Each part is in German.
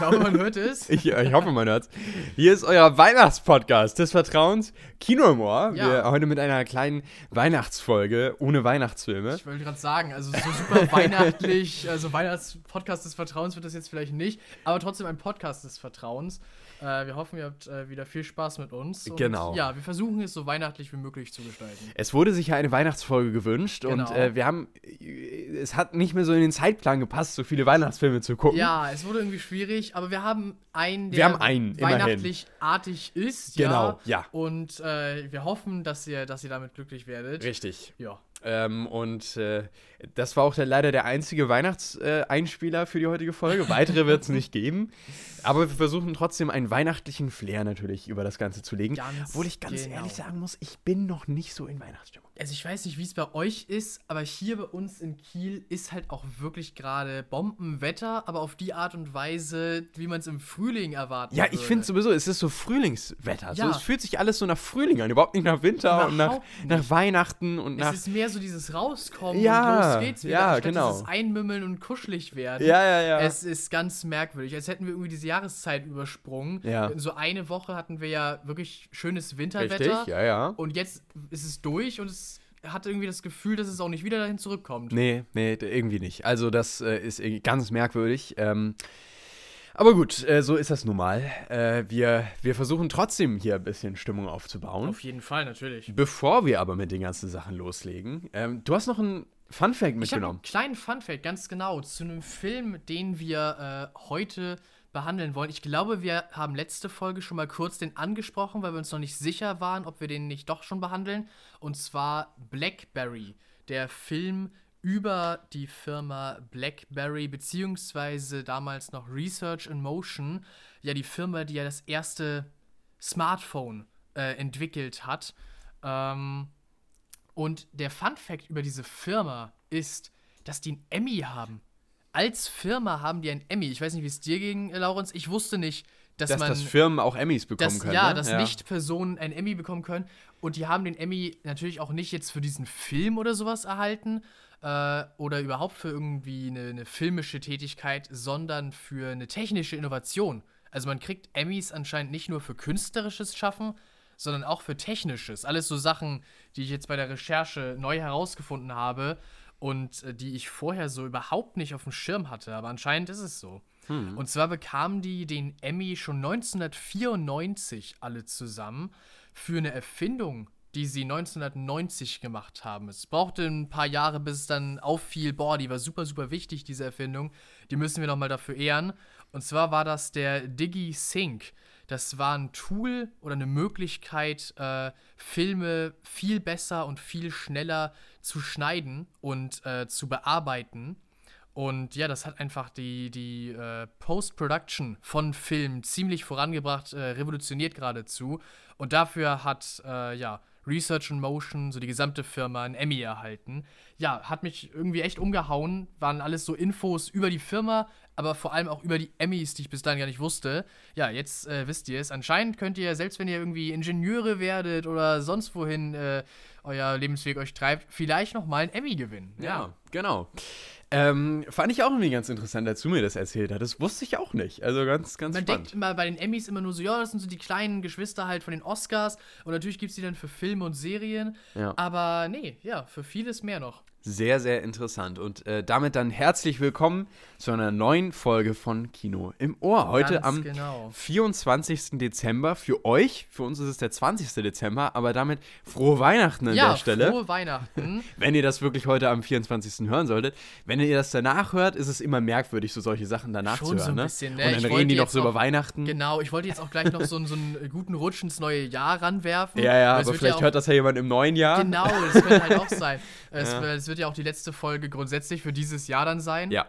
glaube, man hört es. Ich, ich hoffe, man hört's. Hier ist euer Weihnachtspodcast des Vertrauens, Kino im Ohr. Ja. Wir heute mit einer kleinen Weihnachtsfolge ohne Weihnachtsfilme. Ich wollte gerade sagen, also so super weihnachtlich, also Weihnachtspodcast des Vertrauens wird das jetzt vielleicht nicht, aber trotzdem ein Podcast des Vertrauens. Äh, wir hoffen, ihr habt äh, wieder viel Spaß mit uns. Und, Genau. Ja, wir versuchen es so weihnachtlich wie möglich zu gestalten. Es wurde sich ja eine Weihnachtsfolge gewünscht Genau. und äh, wir haben, es hat nicht mehr so in den Zeitplan gepasst, so viele Weihnachtsfilme zu gucken. Ja, es wurde irgendwie schwierig, aber wir haben einen, der Wir haben einen, immerhin. weihnachtlich artig ist. Genau, ja. ja. Und äh, wir hoffen, dass ihr, dass ihr damit glücklich werdet. Richtig. Ja. Ähm, und äh, das war auch der, leider der einzige Weihnachtseinspieler äh, für die heutige Folge. Weitere wird es nicht geben. Aber wir versuchen trotzdem einen weihnachtlichen Flair natürlich über das Ganze zu legen. Ganz Obwohl ich ganz genau. ehrlich sagen muss, ich bin noch nicht so in Weihnachtsstimmung. Also ich weiß nicht, wie es bei euch ist, aber hier bei uns in Kiel ist halt auch wirklich gerade Bombenwetter, aber auf die Art und Weise, wie man es im Frühling erwarten Ja, ich finde sowieso, es ist so Frühlingswetter. So, Ja. es fühlt sich alles so nach Frühling an, überhaupt nicht nach Winter und nach, Überhaupt nach. Weihnachten und Es nach. ist mehr so dieses Rauskommen Ja, und los geht's wieder, ja, anstatt genau. dieses Einmümmeln und kuschelig werden. Ja, ja, ja. Es ist ganz merkwürdig, als hätten wir irgendwie diese Jahreszeit übersprungen. Ja. So eine Woche hatten wir ja wirklich schönes Winterwetter. Richtig, ja, ja. Und jetzt ist es durch und es hat irgendwie das Gefühl, dass es auch nicht wieder dahin zurückkommt. Nee, nee, irgendwie nicht. Also das äh, ist ganz merkwürdig. Ähm, aber gut, äh, so ist das nun mal. Äh, wir, wir versuchen trotzdem hier ein bisschen Stimmung aufzubauen. Auf jeden Fall, natürlich. Bevor wir aber mit den ganzen Sachen loslegen, ähm, du hast noch einen Funfact Ich habe mitgenommen. einen kleinen Funfact, ganz genau, zu einem Film, den wir äh, heute behandeln wollen. Ich glaube, wir haben letzte Folge schon mal kurz den angesprochen, weil wir uns noch nicht sicher waren, ob wir den nicht doch schon behandeln. Und zwar Blackberry, der Film über die Firma Blackberry, beziehungsweise damals noch Research in Motion. Ja, die Firma, die ja das erste Smartphone äh, entwickelt hat. Ähm, und der Fun Fact über diese Firma ist, dass die einen Emmy haben. Als Firma haben die einen Emmy. Ich weiß nicht, wie es dir ging, äh, Laurenz. Ich wusste nicht, dass, dass man. das Firmen auch Emmys bekommen dass, können. ja, ne? dass Nicht-Personen einen Emmy bekommen können. Und die haben den Emmy natürlich auch nicht jetzt für diesen Film oder sowas erhalten äh, oder überhaupt für irgendwie eine, eine filmische Tätigkeit, sondern für eine technische Innovation. Also man kriegt Emmys anscheinend nicht nur für künstlerisches Schaffen, sondern auch für technisches. Alles so Sachen, die ich jetzt bei der Recherche neu herausgefunden habe und äh, die ich vorher so überhaupt nicht auf dem Schirm hatte. Aber anscheinend ist es so. Und zwar bekamen die den Emmy schon 1994 alle zusammen für eine Erfindung, die sie 1990 gemacht haben. Es brauchte ein paar Jahre, bis es dann auffiel, boah, die war super, super wichtig, diese Erfindung. Die müssen wir nochmal dafür ehren. Und zwar war das der DigiSync. Das war ein Tool oder eine Möglichkeit, äh, Filme viel besser und viel schneller zu schneiden und äh, zu bearbeiten. Und ja, das hat einfach die, die äh, Post-Production von Filmen ziemlich vorangebracht, äh, revolutioniert geradezu. Und dafür hat äh, ja Research in Motion, so die gesamte Firma, einen Emmy erhalten. Ja, hat mich irgendwie echt umgehauen. Waren alles so Infos über die Firma, aber vor allem auch über die Emmys, die ich bis dahin gar nicht wusste. Ja, jetzt äh, wisst ihr es. Anscheinend könnt ihr, selbst wenn ihr irgendwie Ingenieure werdet oder sonst wohin äh, euer Lebensweg euch treibt, vielleicht noch mal einen Emmy gewinnen. Ja, genau. Ähm, fand ich auch irgendwie ganz interessant, als du mir das erzählt hast. Das wusste ich auch nicht. Also ganz, ganz Man spannend. denkt immer bei den Emmys immer nur so, ja, das sind so die kleinen Geschwister halt von den Oscars. Und natürlich gibt es die dann für Filme und Serien. Ja. Aber nee, ja, für vieles mehr noch. Sehr, sehr interessant. Und äh, damit dann herzlich willkommen zu einer neuen Folge von Kino im Ohr. Heute Ganz am genau. 24. Dezember. Für euch, für uns ist es der 20. Dezember, aber damit frohe Weihnachten an ja, der Stelle. frohe Weihnachten. Wenn ihr das wirklich heute am 24. hören solltet. Wenn ihr das danach hört, ist es immer merkwürdig, so solche Sachen danach Schon zu hören. so ein ne? bisschen, ne? Und Ich dann wollte reden die noch so über Weihnachten. genau, ich wollte jetzt auch gleich noch so, einen- so einen guten Rutsch ins neue Jahr ranwerfen. Ja, ja, aber vielleicht auch, hört das ja jemand im neuen Jahr. Genau, das könnte halt auch sein. Es, Ja. Wird ja auch die letzte Folge grundsätzlich für dieses Jahr dann sein. Ja,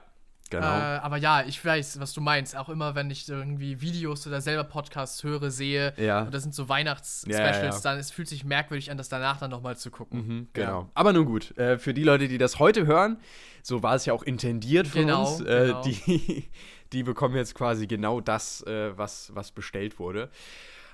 genau. Äh, aber ja, ich weiß, was du meinst. Auch immer, wenn ich irgendwie Videos oder selber Podcasts höre, sehe, Ja. und das sind so Weihnachts-Specials, Ja, ja, ja. dann es fühlt sich merkwürdig an, das danach dann nochmal zu gucken. Mhm, genau. Aber nun gut, äh, für die Leute, die das heute hören, so war es ja auch intendiert von Genau, uns, äh, genau. die, die bekommen jetzt quasi genau das, äh, was, was bestellt wurde.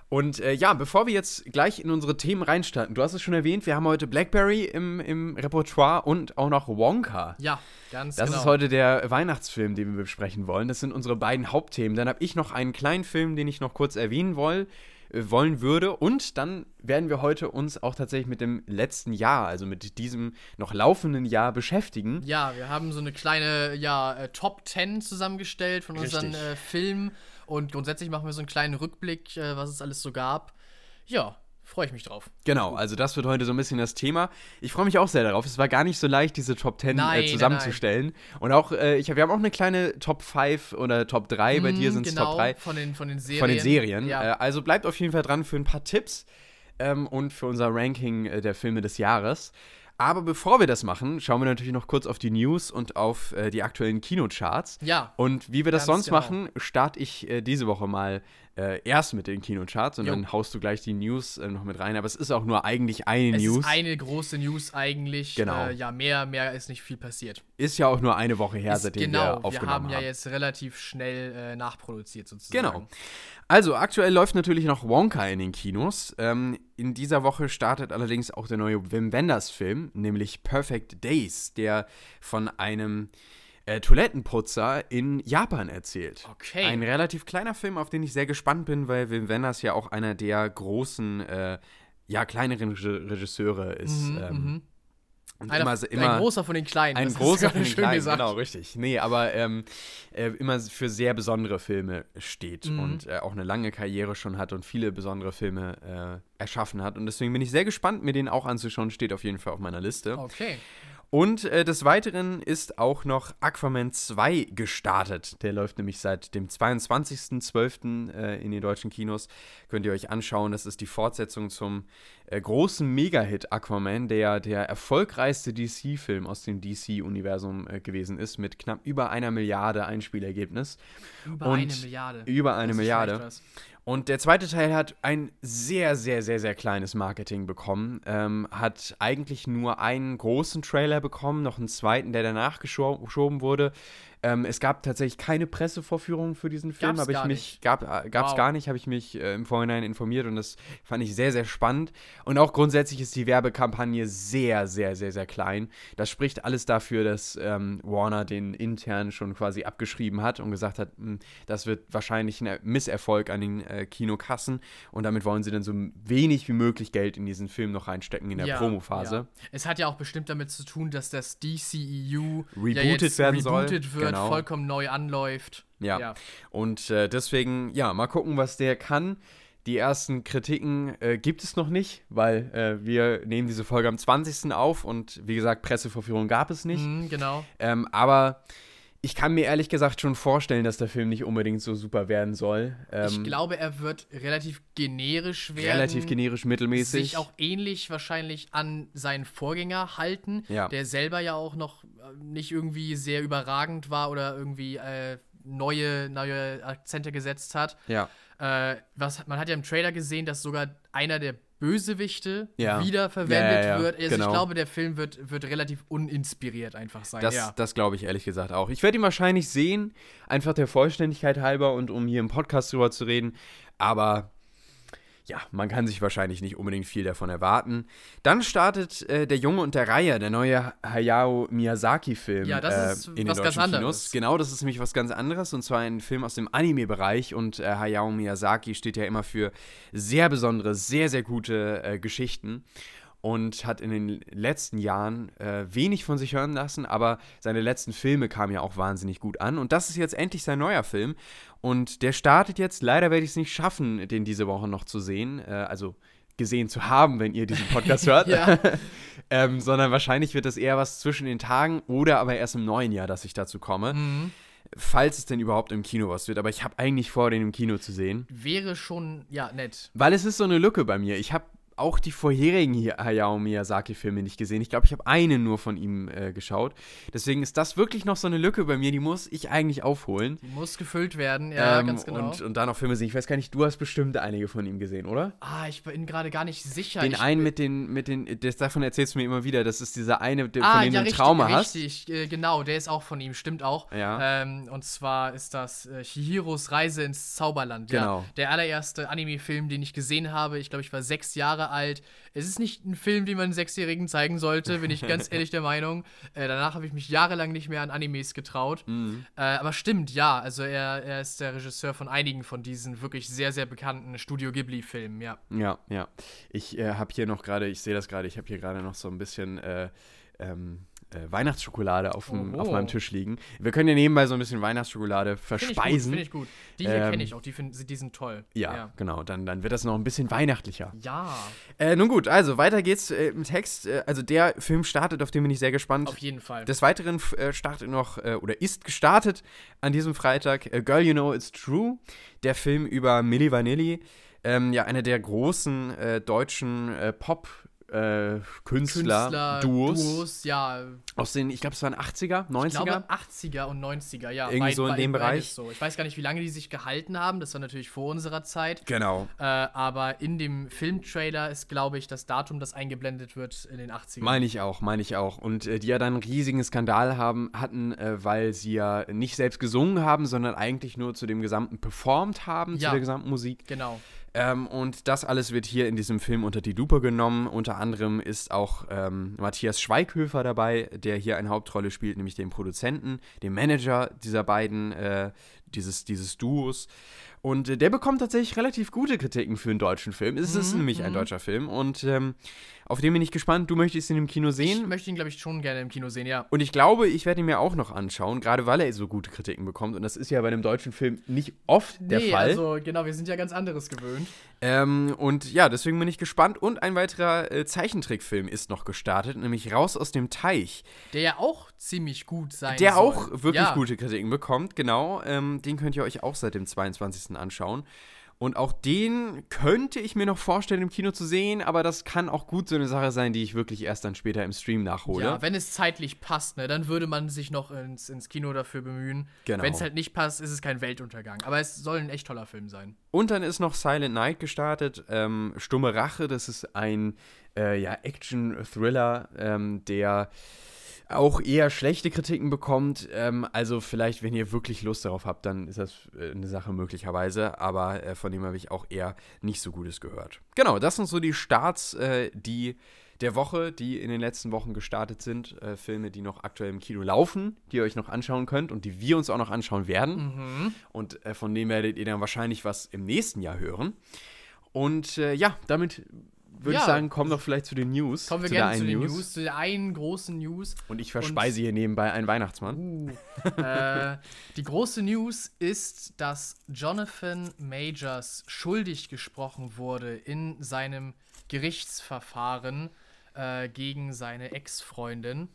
Und äh, ja, bevor wir jetzt gleich in unsere Themen reinstarten, du hast es schon erwähnt, wir haben heute Blackberry im, im Repertoire und auch noch Wonka. Ja, ganz Das genau. ist heute der Weihnachtsfilm, den wir besprechen wollen. Das sind unsere beiden Hauptthemen. Dann habe ich noch einen kleinen Film, den ich noch kurz erwähnen woll, äh, wollen würde. Und dann werden wir heute uns auch tatsächlich mit dem letzten Jahr, also mit diesem noch laufenden Jahr beschäftigen. Ja, wir haben so eine kleine ja, äh, Top 10 zusammengestellt von unseren äh, Filmen und grundsätzlich machen wir so einen kleinen Rückblick, äh, was es alles so gab. Ja, freue ich mich drauf. Genau, also das wird heute so ein bisschen das Thema. Ich freue mich auch sehr darauf. Es war gar nicht so leicht, diese Top 10 Nein, äh, nein, zusammenzustellen. Und auch, äh, ich, wir haben auch eine kleine Top 5 oder Top 3. Bei dir Mhm, sind es genau, Top 3 Von den, von den Serien. von den Serien. Ja. Äh, also bleibt auf jeden Fall dran für ein paar Tipps ähm, und für unser Ranking äh, der Filme des Jahres. Aber bevor wir das machen, schauen wir natürlich noch kurz auf die News und auf äh, die aktuellen Kinocharts. ja. Und wie wir das sonst genau. machen, starte ich äh, diese Woche mal äh, erst mit den Kinocharts und Jo. dann haust du gleich die News äh, noch mit rein. Aber es ist auch nur eigentlich eine Es News. ist eine große News eigentlich. Genau. Äh, ja, mehr, mehr ist nicht viel passiert. Ist ja auch nur eine Woche her, Ist, seitdem genau, wir wir aufgenommen haben haben. ja jetzt relativ schnell äh, nachproduziert sozusagen. Genau. Also, aktuell läuft natürlich noch Wonka in den Kinos. Ähm, in dieser Woche startet allerdings auch der neue Wim Wenders-Film, nämlich Perfect Days, der von einem äh, Toilettenputzer in Japan erzählt. Okay. Ein relativ kleiner Film, auf den ich sehr gespannt bin, weil Wim Wenders ja auch einer der großen, äh, ja, kleineren Reg- Regisseure ist. Mhm, ähm, mhm. und Einer, immer, immer, ein großer von den Kleinen. ein das großer von den schön Kleinen, gesagt. genau, richtig. Nee, aber ähm, äh, immer für sehr besondere Filme steht Mhm. und äh, auch eine lange Karriere schon hat und viele besondere Filme äh, erschaffen hat. Und deswegen bin ich sehr gespannt, mir den auch anzuschauen. Steht auf jeden Fall auf meiner Liste. Okay. Und äh, des Weiteren ist auch noch Aquaman 2 gestartet. Der läuft nämlich seit dem 22.12. Äh, in den deutschen Kinos. Könnt ihr euch anschauen. Das ist die Fortsetzung zum äh, großen Mega-Hit Aquaman, der der erfolgreichste DC-Film aus dem DC-Universum äh, gewesen ist, mit knapp über einer Milliarde Einspielergebnis. Über Und eine Milliarde. Über eine Milliarde. Und der zweite Teil hat ein sehr, sehr, sehr, sehr kleines Marketing bekommen. Ähm, hat eigentlich nur einen großen Trailer bekommen, noch einen zweiten, der danach gescho- geschoben wurde. Ähm, es gab tatsächlich keine Pressevorführung für diesen Film. Habe ich mich nicht. gab äh, gab's Wow. gar nicht. Habe ich mich äh, im Vorhinein informiert und das fand ich sehr, sehr spannend. Und auch grundsätzlich ist die Werbekampagne sehr, sehr, sehr, sehr klein. Das spricht alles dafür, dass ähm, Warner den intern schon quasi abgeschrieben hat und gesagt hat, "Hm, das wird wahrscheinlich ein Misserfolg an den äh, Kinokassen und damit wollen sie dann so wenig wie möglich Geld in diesen Film noch reinstecken in der Ja, Promophase. ja. Es hat ja auch bestimmt damit zu tun, dass das DCEU ja Rebooted jetzt werden soll. rebootet wird, Genau. Vollkommen neu anläuft. Ja. Ja. Und äh, deswegen, ja, mal gucken, was der kann. Die ersten Kritiken äh, gibt es noch nicht, weil äh, wir nehmen diese Folge am 20. auf und wie gesagt, Pressevorführung gab es nicht. Mhm, genau. Ähm, aber ich kann mir ehrlich gesagt schon vorstellen, dass der Film nicht unbedingt so super werden soll. Ähm, ich glaube, er wird relativ generisch werden. relativ generisch mittelmäßig. Sich auch ähnlich wahrscheinlich an seinen Vorgänger halten, Ja. der selber ja auch noch äh, nicht irgendwie sehr überragend war oder irgendwie äh, neue, neue Akzente gesetzt hat. ja. Äh, was, man hat ja im Trailer gesehen, dass sogar einer der Bösewichte Ja. wiederverwendet Ja, ja, wird. Also genau. ich glaube, der Film wird, wird relativ uninspiriert einfach sein. Das, das glaube ich ehrlich gesagt auch. Ich werde ihn wahrscheinlich sehen, einfach der Vollständigkeit halber und um hier im Podcast drüber zu reden. Aber ja, man kann sich wahrscheinlich nicht unbedingt viel davon erwarten. Dann startet äh, Der Junge und der Reiher, der neue Hayao Miyazaki-Film. Ja, das äh, ist in den was ganz deutschen anderes. Kinos. Genau, das ist nämlich was ganz anderes und zwar ein Film aus dem Anime-Bereich und äh, Hayao Miyazaki steht ja immer für sehr besondere, sehr, sehr gute äh, Geschichten und hat in den letzten Jahren äh, wenig von sich hören lassen, aber seine letzten Filme kamen ja auch wahnsinnig gut an. Und das ist jetzt endlich sein neuer Film. Und der startet jetzt, leider werde ich es nicht schaffen, den diese Woche noch zu sehen. Äh, also gesehen zu haben, wenn ihr diesen Podcast hört. Ähm, sondern wahrscheinlich wird das eher was zwischen den Tagen oder aber erst im neuen Jahr, dass ich dazu komme. Mhm. Falls es denn überhaupt im Kino was wird. Aber ich habe eigentlich vor, den im Kino zu sehen. Wäre schon, ja, nett. Weil es ist so eine Lücke bei mir. Ich habe auch die vorherigen Hayao Miyazaki-Filme nicht gesehen. Ich glaube, ich habe einen nur von ihm äh, geschaut. Deswegen ist das wirklich noch so eine Lücke bei mir, die muss ich eigentlich aufholen. Die muss gefüllt werden, ja, Ähm, ganz genau. und, und da noch Filme sehen. Ich weiß gar nicht, du hast bestimmt einige von ihm gesehen, oder? ah, ich bin gerade gar nicht sicher. Den ich, einen mit den, mit den, das, davon erzählst du mir immer wieder, das ist dieser eine, der, Ah, von dem ja, du richtig, Trauma hast. richtig, äh, genau, der ist auch von ihm, stimmt auch. Ja. Ähm, und zwar ist das äh, Chihiros Reise ins Zauberland. Genau. Ja, der allererste Anime-Film, den ich gesehen habe. Ich glaube, ich war sechs Jahre alt. Es ist nicht ein Film, den man Sechsjährigen zeigen sollte, bin ich ganz ehrlich der Meinung. Äh, danach habe ich mich jahrelang nicht mehr an Animes getraut. Mhm. Äh, aber stimmt, ja. Also er, er ist der Regisseur von einigen von diesen wirklich sehr, sehr bekannten Studio Ghibli-Filmen, ja. Ja, ja. Ich äh, habe hier noch gerade, ich sehe das gerade, ich habe hier gerade noch so ein bisschen äh, ähm, äh, Weihnachtsschokolade auf, dem, auf meinem Tisch liegen. Wir können ja nebenbei so ein bisschen Weihnachtsschokolade Finde ich gut, verspeisen. finde ich gut. Die hier Ähm, kenne ich auch, die, find, die sind toll. ja, ja. genau. Dann, dann wird das noch ein bisschen weihnachtlicher. Ja, Äh, nun gut, also weiter geht's äh, im Text. Äh, also der Film startet, auf den bin ich sehr gespannt. auf jeden Fall. Des Weiteren äh, startet noch äh, oder ist gestartet an diesem Freitag Girl You Know It's True, der Film über Milli Vanilli, ähm, ja eine der großen äh, deutschen äh, Pop äh, Künstler, Duos Duos, ja. aus den, ich glaube, es waren 80er, 90er. Ich glaube 80er und 90er, ja. Irgendwie so in dem Bereich. So. Ich weiß gar nicht, wie lange die sich gehalten haben. Das war natürlich vor unserer Zeit. genau. Äh, aber in dem Filmtrailer ist, glaube ich, das Datum, das eingeblendet wird in den 80ern. Meine ich auch, meine ich auch. Und äh, die ja dann einen riesigen Skandal haben, hatten, äh, weil sie ja nicht selbst gesungen haben, sondern eigentlich nur zu dem Gesamten performt haben, Ja. zu der gesamten Musik. genau. Ähm, und das alles wird hier in diesem Film unter die Lupe genommen. Unter anderem ist auch ähm, Matthias Schweighöfer dabei, der hier eine Hauptrolle spielt, nämlich den Produzenten, den Manager dieser beiden, äh, dieses, dieses Duos. Und äh, der bekommt tatsächlich relativ gute Kritiken für einen deutschen Film. Es ist Mhm, nämlich ein mhm. deutscher Film und ähm, auf den bin ich gespannt. Du möchtest ihn im Kino Ich sehen. möchte ihn, glaube ich, schon gerne im Kino sehen, ja. Und ich glaube, ich werde ihn mir auch noch anschauen, gerade weil er so gute Kritiken bekommt. Und das ist ja bei einem deutschen Film nicht oft der nee, Fall. also genau, wir sind ja ganz anderes gewöhnt. Ähm, und ja, deswegen bin ich gespannt. Und ein weiterer äh, Zeichentrickfilm ist noch gestartet, nämlich Raus aus dem Teich, Der ja auch ziemlich gut sein der soll. auch wirklich ja. gute Kritiken bekommt. Genau, ähm, den könnt ihr euch auch seit dem 22. anschauen. Und auch den könnte ich mir noch vorstellen, im Kino zu sehen, aber das kann auch gut so eine Sache sein, die ich wirklich erst dann später im Stream nachhole. Ja, wenn es zeitlich passt, ne, dann würde man sich noch ins, ins Kino dafür bemühen. Genau. Wenn es halt nicht passt, ist es kein Weltuntergang. Aber es soll ein echt toller Film sein. Und dann ist noch Silent Night gestartet. Ähm, Stumme Rache, das ist ein äh, ja, Action-Thriller, ähm, der auch eher schlechte Kritiken bekommt. Ähm, also vielleicht, wenn ihr wirklich Lust darauf habt, dann ist das äh, eine Sache möglicherweise. Aber äh, von dem habe ich auch eher nicht so Gutes gehört. Genau, das sind so die Starts, äh, die der Woche, die in den letzten Wochen gestartet sind. Äh, Filme, die noch aktuell im Kino laufen, die ihr euch noch anschauen könnt und die wir uns auch noch anschauen werden. Mhm. Und äh, von dem werdet ihr dann wahrscheinlich was im nächsten Jahr hören. Und äh, ja, damit würde Ja. ich sagen, kommen wir vielleicht zu den News. Kommen wir zu der gerne zu den News. zu der einen großen News. Und ich verspeise hier nebenbei einen Weihnachtsmann. Uh, äh, die große News ist, dass Jonathan Majors schuldig gesprochen wurde in seinem Gerichtsverfahren äh, gegen seine Ex-Freundin.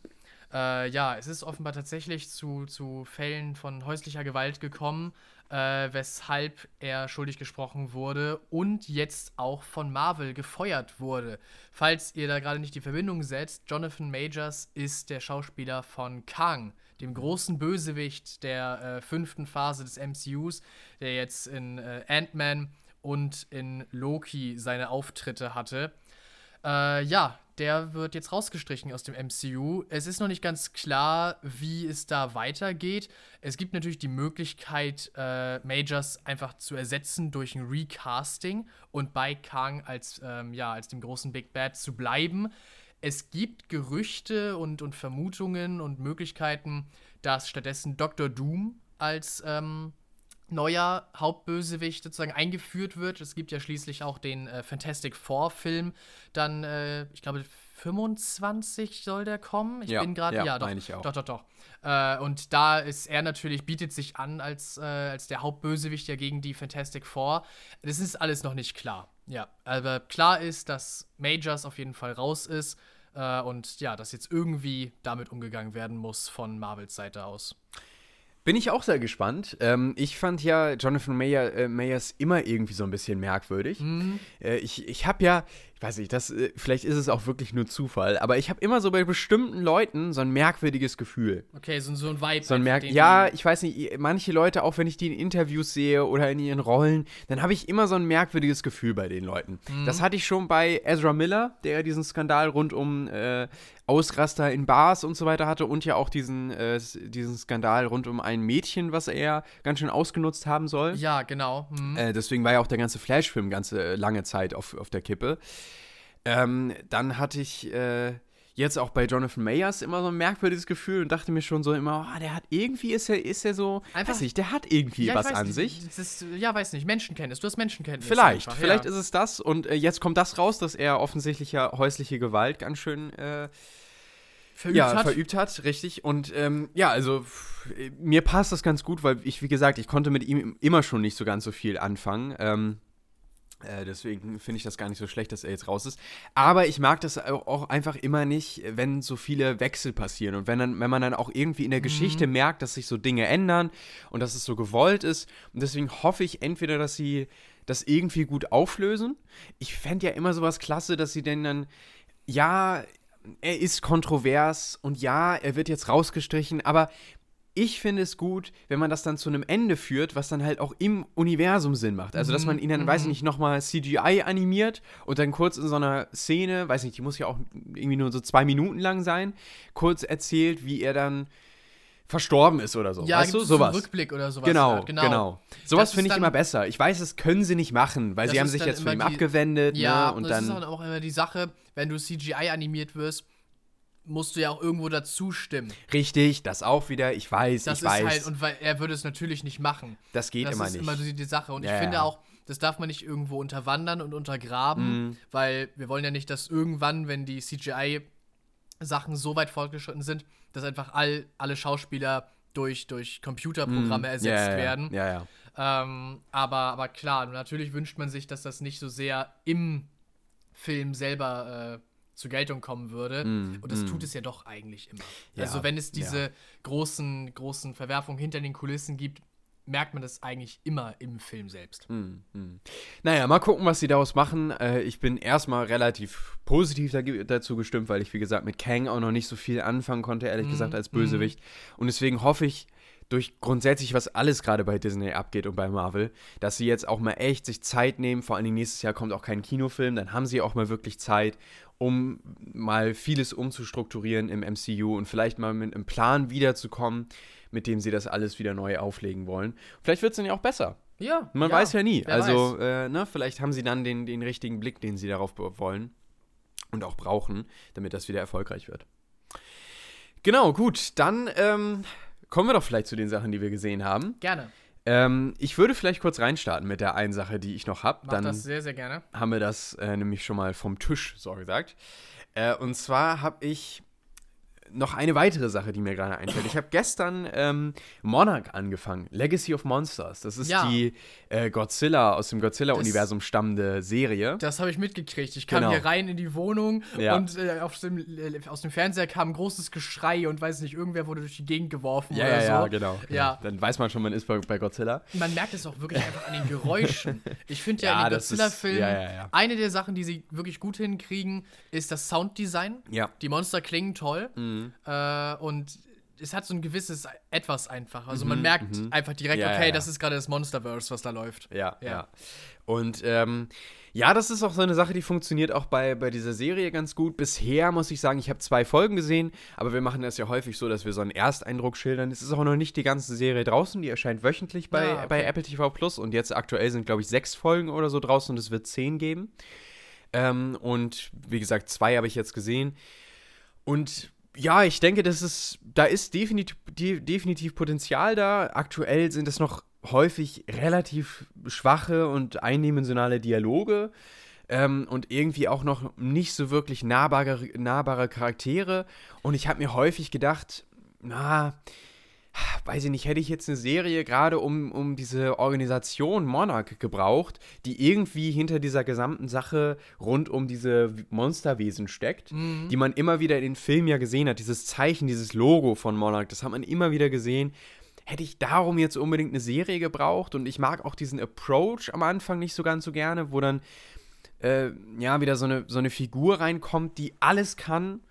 Äh, ja, es ist offenbar tatsächlich zu, zu Fällen von häuslicher Gewalt gekommen, äh, weshalb er schuldig gesprochen wurde und jetzt auch von Marvel gefeuert wurde. Falls ihr da gerade nicht die Verbindung setzt, Jonathan Majors ist der Schauspieler von Kang, dem großen Bösewicht der äh, fünften Phase des MCUs, der jetzt in äh, Ant-Man und in Loki seine Auftritte hatte. Äh, ja, der wird jetzt rausgestrichen aus dem MCU. Es ist noch nicht ganz klar, wie es da weitergeht. Es gibt natürlich die Möglichkeit, äh, Majors einfach zu ersetzen durch ein Recasting und bei Kang als, ähm, ja, als dem großen Big Bad zu bleiben. Es gibt Gerüchte und, und Vermutungen und Möglichkeiten, dass stattdessen Dr. Doom als ähm, neuer Hauptbösewicht sozusagen eingeführt wird. Es gibt ja schließlich auch den äh, Fantastic Four-Film. Dann, äh, ich glaube, 25 soll der kommen. Ich Ja, bin gerade, ja, ja, doch, ich auch. doch, doch, doch. Äh, und da ist er natürlich, bietet sich an als, äh, als der Hauptbösewicht ja gegen die Fantastic Four. Das ist alles noch nicht klar. Ja, aber klar ist, dass Majors auf jeden Fall raus ist. Äh, und ja, dass jetzt irgendwie damit umgegangen werden muss von Marvels Seite aus. Bin ich auch sehr gespannt. Ähm, ich fand ja Jonathan Mayer, äh, Mayers immer irgendwie so ein bisschen merkwürdig. Mhm. Äh, ich ich habe ja, weiß ich, das, äh, vielleicht ist es auch wirklich nur Zufall, aber ich habe immer so bei bestimmten Leuten so ein merkwürdiges Gefühl. Okay, so, so ein Vibe. So ein Merk ja, ich weiß nicht, manche Leute, auch wenn ich die in Interviews sehe oder in ihren Rollen, dann habe ich immer so ein merkwürdiges Gefühl bei den Leuten. Mhm. Das hatte ich schon bei Ezra Miller, der diesen Skandal rund um äh, Ausraster in Bars und so weiter hatte und ja auch diesen, äh, diesen Skandal rund um ein Mädchen, was er ganz schön ausgenutzt haben soll. Ja, genau. Mhm. Äh, deswegen war ja auch der ganze Flash-Film ganze lange Zeit auf, auf der Kippe. Ähm, dann hatte ich äh, jetzt auch bei Jonathan Mayers immer so ein merkwürdiges Gefühl und dachte mir schon so immer, oh, der hat irgendwie, ist er, ist er so, einfach, weiß nicht, der hat irgendwie ja, was weiß, an sich. Ist, ja, weiß nicht, Menschenkenntnis, du hast Menschenkenntnis. Vielleicht, einfach, vielleicht ja. ist es das und äh, jetzt kommt das raus, dass er offensichtlich ja häusliche Gewalt ganz schön äh, verübt ja, hat. verübt hat, richtig. Und ähm, ja, also mir passt das ganz gut, weil ich, wie gesagt, ich konnte mit ihm immer schon nicht so ganz so viel anfangen. Ähm, äh, deswegen finde ich das gar nicht so schlecht, dass er jetzt raus ist. Aber ich mag das auch einfach immer nicht, wenn so viele Wechsel passieren und wenn, dann, wenn man dann auch irgendwie in der mhm. Geschichte merkt, dass sich so Dinge ändern und dass es so gewollt ist. Und deswegen hoffe ich entweder, dass sie das irgendwie gut auflösen. Ich fände ja immer sowas klasse, dass sie denn dann, ja, er ist kontrovers und ja, er wird jetzt rausgestrichen, aber ich finde es gut, wenn man das dann zu einem Ende führt, was dann halt auch im Universum Sinn macht. Also, dass man ihn dann, mhm. weiß ich nicht, nochmal CGI animiert und dann kurz in so einer Szene, weiß nicht, die muss ja auch irgendwie nur so zwei Minuten lang sein, kurz erzählt, wie er dann verstorben ist oder so. Ja, weißt du, sowas. Rückblick oder sowas. Genau, halt. genau. genau. Sowas finde ich immer besser. Ich weiß, das können sie nicht machen, weil sie haben sich jetzt von ihm abgewendet. Ja, ne, und das dann ist auch immer die Sache, wenn du CGI animiert wirst, musst du ja auch irgendwo dazu stimmen. Richtig, das auch wieder. Ich weiß, das ich weiß. Halt, und weil er würde es natürlich nicht machen. Das geht das immer nicht. Das ist immer die, die Sache. Und ja, ich finde ja. auch, das darf man nicht irgendwo unterwandern und untergraben, mm. weil wir wollen ja nicht, dass irgendwann, wenn die CGI-Sachen so weit fortgeschritten sind, dass einfach all, alle Schauspieler durch, durch Computerprogramme mm. ersetzt ja, werden. Ja, ja. Ähm, aber, aber klar, natürlich wünscht man sich, dass das nicht so sehr im Film selber äh, zur Geltung kommen würde. Mm, und das mm. tut es ja doch eigentlich immer. Ja, also wenn es diese ja. großen, großen Verwerfungen hinter den Kulissen gibt, merkt man das eigentlich immer im Film selbst. Mm, naja, mal gucken, was sie daraus machen. Äh, ich bin erstmal relativ positiv dazu gestimmt, weil ich, wie gesagt, mit Kang auch noch nicht so viel anfangen konnte, ehrlich mm, gesagt, als Bösewicht. Mm. Und deswegen hoffe ich, durch grundsätzlich, was alles gerade bei Disney abgeht und bei Marvel, dass sie jetzt auch mal echt sich Zeit nehmen. Vor allem nächstes Jahr kommt auch kein Kinofilm, dann haben sie auch mal wirklich Zeit um mal vieles umzustrukturieren im MCU und vielleicht mal mit einem Plan wiederzukommen, mit dem sie das alles wieder neu auflegen wollen. Vielleicht wird es dann ja auch besser. Ja. Man ja, weiß ja nie. Also, äh, ne, vielleicht haben sie dann den, den richtigen Blick, den sie darauf wollen und auch brauchen, damit das wieder erfolgreich wird. Genau, gut. Dann ähm, kommen wir doch vielleicht zu den Sachen, die wir gesehen haben. Gerne. Ähm, ich würde vielleicht kurz reinstarten mit der einen Sache, die ich noch habe. Dann das sehr, sehr gerne. Haben wir das äh, nämlich schon mal vom Tisch, so gesagt. Äh, und zwar habe ich noch eine weitere Sache, die mir gerade einfällt. Ich habe gestern ähm, Monarch angefangen, Legacy of Monsters. Das ist ja. die äh, Godzilla aus dem Godzilla-Universum stammende Serie. Das habe ich mitgekriegt. Ich kam genau. hier rein in die Wohnung ja. und äh, dem, äh, aus dem Fernseher kam ein großes Geschrei und weiß nicht, irgendwer wurde durch die Gegend geworfen ja, oder ja, so. Ja, genau. Ja. Dann weiß man schon, man ist bei, bei Godzilla. Man merkt es auch wirklich einfach an den Geräuschen. Ich finde ja, in den Godzilla-Filmen, eine der Sachen, die sie wirklich gut hinkriegen, ist das Sounddesign. Ja. Die Monster klingen toll. Mhm. Äh, und es hat so ein gewisses Etwas einfach. Also man mhm, merkt mhm. einfach direkt, ja, okay, ja. das ist gerade das Monsterverse, was da läuft. Ja, ja. ja. Und ähm, ja, das ist auch so eine Sache, die funktioniert auch bei, bei dieser Serie ganz gut. Bisher muss ich sagen, ich habe zwei Folgen gesehen, aber wir machen das ja häufig so, dass wir so einen Ersteindruck schildern. Es ist auch noch nicht die ganze Serie draußen, die erscheint wöchentlich bei, ja, okay. bei Apple TV Plus und jetzt aktuell sind, glaube ich, sechs Folgen oder so draußen und es wird zehn geben. Ähm, und wie gesagt, zwei habe ich jetzt gesehen. Und ja, ich denke, das ist, da ist definitiv, definitiv Potenzial da. Aktuell sind es noch häufig relativ schwache und eindimensionale Dialoge ähm, und irgendwie auch noch nicht so wirklich nahbare, nahbare Charaktere. Und ich habe mir häufig gedacht, na, weiß ich nicht, hätte ich jetzt eine Serie gerade um, um diese Organisation Monarch gebraucht, die irgendwie hinter dieser gesamten Sache rund um diese Monsterwesen steckt, mhm. die man immer wieder in den Filmen ja gesehen hat, dieses Zeichen, dieses Logo von Monarch, das hat man immer wieder gesehen. Hätte ich darum jetzt unbedingt eine Serie gebraucht und ich mag auch diesen Approach am Anfang nicht so ganz so gerne, wo dann äh, ja, wieder so eine, so eine Figur reinkommt, die alles kann,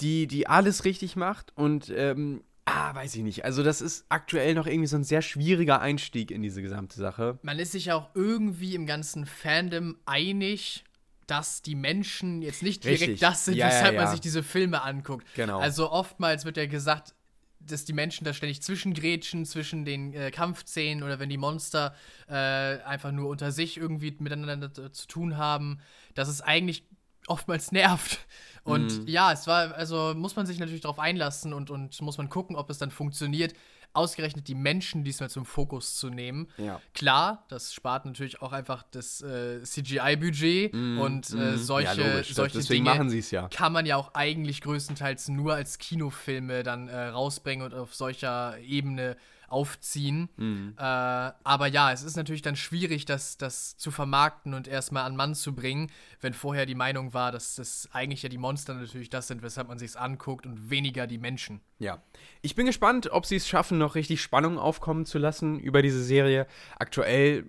die, die alles richtig macht und ähm, Ah, weiß ich nicht. Also, das ist aktuell noch irgendwie so ein sehr schwieriger Einstieg in diese gesamte Sache. Man ist sich ja auch irgendwie im ganzen Fandom einig, dass die Menschen jetzt nicht direkt Richtig. das sind, Ja, ja, weshalb ja. man sich diese Filme anguckt. Genau. Also oftmals wird ja gesagt, dass die Menschen da ständig zwischengrätschen zwischen den äh, Kampfszenen oder wenn die Monster äh, einfach nur unter sich irgendwie miteinander zu- zu tun haben, dass es eigentlich oftmals nervt. Und Mhm. ja, es war, also muss man sich natürlich darauf einlassen und, und muss man gucken, ob es dann funktioniert. Ausgerechnet die Menschen diesmal zum Fokus zu nehmen. Ja. Klar, das spart natürlich auch einfach das äh, CGI-Budget und äh, solche, Mhm. ja, logisch. solche Deswegen Dinge machen sie es ja. kann man ja auch eigentlich größtenteils nur als Kinofilme dann äh, rausbringen und auf solcher Ebene aufziehen. Mhm. Äh, aber ja, es ist natürlich dann schwierig, das, das zu vermarkten und erstmal an Mann zu bringen, wenn vorher die Meinung war, dass das eigentlich ja die Monster natürlich das sind, weshalb man sich's anguckt und weniger die Menschen. Ja. Ich bin gespannt, ob sie es schaffen, noch richtig Spannung aufkommen zu lassen über diese Serie. Aktuell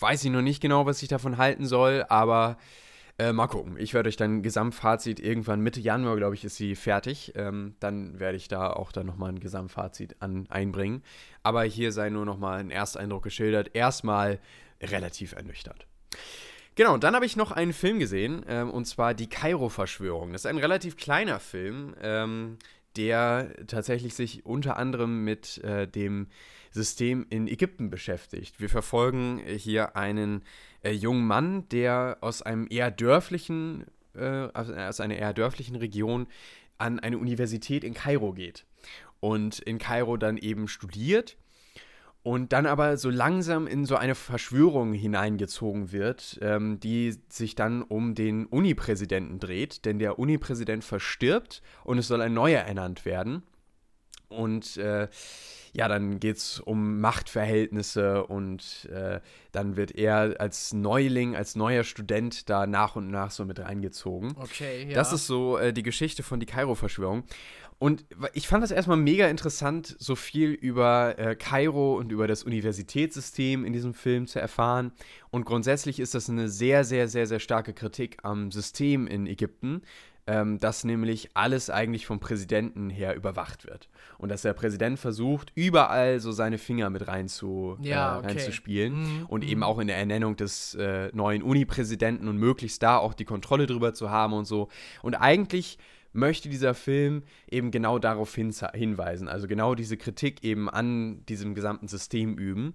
weiß ich noch nicht genau, was ich davon halten soll, aber äh, mal gucken. Ich werde euch dann Gesamtfazit irgendwann Mitte Januar, glaube ich, ist sie fertig. Ähm, dann werde ich da auch dann nochmal ein Gesamtfazit an, einbringen. Aber hier sei nur nochmal ein Ersteindruck geschildert. Erstmal relativ ernüchternd. Genau, dann habe ich noch einen Film gesehen, ähm, und zwar die Kairo-Verschwörung. Das ist ein relativ kleiner Film, ähm, der tatsächlich sich unter anderem mit äh, dem System in Ägypten beschäftigt. Wir verfolgen hier einen äh, jungen Mann, der aus einem eher dörflichen, äh, aus aus einer eher dörflichen Region an eine Universität in Kairo geht und in Kairo dann eben studiert und dann aber so langsam in so eine Verschwörung hineingezogen wird, ähm, die sich dann um den Uni-Präsidenten dreht, denn der Uni-Präsident verstirbt und es soll ein neuer ernannt werden. Und äh, ja, dann geht es um Machtverhältnisse und äh, dann wird er als Neuling, als neuer Student da nach und nach so mit reingezogen. Okay, ja. Das ist so äh, die Geschichte von die Kairo-Verschwörung. Und ich fand das erstmal mega interessant, so viel über äh, Kairo und über das Universitätssystem in diesem Film zu erfahren. Und grundsätzlich ist das eine sehr, sehr, sehr, sehr starke Kritik am System in Ägypten, ähm, dass nämlich alles eigentlich vom Präsidenten her überwacht wird. Und dass der Präsident versucht, überall so seine Finger mit rein zu, Ja, äh, okay. reinzuspielen. Mhm, Und mhm. eben auch in der Ernennung des äh, neuen Uni-Präsidenten und möglichst da auch die Kontrolle drüber zu haben und so. Und eigentlich möchte dieser Film eben genau darauf hin hinweisen, also genau diese Kritik eben an diesem gesamten System üben.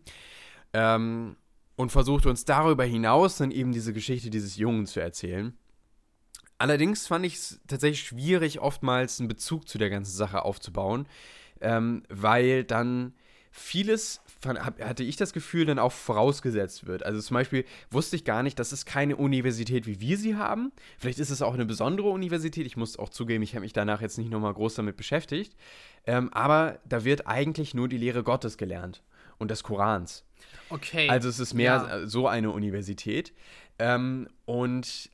Ähm, und versucht uns darüber hinaus dann eben diese Geschichte dieses Jungen zu erzählen. Allerdings fand ich es tatsächlich schwierig, oftmals einen Bezug zu der ganzen Sache aufzubauen, ähm, weil dann vieles, hab, hatte ich das Gefühl, dann auch vorausgesetzt wird. Also zum Beispiel wusste ich gar nicht, das ist keine Universität, wie wir sie haben. Vielleicht ist es auch eine besondere Universität. Ich muss auch zugeben, ich habe mich danach jetzt nicht nochmal groß damit beschäftigt. Ähm, aber da wird eigentlich nur die Lehre Gottes gelernt und des Korans. okay. Also es ist mehr Ja. so eine Universität. Ähm, und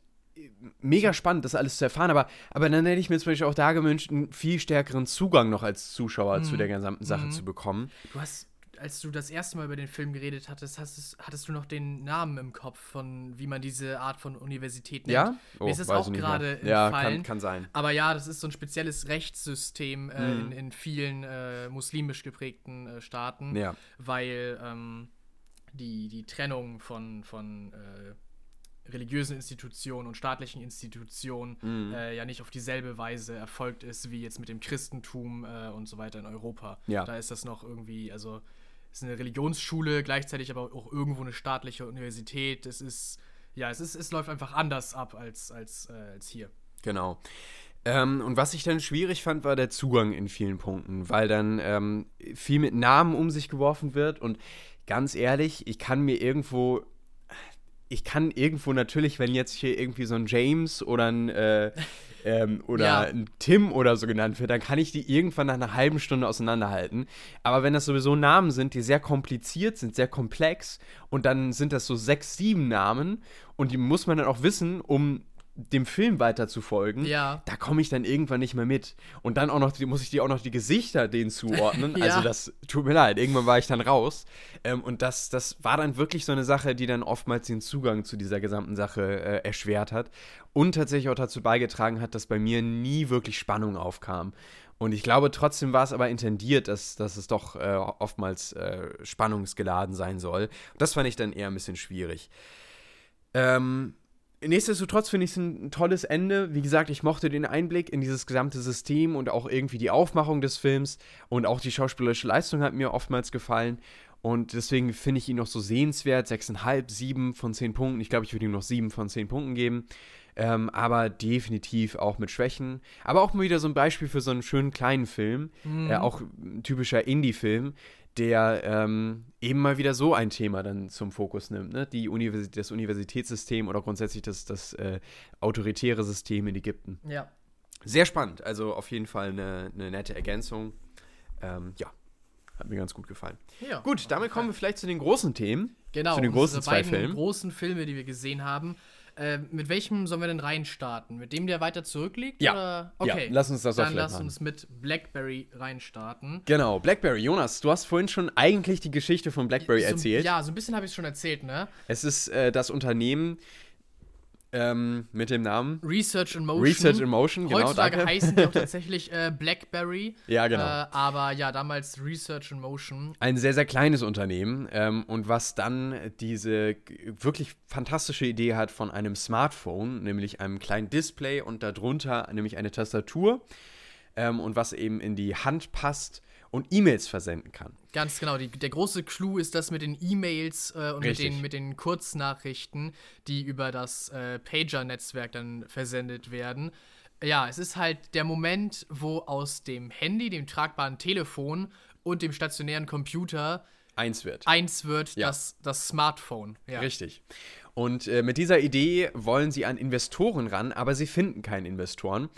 mega spannend, das alles zu erfahren, aber, aber dann hätte ich mir zum Beispiel auch da gewünscht, einen viel stärkeren Zugang noch als Zuschauer Mhm. zu der gesamten Sache zu bekommen. Du hast, als du das erste Mal über den Film geredet hattest, hast es, hattest du noch den Namen im Kopf von, wie man diese Art von Universität nennt. Ja? Oh, Mir ist weiß auch gerade. Ja, kann, kann sein. Aber ja, das ist so ein spezielles Rechtssystem äh, Mhm. in, in vielen äh, muslimisch geprägten äh, Staaten, Ja. weil ähm, die, die Trennung von, von äh, religiösen Institutionen und staatlichen Institutionen Mhm. äh, ja nicht auf dieselbe Weise erfolgt ist, wie jetzt mit dem Christentum äh, und so weiter in Europa. Ja. Da ist das noch irgendwie, also es ist eine Religionsschule, gleichzeitig aber auch irgendwo eine staatliche Universität. Es ist, ja, es ist, es läuft einfach anders ab als, als, äh, als hier. Genau. Ähm, und was ich dann schwierig fand, war der Zugang in vielen Punkten, weil dann ähm, viel mit Namen um sich geworfen wird und ganz ehrlich, ich kann mir irgendwo, ich kann irgendwo natürlich, wenn jetzt hier irgendwie so ein James oder ein äh, ähm, oder Ja. ein Tim oder so genannt wird, dann kann ich die irgendwann nach einer halben Stunde auseinanderhalten. Aber wenn das sowieso Namen sind, die sehr kompliziert sind, sehr komplex und dann sind das so sechs, sieben Namen und die muss man dann auch wissen, um dem Film weiter zu folgen, Ja. da komme ich dann irgendwann nicht mehr mit. Und dann auch noch, die- muss ich dir auch noch die Gesichter denen zuordnen. Ja. Also das tut mir leid, irgendwann war ich dann raus. Ähm, und das, das war dann wirklich so eine Sache, die dann oftmals den Zugang zu dieser gesamten Sache äh, erschwert hat. Und tatsächlich auch dazu beigetragen hat, dass bei mir nie wirklich Spannung aufkam. Und ich glaube, trotzdem war es aber intendiert, dass, dass es doch äh, oftmals äh, spannungsgeladen sein soll. Das fand ich dann eher ein bisschen schwierig. Ähm, nichtsdestotrotz finde ich es ein, tolles Ende. Wie gesagt, ich mochte den Einblick in dieses gesamte System und auch irgendwie die Aufmachung des Films und auch die schauspielerische Leistung hat mir oftmals gefallen. Und deswegen finde ich ihn noch so sehenswert. 6,5, 7 von 10 Punkten. Ich glaube, ich würde ihm noch 7 von 10 Punkten geben. Ähm, aber definitiv auch mit Schwächen. Aber auch mal wieder so ein Beispiel für so einen schönen kleinen Film. Äh, auch ein typischer Indie-Film, der ähm, eben mal wieder so ein Thema dann zum Fokus nimmt. Ne? Die Universi das Universitätssystem oder grundsätzlich das, das äh, autoritäre System in Ägypten. Ja. Sehr spannend. Also auf jeden Fall eine, eine nette Ergänzung. Ähm, ja, hat mir ganz gut gefallen. ja. Gut, damit kommen wir vielleicht zu den großen Themen. Genau, Zu den großen zwei Filmen. großen Filme, die wir gesehen haben. Äh, mit welchem sollen wir denn reinstarten? Mit dem, der weiter zurückliegt? Ja. Oder? Ja, Okay. lass uns das auch Dann lass machen. uns mit Blackberry reinstarten. Genau, Blackberry. Jonas, du hast vorhin schon eigentlich die Geschichte von Blackberry So, erzählt. Ja, so ein bisschen habe ich es schon erzählt, ne? Es ist äh, das Unternehmen ähm, mit dem Namen Research in Motion. Research in Motion, genau, Heutzutage danke. heißen die auch tatsächlich äh, Blackberry. Ja, genau. Äh, aber ja, damals Research in Motion. ein sehr, sehr kleines Unternehmen ähm, und was dann diese wirklich fantastische Idee hat von einem Smartphone, nämlich einem kleinen Display und darunter nämlich eine Tastatur ähm, und was eben in die Hand passt und E-Mails versenden kann. Ganz genau. Die, der große Clou ist das mit den E-Mails äh, und mit den, mit den Kurznachrichten, die über das äh, Pager-Netzwerk dann versendet werden. Ja, es ist halt der Moment, wo aus dem Handy, dem tragbaren Telefon und dem stationären Computer Eins wird. eins wird Ja. das, das Smartphone. Ja. Richtig. Und äh, mit dieser Idee wollen sie an Investoren ran, aber sie finden keine Investoren.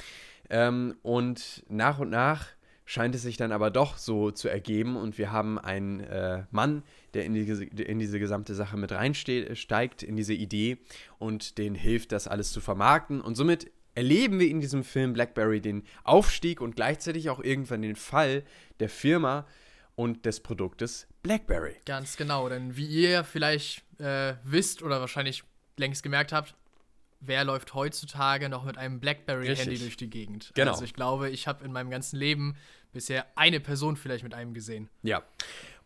Ähm, und nach und nach scheint es sich dann aber doch so zu ergeben und wir haben einen äh, Mann, der in, die, in diese gesamte Sache mit reinsteigt, in diese Idee und den hilft, das alles zu vermarkten. Und somit erleben wir in diesem Film Blackberry den Aufstieg und gleichzeitig auch irgendwann den Fall der Firma und des Produktes Blackberry. Ganz genau, denn wie ihr vielleicht äh, wisst oder wahrscheinlich längst gemerkt habt, wer läuft heutzutage noch mit einem BlackBerry-Handy durch die Gegend? Genau. Also ich glaube, ich habe in meinem ganzen Leben bisher eine Person vielleicht mit einem gesehen. Ja.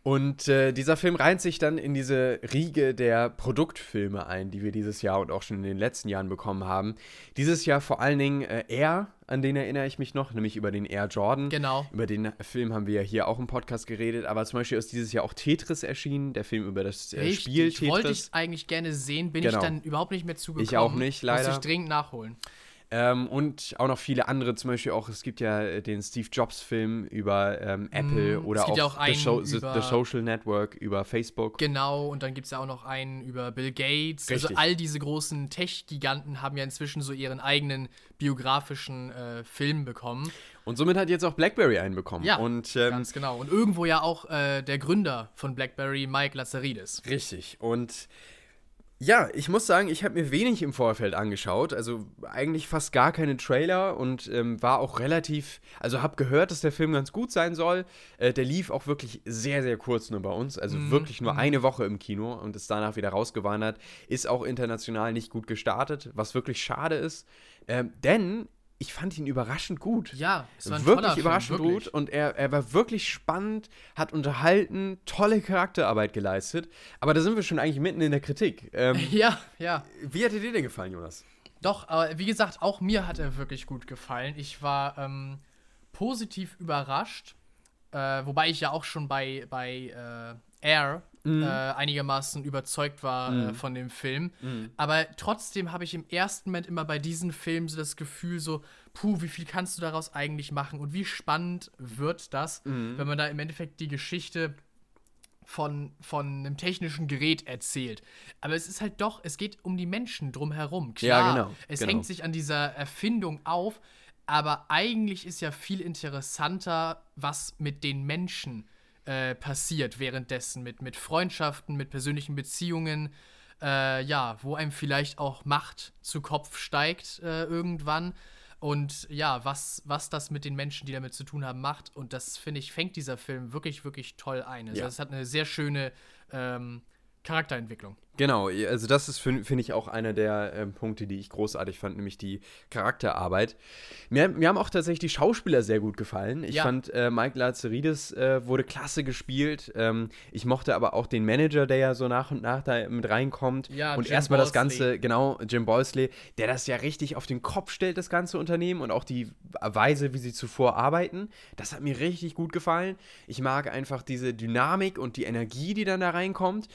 Und äh, dieser Film reiht sich dann in diese Riege der Produktfilme ein, die wir dieses Jahr und auch schon in den letzten Jahren bekommen haben. Dieses Jahr vor allen Dingen äh, Air, an den erinnere ich mich noch, nämlich über den Air Jordan. Genau. Über den Film haben wir ja hier auch im Podcast geredet, aber zum Beispiel ist dieses Jahr auch Tetris erschienen, der Film über das äh, Spiel Richtig, wollte ich Tetris. eigentlich gerne sehen, bin Genau. ich dann überhaupt nicht mehr zugekommen. Ich auch nicht, leider. Muss ich dringend nachholen. Ähm, und auch noch viele andere, zum Beispiel auch, es gibt ja äh, den Steve Jobs-Film über ähm, Apple Mm, oder gibt ja auch, auch The, Show, the, the Social Network über Facebook. Genau, und dann gibt es ja auch noch einen über Bill Gates. Richtig. Also all diese großen Tech-Giganten haben ja inzwischen so ihren eigenen biografischen äh, Film bekommen. Und somit hat jetzt auch BlackBerry einen bekommen. Ja, und, ähm, Ganz genau. Und irgendwo ja auch äh, der Gründer von BlackBerry, Mike Lazaridis. Richtig. Und ja, ich muss sagen, ich habe mir wenig im Vorfeld angeschaut. Also eigentlich fast gar keine Trailer und ähm, war auch relativ. Also habe gehört, dass der Film ganz gut sein soll. Äh, der lief auch wirklich sehr, sehr kurz nur bei uns. Also wirklich nur eine Woche im Kino und ist danach wieder rausgewandert. Ist auch international nicht gut gestartet, was wirklich schade ist. Ähm, denn ich fand ihn überraschend gut Ja, es war ein wirklich toller Film, überraschend wirklich. gut und er, er war wirklich spannend, hat unterhalten, tolle Charakterarbeit geleistet. Aber da sind wir schon eigentlich mitten in der Kritik. Ähm, Ja, ja. wie hat dir den denn gefallen, Jonas? Doch, aber wie gesagt, auch mir hat er wirklich gut gefallen. Ich war ähm, positiv überrascht, äh, wobei ich ja auch schon bei, bei äh, Air Mhm. äh, einigermaßen überzeugt war äh, von dem Film. Mhm. Aber trotzdem habe ich im ersten Moment immer bei diesen Filmen so das Gefühl, so, puh, wie viel kannst du daraus eigentlich machen und wie spannend wird das, Mhm. wenn man da im Endeffekt die Geschichte von, von einem technischen Gerät erzählt. Aber es ist halt doch, es geht um die Menschen drumherum. Ja, Klar, genau, es genau. hängt sich an dieser Erfindung auf, aber eigentlich ist ja viel interessanter, was mit den Menschen äh, passiert währenddessen, mit, mit Freundschaften, mit persönlichen Beziehungen. äh, ja, wo einem vielleicht auch Macht zu Kopf steigt äh, irgendwann. Und ja, was, was das mit den Menschen, die damit zu tun haben, macht. Und das, finde ich, fängt dieser Film wirklich, wirklich toll ein. Also, Ja. es hat eine sehr schöne ähm, Charakterentwicklung. Genau, also das ist, finde ich, auch einer der ähm, Punkte, die ich großartig fand, nämlich die Charakterarbeit. Mir, mir haben auch tatsächlich die Schauspieler sehr gut gefallen. Ich Ja. fand, äh, Mike Lazaridis äh, wurde klasse gespielt. Ähm, ich mochte aber auch den Manager, der ja so nach und nach da mit reinkommt. Ja, und Jim erstmal das. Ganze, genau, Jim Boysley, der das ja richtig auf den Kopf stellt, das ganze Unternehmen und auch die Weise, wie sie zuvor arbeiten. Das hat mir richtig gut gefallen. Ich mag einfach diese Dynamik und die Energie, die dann da reinkommt.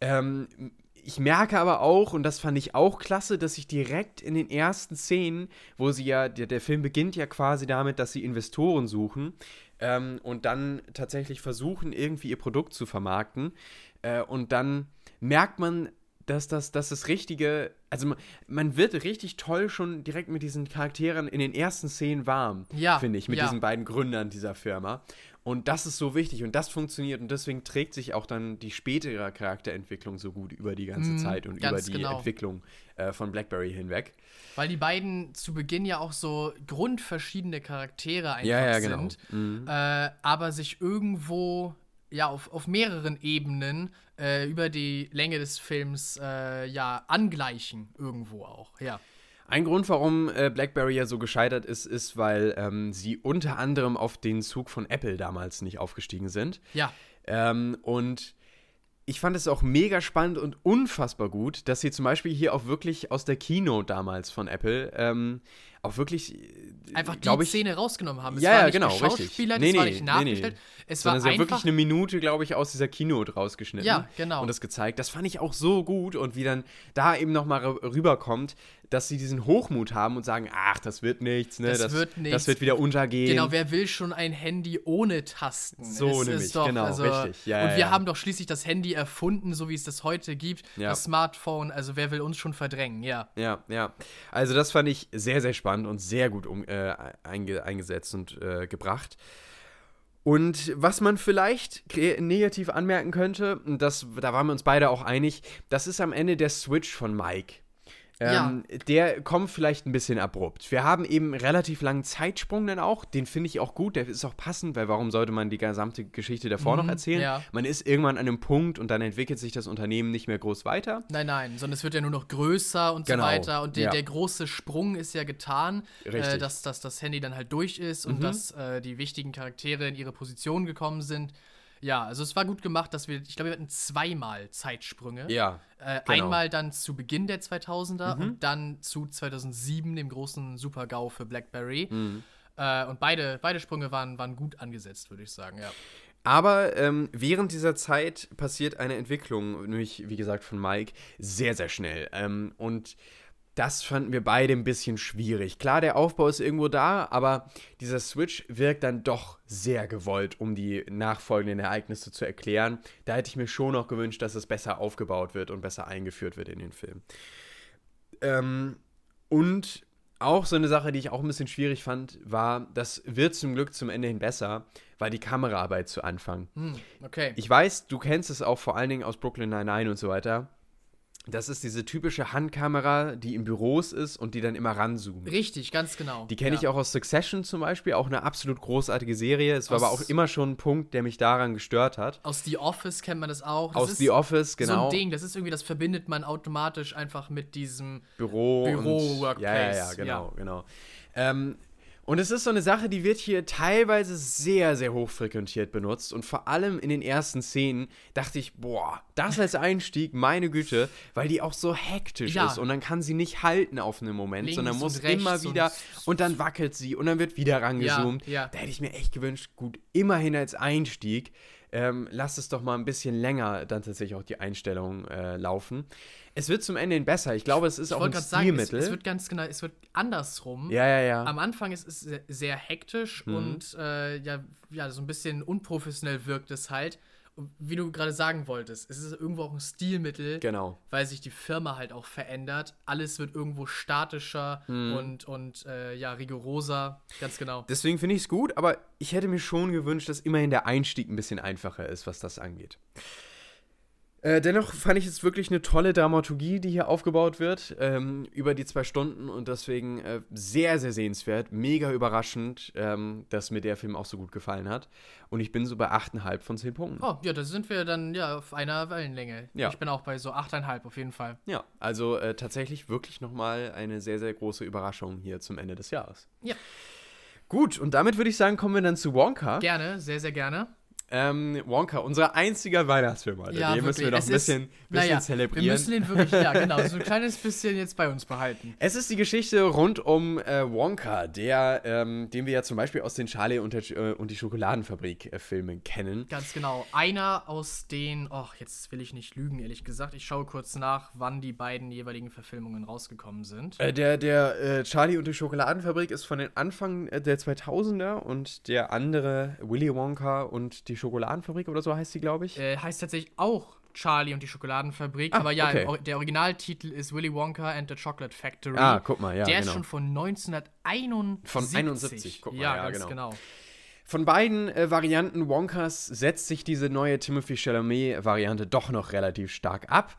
Ähm, ich merke aber auch, und das fand ich auch klasse, dass sich direkt in den ersten Szenen, wo sie ja, der, der Film beginnt ja quasi damit, dass sie Investoren suchen ähm, und dann tatsächlich versuchen, irgendwie ihr Produkt zu vermarkten. Äh, und dann merkt man, dass das, dass das Richtige, also man, man wird richtig toll schon direkt mit diesen Charakteren in den ersten Szenen warm, Ja, finde ich, mit ja. diesen beiden Gründern dieser Firma. Und das ist so wichtig und das funktioniert und deswegen trägt sich auch dann die spätere Charakterentwicklung so gut über die ganze Mhm, Zeit und über die genau. Entwicklung äh, von Blackberry hinweg. Weil die beiden zu Beginn ja auch so grundverschiedene Charaktere einfach Ja, ja, genau. sind. Mhm. äh, aber sich irgendwo ja auf, auf mehreren Ebenen äh, über die Länge des Films äh, ja angleichen irgendwo auch. Ja. Ein Grund, warum äh, BlackBerry ja so gescheitert ist, ist, weil ähm, sie unter anderem auf den Zug von Apple damals nicht aufgestiegen sind. Ja. Ähm, und ich fand es auch mega spannend und unfassbar gut, dass sie zum Beispiel hier auch wirklich aus der Keynote damals von Apple ähm, auch wirklich Einfach die ich, Szene rausgenommen haben. Es Ja, war ja, nicht genau, richtig. geschauspielert, Nee, es war nee, nicht nee, nachgestellt. nee. Es war sie haben einfach wirklich eine Minute, glaube ich, aus dieser Keynote rausgeschnitten. Ja, genau. Und das gezeigt. Das fand ich auch so gut. Und wie dann da eben nochmal rüberkommt, dass sie diesen Hochmut haben und sagen, ach, das wird nichts, ne? Das wird nichts. Das wird wieder untergehen. Genau, wer will schon ein Handy ohne Tasten? So Es nämlich, doch, genau, also, richtig. Ja, und ja, wir ja. haben doch schließlich das Handy erfunden, so wie es das heute gibt. Das Smartphone, also wer will uns schon verdrängen? Ja. Ja, ja. Also das fand ich sehr, sehr spannend und sehr gut um, äh, einge eingesetzt und äh, gebracht. Und was man vielleicht negativ anmerken könnte, das, da waren wir uns beide auch einig, das ist am Ende der Switch von Mike. Ähm, Der kommt vielleicht ein bisschen abrupt. Wir haben eben einen relativ langen Zeitsprung dann auch. Den finde ich auch gut. Der ist auch passend, weil warum sollte man die gesamte Geschichte davor noch erzählen? ja. Man ist irgendwann an einem Punkt und dann entwickelt sich das Unternehmen nicht mehr groß weiter. Nein, nein, sondern es wird ja nur noch größer und Genau, so weiter. Und der, ja. der große Sprung ist ja getan. Mhm. äh, dass, dass das Handy dann halt durch ist und dass äh, die wichtigen Charaktere in ihre Position gekommen sind. Ja, also es war gut gemacht, dass wir, ich glaube, wir hatten zweimal Zeitsprünge. Ja. Äh, genau. Einmal dann zu Beginn der 2000er und dann zu 2007, dem großen Super-GAU für BlackBerry. Äh, und beide, beide Sprünge waren, waren gut angesetzt, würde ich sagen, ja. Aber ähm, während dieser Zeit passiert eine Entwicklung, nämlich wie gesagt von Mike, sehr, sehr schnell. Ähm, und das fanden wir beide ein bisschen schwierig. Klar, der Aufbau ist irgendwo da, aber dieser Switch wirkt dann doch sehr gewollt, um die nachfolgenden Ereignisse zu erklären. Da hätte ich mir schon noch gewünscht, dass es besser aufgebaut wird und besser eingeführt wird in den Film. Ähm, und auch so eine Sache, die ich auch ein bisschen schwierig fand, war, das wird zum Glück zum Ende hin besser, war die Kameraarbeit zu Anfang. Hm, okay. Ich weiß, du kennst es auch vor allen Dingen aus Brooklyn Nine-Nine und so weiter. Das ist diese typische Handkamera, die in Büros ist und die dann immer ranzoomt. Richtig, ganz genau. Die kenne ja. ich auch aus Succession zum Beispiel, auch eine absolut großartige Serie. Es war Aus- aber auch immer schon ein Punkt, der mich daran gestört hat. Aus The Office kennt man das auch. Das aus ist The Office, So genau. ein Ding, das ist irgendwie, das verbindet man automatisch einfach mit diesem. Büro, Büro, und, Workplace, Ja, ja, ja, genau, ja. genau. Ähm, und es ist so eine Sache, die wird hier teilweise sehr, sehr hochfrequentiert benutzt. Und vor allem in den ersten Szenen dachte ich, boah, das als Einstieg, meine Güte, weil die auch so hektisch Ja. ist. Und dann kann sie nicht halten auf einen Moment, Links sondern und muss immer und- wieder. Und, dann wackelt sie und dann wird wieder rangezoomt. Ja, ja. Da hätte ich mir echt gewünscht, gut, immerhin als Einstieg. Ähm, lass es doch mal ein bisschen länger dann tatsächlich auch die Einstellungen äh, laufen. Es wird zum Ende hin besser. Ich glaube, es ist Ich auch ein gerade sagen, es, Stilmittel. es wird ganz genau, es wird andersrum. ja, ja, ja. Am Anfang ist es sehr, sehr hektisch Mhm. und äh, ja, ja, so ein bisschen unprofessionell wirkt es halt. Und wie du gerade sagen wolltest, es ist irgendwo auch ein Stilmittel, Genau. weil sich die Firma halt auch verändert. Alles wird irgendwo statischer Mhm. und, und äh, ja, rigoroser. Ganz genau. Deswegen finde ich es gut, aber ich hätte mir schon gewünscht, dass immerhin der Einstieg ein bisschen einfacher ist, was das angeht. Äh, dennoch fand ich es wirklich eine tolle Dramaturgie, die hier aufgebaut wird, ähm, über die zwei Stunden und deswegen äh, sehr, sehr sehenswert, mega überraschend, ähm, dass mir der Film auch so gut gefallen hat. Und ich bin so bei 8,5 von 10 Punkten. Oh, ja, da sind wir dann ja auf einer Wellenlänge. Ja. Ich bin auch bei so 8,5 auf jeden Fall. Ja, also äh, tatsächlich wirklich nochmal eine sehr, sehr große Überraschung hier zum Ende des Jahres. Ja. Gut, und damit würde ich sagen, kommen wir dann zu Wonka. Gerne, sehr, sehr gerne. Ähm, Wonka, unser einziger Weihnachtsfilm, Alter. Ja, Den müssen wir doch ein bisschen, ist- bisschen naja, zelebrieren. Wir müssen den wirklich, ja, genau, so ein kleines bisschen jetzt bei uns behalten. Es ist die Geschichte rund um äh, Wonka, der, ähm, den wir ja zum Beispiel aus den Charlie und, der, äh, und die Schokoladenfabrik-Filmen kennen. Ganz genau. Einer aus den, ach, jetzt will ich nicht lügen, ehrlich gesagt. Ich schaue kurz nach, wann die beiden jeweiligen Verfilmungen rausgekommen sind. Äh, der der äh, Charlie und die Schokoladenfabrik ist von den Anfang äh, der 2000er und der andere Willy Wonka und die Schokoladenfabrik oder so heißt sie, glaube ich. Äh, heißt tatsächlich auch Charlie und die Schokoladenfabrik. Ah, aber ja, okay. der Originaltitel ist Willy Wonka and the Chocolate Factory. Ah, guck mal, ja, Der genau. ist schon von 1971. Von 71, guck mal, ja, ja, ganz genau. genau. Von beiden äh, Varianten Wonkas setzt sich diese neue Timothy Chalamet-Variante doch noch relativ stark ab.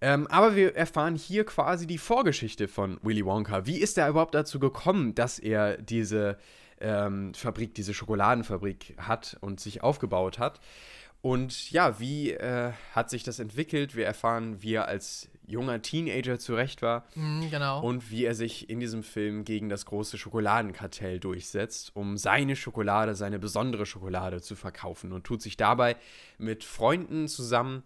Ähm, aber wir erfahren hier quasi die Vorgeschichte von Willy Wonka. Wie ist er überhaupt dazu gekommen, dass er diese ähm, Fabrik, diese Schokoladenfabrik hat und sich aufgebaut hat? Und ja, wie äh, hat sich das entwickelt? Wir erfahren, wie er als junger Teenager zurecht war Mhm, genau. und wie er sich in diesem Film gegen das große Schokoladenkartell durchsetzt, um seine Schokolade, seine besondere Schokolade zu verkaufen und tut sich dabei mit Freunden zusammen,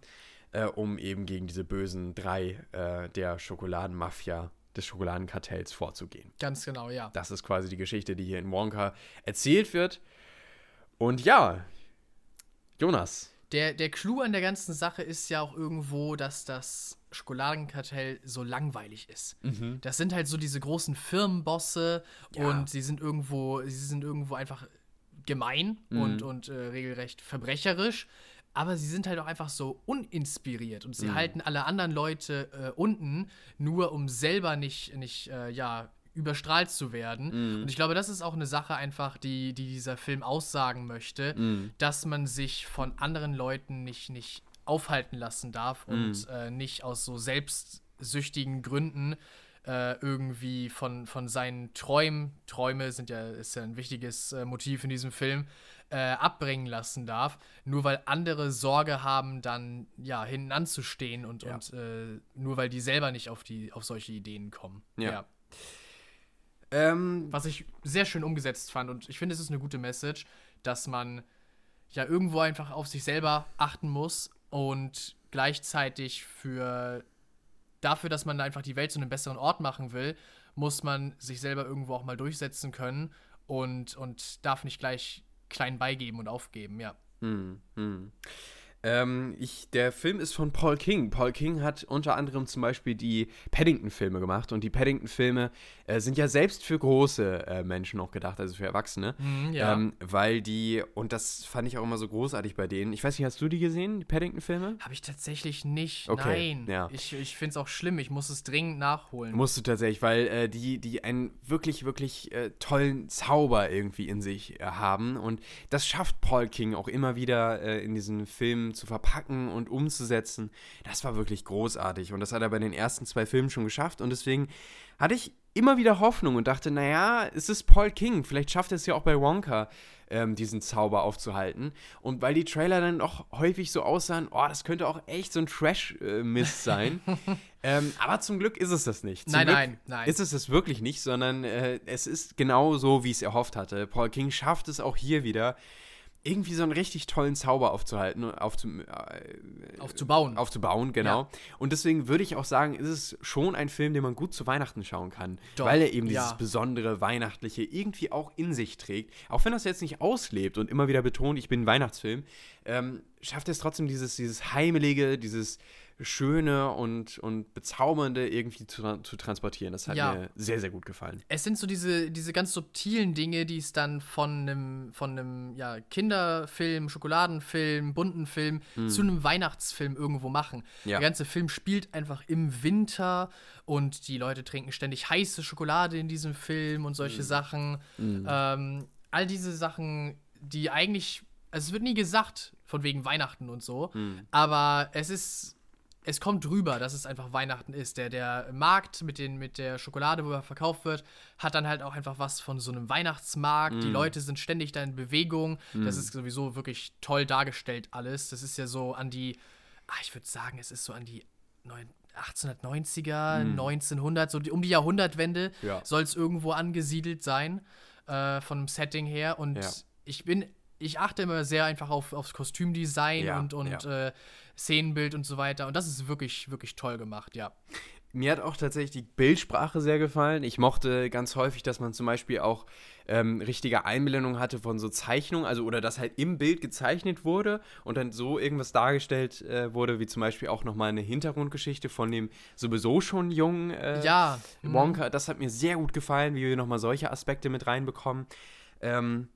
äh, um eben gegen diese bösen drei äh, der Schokoladenmafia des Schokoladenkartells vorzugehen. ganz genau, ja. Das ist quasi die Geschichte, die hier in Wonka erzählt wird. Und ja, Jonas. Der, der Clou an der ganzen Sache ist ja auch irgendwo, dass das Schokoladenkartell so langweilig ist. Das sind halt so diese großen Firmenbosse Ja. und sie sind irgendwo, sie sind irgendwo einfach gemein und, und äh, regelrecht verbrecherisch. Aber sie sind halt auch einfach so uninspiriert und sie halten alle anderen Leute äh, unten, nur um selber nicht, nicht äh, ja, überstrahlt zu werden. Und ich glaube, das ist auch eine Sache einfach, die, die dieser Film aussagen möchte, dass man sich von anderen Leuten nicht, nicht aufhalten lassen darf und äh, nicht aus so selbstsüchtigen Gründen äh, irgendwie von, von seinen Träumen, Träume sind ja, ist ja ein wichtiges äh, Motiv in diesem Film, äh, abbringen lassen darf, nur weil andere Sorge haben, dann ja hinten anzustehen und, Ja. und äh, nur weil die selber nicht auf, die, auf solche Ideen kommen. Ja. Ähm, Was ich sehr schön umgesetzt fand und ich finde, es ist eine gute Message, dass man ja irgendwo einfach auf sich selber achten muss und gleichzeitig für dafür, dass man einfach die Welt zu einem besseren Ort machen will, muss man sich selber irgendwo auch mal durchsetzen können und, und darf nicht gleich klein beigeben und aufgeben, ja. Hm, hm. Ähm, ich, der Film ist von Paul King. Paul King hat unter anderem zum Beispiel die Paddington-Filme gemacht. Und die Paddington-Filme äh, sind ja selbst für große äh, Menschen auch gedacht, also für Erwachsene. Mhm, ja. Ähm, weil die, und das fand ich auch immer so großartig bei denen. Ich weiß nicht, hast du die gesehen, die Paddington-Filme? Habe ich tatsächlich nicht. Okay, Nein. ja. Ich, ich finde es auch schlimm. Ich muss es dringend nachholen. Musst du tatsächlich, weil äh, die, die einen wirklich, wirklich äh, tollen Zauber irgendwie in sich äh, haben. Und das schafft Paul King auch immer wieder äh, in diesen Filmen zu verpacken und umzusetzen. Das war wirklich großartig. Und das hat er bei den ersten zwei Filmen schon geschafft. Und deswegen hatte ich immer wieder Hoffnung und dachte, naja, es ist Paul King. Vielleicht schafft er es ja auch bei Wonka, ähm, diesen Zauber aufzuhalten. Und weil die Trailer dann auch häufig so aussahen, oh, das könnte auch echt so ein Trash-Mist sein. ähm, aber zum Glück ist es das nicht. Zum Nein, Glück nein, nein. Ist es das wirklich nicht, sondern äh, es ist genau so, wie ich es erhofft hatte. Paul King schafft es auch hier wieder, irgendwie so einen richtig tollen Zauber aufzuhalten, und aufzu, äh, Aufzubauen. aufzubauen, genau. Und deswegen würde ich auch sagen, ist es schon ein Film, den man gut zu Weihnachten schauen kann, Doch, weil er eben dieses ja. besondere Weihnachtliche irgendwie auch in sich trägt. Auch wenn das jetzt nicht auslebt und immer wieder betont, ich bin ein Weihnachtsfilm, ähm, schafft es trotzdem dieses, dieses heimelige, dieses Schöne und, und Bezaubernde irgendwie zu, zu transportieren. Das hat Ja. mir sehr, sehr gut gefallen. Es sind so diese, diese ganz subtilen Dinge, die es dann von einem von einem ja, Kinderfilm, Schokoladenfilm, bunten Film zu einem Weihnachtsfilm irgendwo machen. Ja. Der ganze Film spielt einfach im Winter und die Leute trinken ständig heiße Schokolade in diesem Film und solche Sachen. Ähm, all diese Sachen, die eigentlich, also es wird nie gesagt, von wegen Weihnachten und so. Hm. Aber es ist, es kommt drüber, dass es einfach Weihnachten ist. Der, der Markt mit, den, mit der Schokolade, wo er verkauft wird, hat dann halt auch einfach was von so einem Weihnachtsmarkt. Die Mhm. Leute sind ständig da in Bewegung. Das ist sowieso wirklich toll dargestellt alles. Das ist ja so an die, ah, ich würde sagen, es ist so an die neun- 1890er, 1900, so die, um die Jahrhundertwende. Ja. soll es irgendwo angesiedelt sein, äh, von dem Setting her. Und Ja. ich bin, ich achte immer sehr einfach auf, aufs Kostümdesign Ja, und, und äh, Szenenbild und so weiter. Und das ist wirklich, wirklich toll gemacht, ja. Mir hat auch tatsächlich die Bildsprache sehr gefallen. Ich mochte ganz häufig, dass man zum Beispiel auch ähm, richtige Einblendungen hatte von so Zeichnungen, also oder dass halt im Bild gezeichnet wurde und dann so irgendwas dargestellt äh, wurde, wie zum Beispiel auch nochmal eine Hintergrundgeschichte von dem sowieso schon jungen äh, Ja. mhm. Wonka. Das hat mir sehr gut gefallen, wie wir nochmal solche Aspekte mit reinbekommen. Ähm,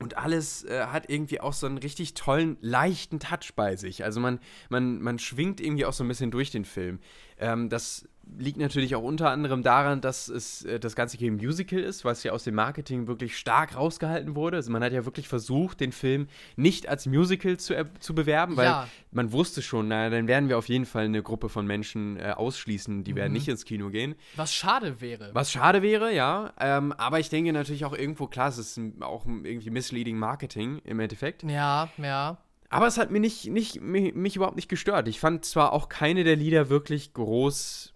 und alles äh, hat irgendwie auch so einen richtig tollen, leichten Touch bei sich. Also man, man, man schwingt irgendwie auch so ein bisschen durch den Film. Ähm, das liegt natürlich auch unter anderem daran, dass es äh, das Ganze hier ein Musical ist, was ja aus dem Marketing wirklich stark rausgehalten wurde. Also man hat ja wirklich versucht, den Film nicht als Musical zu, äh, zu bewerben, weil Ja. man wusste schon, naja, dann werden wir auf jeden Fall eine Gruppe von Menschen äh, ausschließen, die werden nicht ins Kino gehen. Was schade wäre. Was schade wäre, ja. Ähm, aber ich denke natürlich auch irgendwo, klar, es ist auch irgendwie misleading Marketing im Endeffekt. Ja, ja. Aber es hat mir nicht, nicht, mich, mich überhaupt nicht gestört. Ich fand zwar auch keine der Lieder wirklich groß,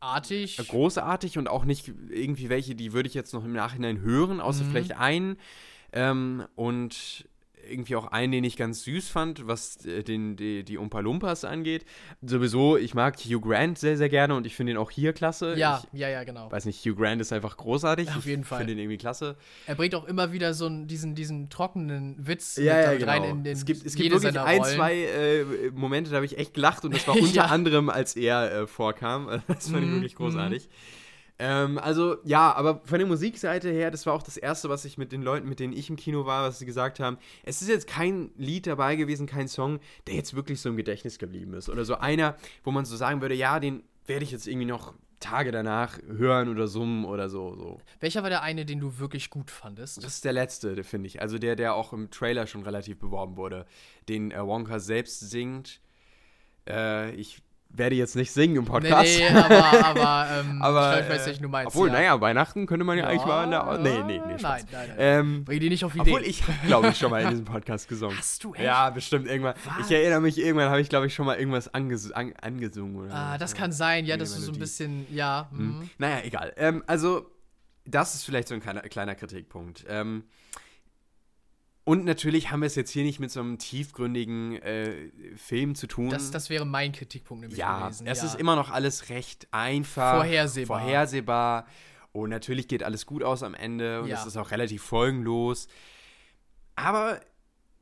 Artig. äh, großartig und auch nicht irgendwie welche, die würde ich jetzt noch im Nachhinein hören, außer Mhm. vielleicht einen. Ähm, und irgendwie auch einen, den ich ganz süß fand, was äh, den, die, die Umpa Lumpas angeht. Sowieso, ich mag Hugh Grant sehr, sehr gerne und ich finde ihn auch hier klasse. Ja, Ich ja, ja, genau. weiß nicht, Hugh Grant ist einfach großartig. Auf jeden ich Fall. finde ihn irgendwie klasse. Er bringt auch immer wieder so einen, diesen, diesen trockenen Witz mit Ja, ja, genau. rein in den es gibt, es gibt wirklich ein, zwei äh, Momente, da habe ich echt gelacht und das war unter Ja. anderem, als er äh, vorkam. Das fand ich Mhm, wirklich großartig. Ähm, also, ja, aber von der Musikseite her, das war auch das Erste, was ich mit den Leuten, mit denen ich im Kino war, was sie gesagt haben. Es ist jetzt kein Lied dabei gewesen, kein Song, der jetzt wirklich so im Gedächtnis geblieben ist. Oder so einer, wo man so sagen würde, ja, den werde ich jetzt irgendwie noch Tage danach hören oder summen oder so. so. Welcher war der eine, den du wirklich gut fandest? Das ist der letzte, finde ich. Also der, der auch im Trailer schon relativ beworben wurde. Den äh, Wonka selbst singt. Äh, ich werde jetzt nicht singen im Nee, Podcast. nee, aber, aber, ähm, Aber, ich, glaub, ich weiß, äh, welchen du meinst. Obwohl, ja. naja, Weihnachten könnte man ja, eigentlich mal. Ja, Na, nee, nee, nee. Spaß. Nein, nein, nein. Ähm, Bring die nicht auf Ideen. obwohl, ich habe, glaube ich, schon mal in diesem Podcast gesungen. Hast du echt? Ja, bestimmt irgendwann. Was? Ich erinnere mich, irgendwann habe ich, glaube ich, schon mal irgendwas anges an angesungen. Oder Ah, das kann sein, ja, dass du so ein bisschen, ja. mhm. Naja, egal. Ähm, also, das ist vielleicht so ein kleiner, kleiner Kritikpunkt. Ähm, und natürlich haben wir es jetzt hier nicht mit so einem tiefgründigen äh, Film zu tun. Das, das wäre mein Kritikpunkt nämlich ja, gewesen. es ja. ist immer noch alles recht einfach. Vorhersehbar. Vorhersehbar. Und natürlich geht alles gut aus am Ende und Ja. es ist auch relativ folgenlos. Aber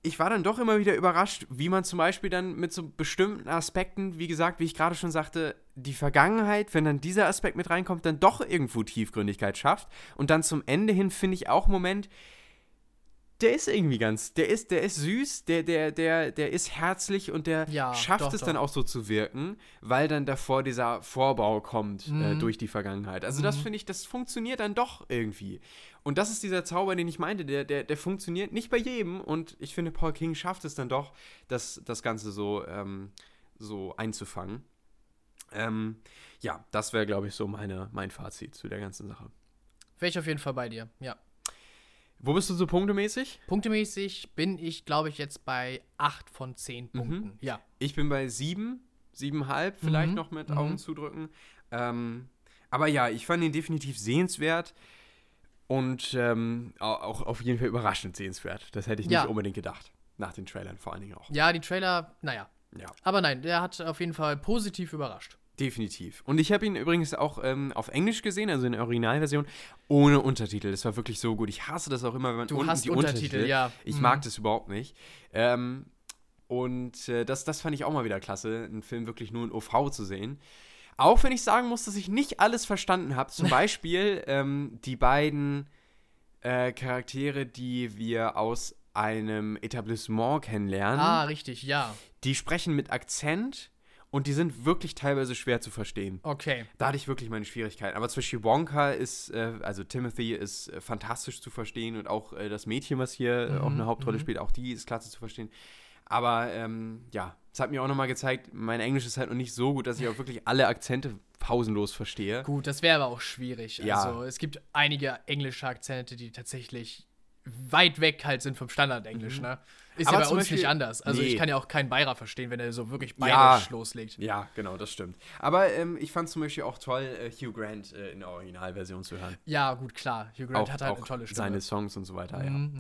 ich war dann doch immer wieder überrascht, wie man zum Beispiel dann mit so bestimmten Aspekten, wie gesagt, wie ich gerade schon sagte, die Vergangenheit, wenn dann dieser Aspekt mit reinkommt, dann doch irgendwo Tiefgründigkeit schafft. Und dann zum Ende hin finde ich auch einen Moment, der ist irgendwie ganz, der ist, der ist süß, der, der, der, der ist herzlich und der Ja, schafft doch, es dann doch. auch so zu wirken, weil dann davor dieser Vorbau kommt äh, Mhm. durch die Vergangenheit. Also das finde ich, das funktioniert dann doch irgendwie. Und das ist dieser Zauber, den ich meinte, der, der, der funktioniert nicht bei jedem und ich finde, Paul King schafft es dann doch, das, das Ganze so, ähm, so einzufangen. Ähm, ja, das wäre, glaube ich, so meine, mein Fazit zu der ganzen Sache. Wäre ich auf jeden Fall bei dir, ja. Wo bist du so punktemäßig? Punktemäßig bin ich, glaube ich, jetzt bei 8 von Mhm. 10 Punkten. Ja. Ich bin bei sieben, siebenhalb, vielleicht Mhm, noch mit mhm. Augen zudrücken. Ähm, aber ja, ich fand ihn definitiv sehenswert und ähm, au- auch auf jeden Fall überraschend sehenswert. Das hätte ich Ja. nicht unbedingt gedacht. Nach den Trailern vor allen Dingen auch. Ja, die Trailer, naja. Ja, Aber nein, der hat auf jeden Fall positiv überrascht. Definitiv. Und ich habe ihn übrigens auch ähm, auf Englisch gesehen, also in der Originalversion, ohne Untertitel. Das war wirklich so gut. Ich hasse das auch immer, wenn man Du hast die Untertitel, ja. Ich Mhm. mag das überhaupt nicht. Ähm, und äh, das, das fand ich auch mal wieder klasse, einen Film wirklich nur in OV zu sehen. Auch wenn ich sagen muss, dass ich nicht alles verstanden habe. Zum Beispiel ähm, die beiden äh, Charaktere, die wir aus einem Etablissement kennenlernen, Ah, richtig, ja. die sprechen mit Akzent und die sind wirklich teilweise schwer zu verstehen. Okay. Da hatte ich wirklich meine Schwierigkeiten. Aber zum Beispiel Wonka ist, äh, also Timothy ist äh, fantastisch zu verstehen und auch äh, das Mädchen, was hier äh, auch Mhm, eine Hauptrolle mhm. spielt, auch die ist klasse zu verstehen. Aber ähm, ja, es hat mir auch nochmal gezeigt, mein Englisch ist halt noch nicht so gut, dass ich auch wirklich alle Akzente pausenlos verstehe. Gut, das wäre aber auch schwierig. Ja. Also es gibt einige englische Akzente, die tatsächlich weit weg halt sind vom Standardenglisch, ne? Ist Mhm. Aber ja bei uns Beispiel- nicht anders. Also ich Nee. kann ja auch keinen Beira verstehen, wenn er so wirklich Ja. bayerisch loslegt. Ja, genau, das stimmt. Aber ähm, ich fand zum Beispiel auch toll, äh, Hugh Grant äh, in der Originalversion zu hören. Ja, gut, klar. Hugh Grant auch hat halt auch eine tolle Stimme. seine Songs und so weiter, ja. Mhm.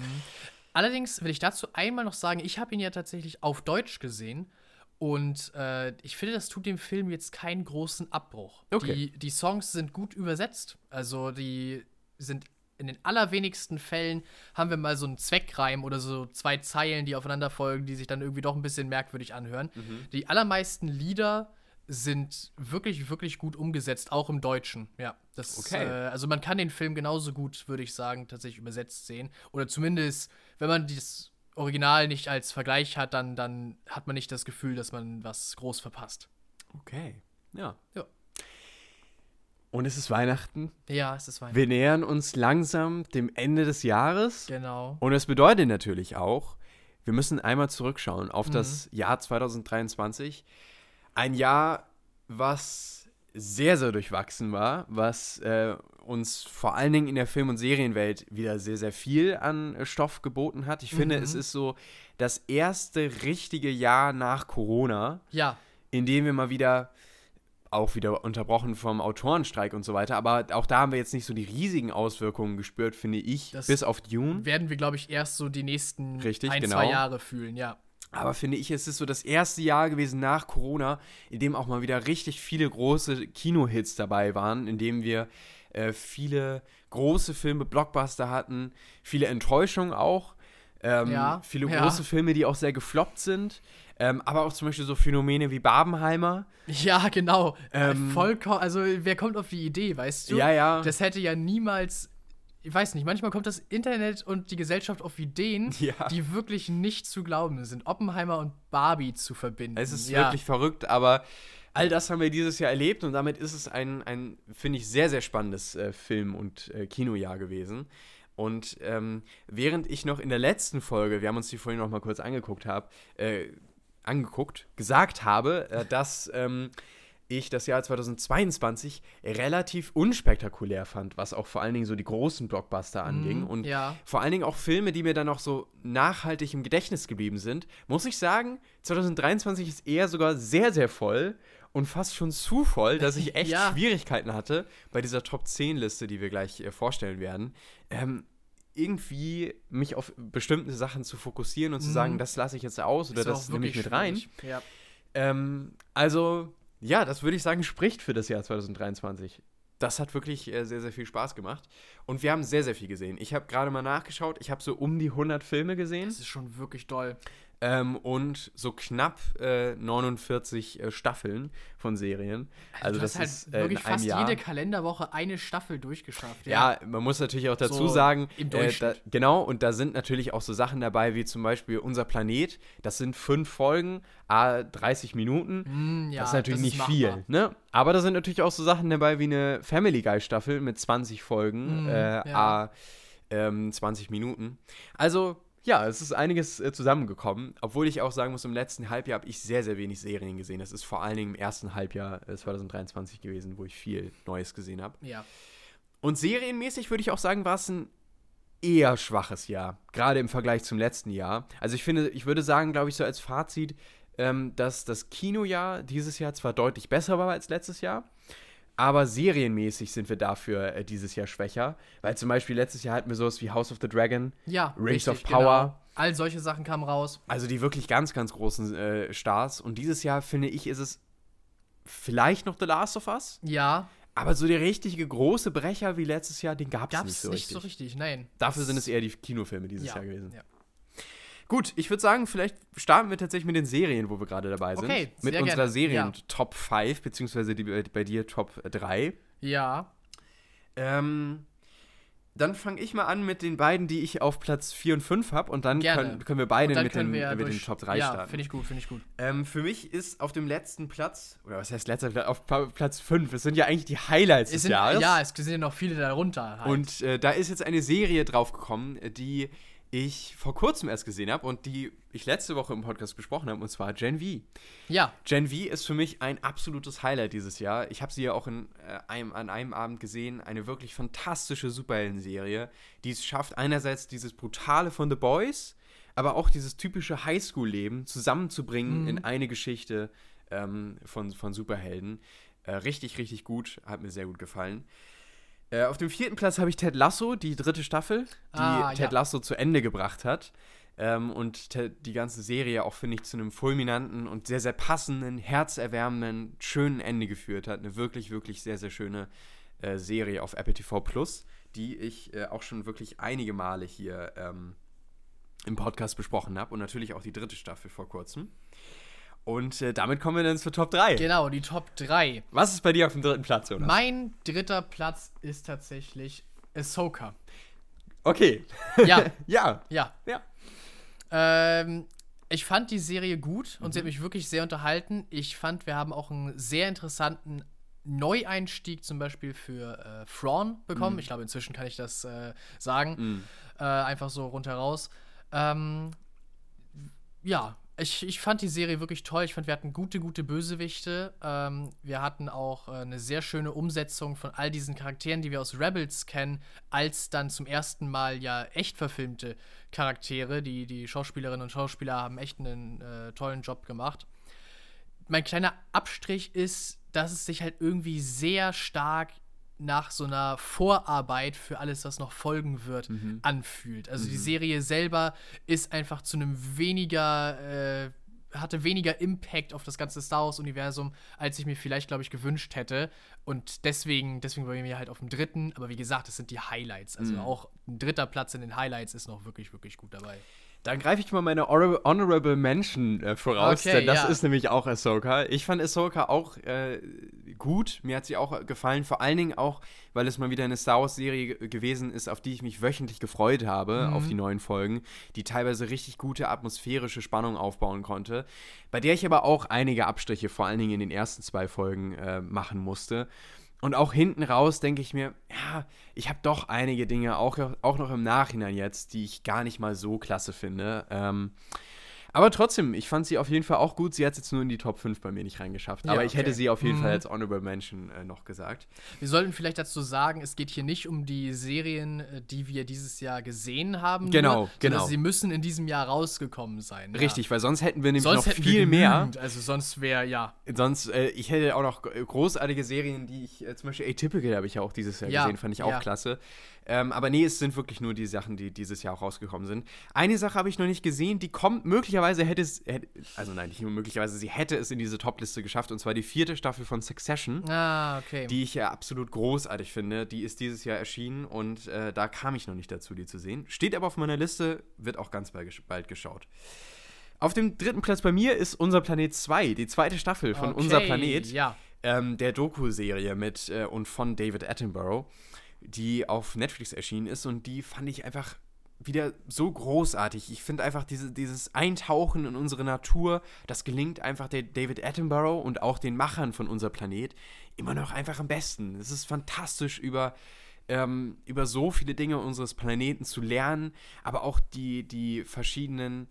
Allerdings will ich dazu einmal noch sagen, ich habe ihn ja tatsächlich auf Deutsch gesehen und äh, ich finde, das tut dem Film jetzt keinen großen Abbruch. Okay. Die, die Songs sind gut übersetzt, also die sind in den allerwenigsten Fällen haben wir mal so einen Zweckreim oder so zwei Zeilen, die aufeinander folgen, die sich dann irgendwie doch ein bisschen merkwürdig anhören. Mhm. Die allermeisten Lieder sind wirklich, wirklich gut umgesetzt, auch im Deutschen. Ja, das Okay. äh, also man kann den Film genauso gut, würde ich sagen, tatsächlich übersetzt sehen. Oder zumindest, wenn man das Original nicht als Vergleich hat, dann, dann hat man nicht das Gefühl, dass man was groß verpasst. Okay, ja. Ja. Und es ist Weihnachten. Ja, es ist Weihnachten. Wir nähern uns langsam dem Ende des Jahres. Genau. Und das bedeutet natürlich auch, wir müssen einmal zurückschauen auf Mhm. das Jahr 2023. Ein Jahr, was sehr, sehr durchwachsen war, was äh, uns vor allen Dingen in der Film- und Serienwelt wieder sehr, sehr viel an äh, Stoff geboten hat. Ich finde, Mhm. es ist so das erste richtige Jahr nach Corona, Ja, in dem wir mal wieder auch wieder unterbrochen vom Autorenstreik und so weiter, aber auch da haben wir jetzt nicht so die riesigen Auswirkungen gespürt, finde ich, Das- bis auf Dune. werden wir, glaube ich, erst so die nächsten Richtig, ein, genau. zwei Jahre fühlen, ja. Aber finde ich, es ist so das erste Jahr gewesen nach Corona, in dem auch mal wieder richtig viele große Kinohits dabei waren, in dem wir äh, viele große Filme, Blockbuster hatten, viele Enttäuschungen auch, ähm, Ja, viele ja. große Filme, die auch sehr gefloppt sind, ähm, aber auch zum Beispiel so Phänomene wie Barbenheimer. Ja, genau. Ähm, Vollkommen, also wer kommt auf die Idee, weißt du? Ja, ja. Das hätte ja niemals, ich weiß nicht, manchmal kommt das Internet und die Gesellschaft auf Ideen, Ja. die wirklich nicht zu glauben sind. Oppenheimer und Barbie zu verbinden. Es ist ja. wirklich verrückt, aber all das haben wir dieses Jahr erlebt und damit ist es ein, ein finde ich, sehr, sehr spannendes äh, Film- und äh, Kinojahr gewesen. Und ähm, während ich noch in der letzten Folge, wir haben uns die vorhin noch mal kurz angeguckt, hab, äh, angeguckt, gesagt habe, äh, dass ähm, ich das Jahr 2022 relativ unspektakulär fand, was auch vor allen Dingen so die großen Blockbuster anging. Und ja. vor allen Dingen auch Filme, die mir dann auch so nachhaltig im Gedächtnis geblieben sind, muss ich sagen, 2023 ist eher sogar sehr, sehr voll und fast schon zu voll, dass ich echt Ja. Schwierigkeiten hatte bei dieser Top 10 Liste, die wir gleich äh, vorstellen werden. Ähm, irgendwie mich auf bestimmte Sachen zu fokussieren und zu Mhm. sagen, das lasse ich jetzt aus oder Ist das nehme ich mit rein. Ja. Ähm, also, ja, das würde ich sagen, spricht für das Jahr 2023. Das hat wirklich äh, sehr, sehr viel Spaß gemacht. Und wir haben sehr, sehr viel gesehen. Ich habe gerade mal nachgeschaut. Ich habe so um die 100 Filme gesehen. Das ist schon wirklich doll. Ähm, und so knapp äh, 49 äh, Staffeln von Serien. Also du das hast halt ist äh, wirklich fast Jahr. jede Kalenderwoche eine Staffel durchgeschafft. Ja, man muss natürlich auch dazu So sagen, im äh, da, genau, und da sind natürlich auch so Sachen dabei, wie zum Beispiel Unser Planet. Das sind fünf Folgen, a 30 Minuten. Mm, ja, das ist natürlich nicht machbar. viel, ne? Aber da sind natürlich auch so Sachen dabei wie eine Family Guy Staffel mit 20 Folgen, äh, ja. a ähm, 20 Minuten. Also, ja, es ist einiges äh, zusammengekommen, obwohl ich auch sagen muss, im letzten Halbjahr habe ich sehr, sehr wenig Serien gesehen. Das ist vor allen Dingen im ersten Halbjahr äh, 2023 gewesen, wo ich viel Neues gesehen habe. Ja. Und serienmäßig würde ich auch sagen, war es ein eher schwaches Jahr, gerade im Vergleich zum letzten Jahr. Also ich finde, ich würde sagen, glaube ich, so als Fazit, ähm, dass das Kinojahr dieses Jahr zwar deutlich besser war als letztes Jahr, aber serienmäßig sind wir dafür äh, dieses Jahr schwächer, weil zum Beispiel letztes Jahr hatten wir sowas wie House of the Dragon, Ja, Rings richtig, of Power. Genau. All solche Sachen kamen raus. also die wirklich ganz, ganz großen äh, Stars. Und dieses Jahr, finde ich, ist es vielleicht noch The Last of Us, Ja, aber so der richtige große Brecher wie letztes Jahr, den gab es gab's nicht so nicht richtig. so richtig, nein. Dafür sind es eher die Kinofilme dieses ja. Jahr gewesen. Ja. Gut, ich würde sagen, vielleicht starten wir tatsächlich mit den Serien, wo wir gerade dabei sind. Okay, mit unserer gerne. Serien Ja. Top 5, beziehungsweise die, bei bei dir Top 3. ja. Ähm, dann fange ich mal an mit den beiden, die ich auf Platz 4 und 5 habe und dann können, können wir beide mit, den, ja mit den durch- Top 3 ja, starten. finde ich gut, finde ich gut. Ähm, für mich ist auf dem letzten Platz, oder was heißt letzter Platz, auf Platz 5, es sind ja eigentlich die Highlights Es des sind, Jahres. ja, es sind ja noch viele darunter. Halt. Und äh, da ist jetzt eine Serie draufgekommen, die ich vor kurzem erst gesehen habe und die ich letzte Woche im Podcast besprochen habe, und zwar Gen V. Ja. Gen V ist für mich ein absolutes Highlight dieses Jahr. Ich habe sie ja auch in, äh, einem, an einem Abend gesehen. Eine wirklich fantastische Superhelden-Serie, die es schafft, einerseits dieses Brutale von The Boys, aber auch dieses typische Highschool-Leben zusammenzubringen Mhm. in eine Geschichte ähm, von, von Superhelden. Äh, richtig, richtig gut. Hat mir sehr gut gefallen. Äh, auf dem vierten Platz habe ich Ted Lasso, die dritte Staffel, die Ah, Ted ja. Lasso zu Ende gebracht hat. Ähm, und Ted, die ganze Serie auch, finde ich, zu einem fulminanten und sehr, sehr passenden, herzerwärmenden, schönen Ende geführt hat. Eine wirklich, wirklich sehr, sehr schöne äh, Serie auf Apple TV Plus, die ich äh, auch schon wirklich einige Male hier ähm, im Podcast besprochen habe. Und natürlich auch die dritte Staffel vor kurzem. Und äh, damit kommen wir dann zur Top 3. Genau, die Top 3. Was ist bei dir auf dem dritten Platz, Jonas? Mein dritter Platz ist tatsächlich Ahsoka. Okay. Ja, ja. ja. Ja. Ähm, ich fand die Serie gut und Mhm. sie hat mich wirklich sehr unterhalten. Ich fand, wir haben auch einen sehr interessanten Neueinstieg zum Beispiel für äh, Thrawn bekommen. Mhm. Ich glaube, inzwischen kann ich das äh, sagen. Mhm. Äh, einfach so rundheraus. Ähm, ja, ich, ich fand die Serie wirklich toll. Ich fand, wir hatten gute, gute Bösewichte. Ähm, wir hatten auch äh, eine sehr schöne Umsetzung von all diesen Charakteren, die wir aus Rebels kennen, als dann zum ersten Mal ja echt verfilmte Charaktere. Die, die Schauspielerinnen und Schauspieler haben echt einen äh, tollen Job gemacht. Mein kleiner Abstrich ist, dass es sich halt irgendwie sehr stark nach so einer Vorarbeit für alles, was noch folgen wird, anfühlt. Also die Serie selber ist einfach zu einem weniger, äh, hatte weniger Impact auf das ganze Star Wars-Universum, als ich mir vielleicht, glaube ich, gewünscht hätte. Und deswegen, deswegen wollen wir halt auf dem dritten. Aber wie gesagt, das sind die Highlights. Also auch ein dritter Platz in den Highlights ist noch wirklich, wirklich gut dabei. Dann greife ich mal meine Honor- Honorable Mention äh, voraus, Okay, denn das ja. ist nämlich auch Ahsoka. Ich fand Ahsoka auch äh, gut, mir hat sie auch gefallen, vor allen Dingen auch, weil es mal wieder eine Star Wars-Serie ge- gewesen ist, auf die ich mich wöchentlich gefreut habe, Mhm. auf die neuen Folgen, die teilweise richtig gute atmosphärische Spannung aufbauen konnte, bei der ich aber auch einige Abstriche, vor allen Dingen in den ersten zwei Folgen, äh, machen musste. Und auch hinten raus denke ich mir, ja, ich habe doch einige Dinge, auch, auch noch im Nachhinein jetzt, die ich gar nicht mal so klasse finde. Ähm, aber trotzdem, ich fand sie auf jeden Fall auch gut. Sie hat es jetzt nur in die Top 5 bei mir nicht reingeschafft. Ja, aber ich hätte okay. sie auf jeden Mhm. Fall als Honorable Mention äh, noch gesagt. Wir sollten vielleicht dazu sagen, es geht hier nicht um die Serien, äh, die wir dieses Jahr gesehen haben. Genau, nur, genau. Sie müssen in diesem Jahr rausgekommen sein. ja. Richtig, weil sonst hätten wir nämlich Sonst noch viel mehr. Also sonst wäre, ja. Sonst, äh, ich hätte auch noch großartige Serien, die ich, äh, zum Beispiel Atypical habe ich ja auch dieses Jahr Ja, gesehen, fand ich auch ja. klasse. Ähm, aber nee, es sind wirklich nur die Sachen, die dieses Jahr auch rausgekommen sind. Eine Sache habe ich noch nicht gesehen, die kommt, möglicherweise hätte es, hätte, also nein, nicht nur möglicherweise, sie hätte es in diese Top-Liste geschafft, und zwar die vierte Staffel von Succession. Ah, okay. Die ich ja absolut großartig finde. Die ist dieses Jahr erschienen und äh, da kam ich noch nicht dazu, die zu sehen. Steht aber auf meiner Liste, wird auch ganz bald, gesch- bald geschaut. Auf dem dritten Platz bei mir ist Unser Planet 2, die zweite Staffel von Okay, Unser Planet, Ja. ähm, der Doku-Serie mit äh, und von David Attenborough, die auf Netflix erschienen ist und die fand ich einfach wieder so großartig. Ich finde einfach diese, dieses Eintauchen in unsere Natur, das gelingt einfach der David Attenborough und auch den Machern von Unser Planet immer noch einfach am besten. Es ist fantastisch über, ähm, über so viele Dinge unseres Planeten zu lernen, aber auch die, die verschiedenen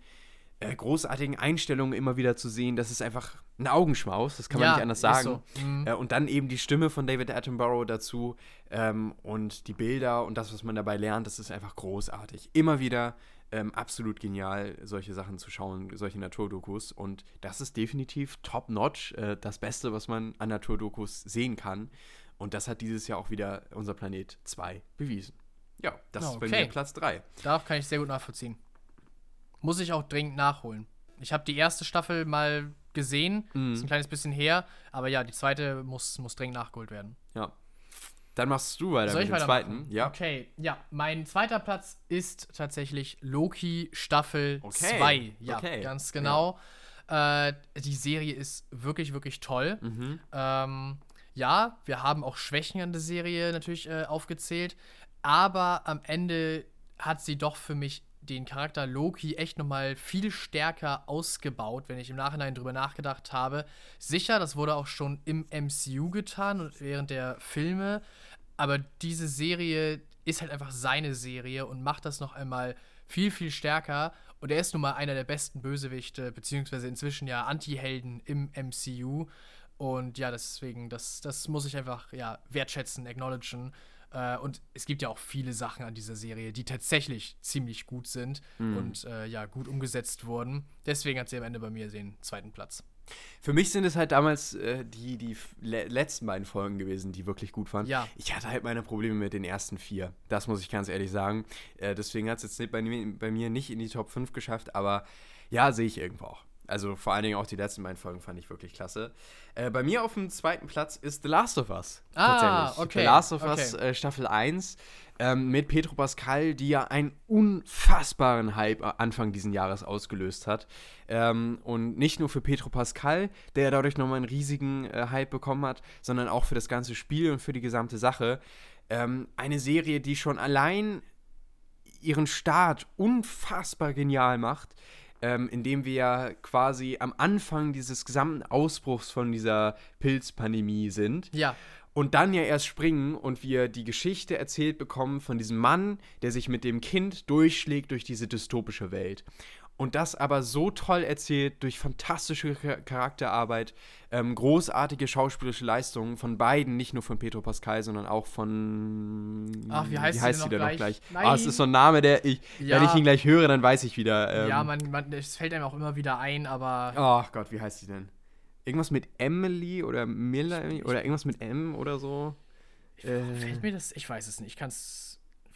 äh, großartigen Einstellungen immer wieder zu sehen. Das ist einfach ein Augenschmaus, das kann man Ja, nicht anders sagen. so. Mhm. Äh, und dann eben die Stimme von David Attenborough dazu ähm, und die Bilder und das, was man dabei lernt, das ist einfach großartig. Immer wieder ähm, absolut genial, solche Sachen zu schauen, solche Naturdokus. Und das ist definitiv top-notch, äh, das Beste, was man an Naturdokus sehen kann. Und das hat dieses Jahr auch wieder unser Planet 2 bewiesen. Ja, das ist bei Okay. mir Platz 3. Darauf kann ich sehr gut nachvollziehen. Muss ich auch dringend nachholen. Ich habe die erste Staffel mal gesehen, Mhm. ist ein kleines bisschen her, aber ja, die zweite muss, muss dringend nachgeholt werden. Ja. Dann machst du weiter Soll mit dem zweiten. Ja. Okay, ja. Mein zweiter Platz ist tatsächlich Loki Staffel Okay, 2. Ja, okay, ganz genau. Äh, die Serie ist wirklich, wirklich toll. Mhm. Ähm, ja, wir haben auch Schwächen an der Serie natürlich äh, aufgezählt, aber am Ende hat sie doch für mich den Charakter Loki echt nochmal viel stärker ausgebaut, wenn ich im Nachhinein drüber nachgedacht habe. Sicher, das wurde auch schon im MCU getan und während der Filme, aber diese Serie ist halt einfach seine Serie und macht das noch einmal viel, viel stärker. Und er ist nun mal einer der besten Bösewichte, beziehungsweise inzwischen ja Anti-Helden im MCU. Und ja, deswegen, das, das muss ich einfach ja, wertschätzen, acknowledgen. Äh, und es gibt ja auch viele Sachen an dieser Serie, die tatsächlich ziemlich gut sind Mhm. und äh, ja, gut umgesetzt wurden. Deswegen hat sie am Ende bei mir den zweiten Platz. Für mich sind es halt damals äh, die, die le letzten beiden Folgen gewesen, die wirklich gut waren. Ja. Ich hatte halt meine Probleme mit den ersten vier. Das muss ich ganz ehrlich sagen. Äh, deswegen hat es jetzt bei, mir- bei mir nicht in die Top 5 geschafft, aber ja, sehe ich irgendwo auch. Also vor allen Dingen auch die letzten beiden Folgen fand ich wirklich klasse. Äh, bei mir auf dem zweiten Platz ist The Last of Us. Ah, okay, The Last of Us okay. äh, Staffel 1 ähm, mit Pedro Pascal, die ja einen unfassbaren Hype Anfang diesen Jahres ausgelöst hat. Ähm, und nicht nur für Pedro Pascal, der ja dadurch nochmal einen riesigen äh, Hype bekommen hat, sondern auch für das ganze Spiel und für die gesamte Sache. Ähm, eine Serie, die schon allein ihren Start unfassbar genial macht, ähm, indem wir ja quasi am Anfang dieses gesamten Ausbruchs von dieser Pilzpandemie sind Ja, und dann ja erst springen und wir die Geschichte erzählt bekommen von diesem Mann, der sich mit dem Kind durchschlägt durch diese dystopische Welt. Und das aber so toll erzählt durch fantastische Char- Charakterarbeit, ähm, großartige schauspielerische Leistungen von beiden, nicht nur von Pedro Pascal, sondern auch von. Ach, wie heißt sie denn noch gleich? Ah, es ist so ein Name, der ich, Ja. wenn ich ihn gleich höre, dann weiß ich wieder. Ähm, ja, man, man, es fällt einem auch immer wieder ein, aber Oh Gott, wie heißt sie denn? Irgendwas mit Emily oder Miller oder irgendwas mit M oder so? Äh, fällt mir das, ich weiß es nicht, ich kann es,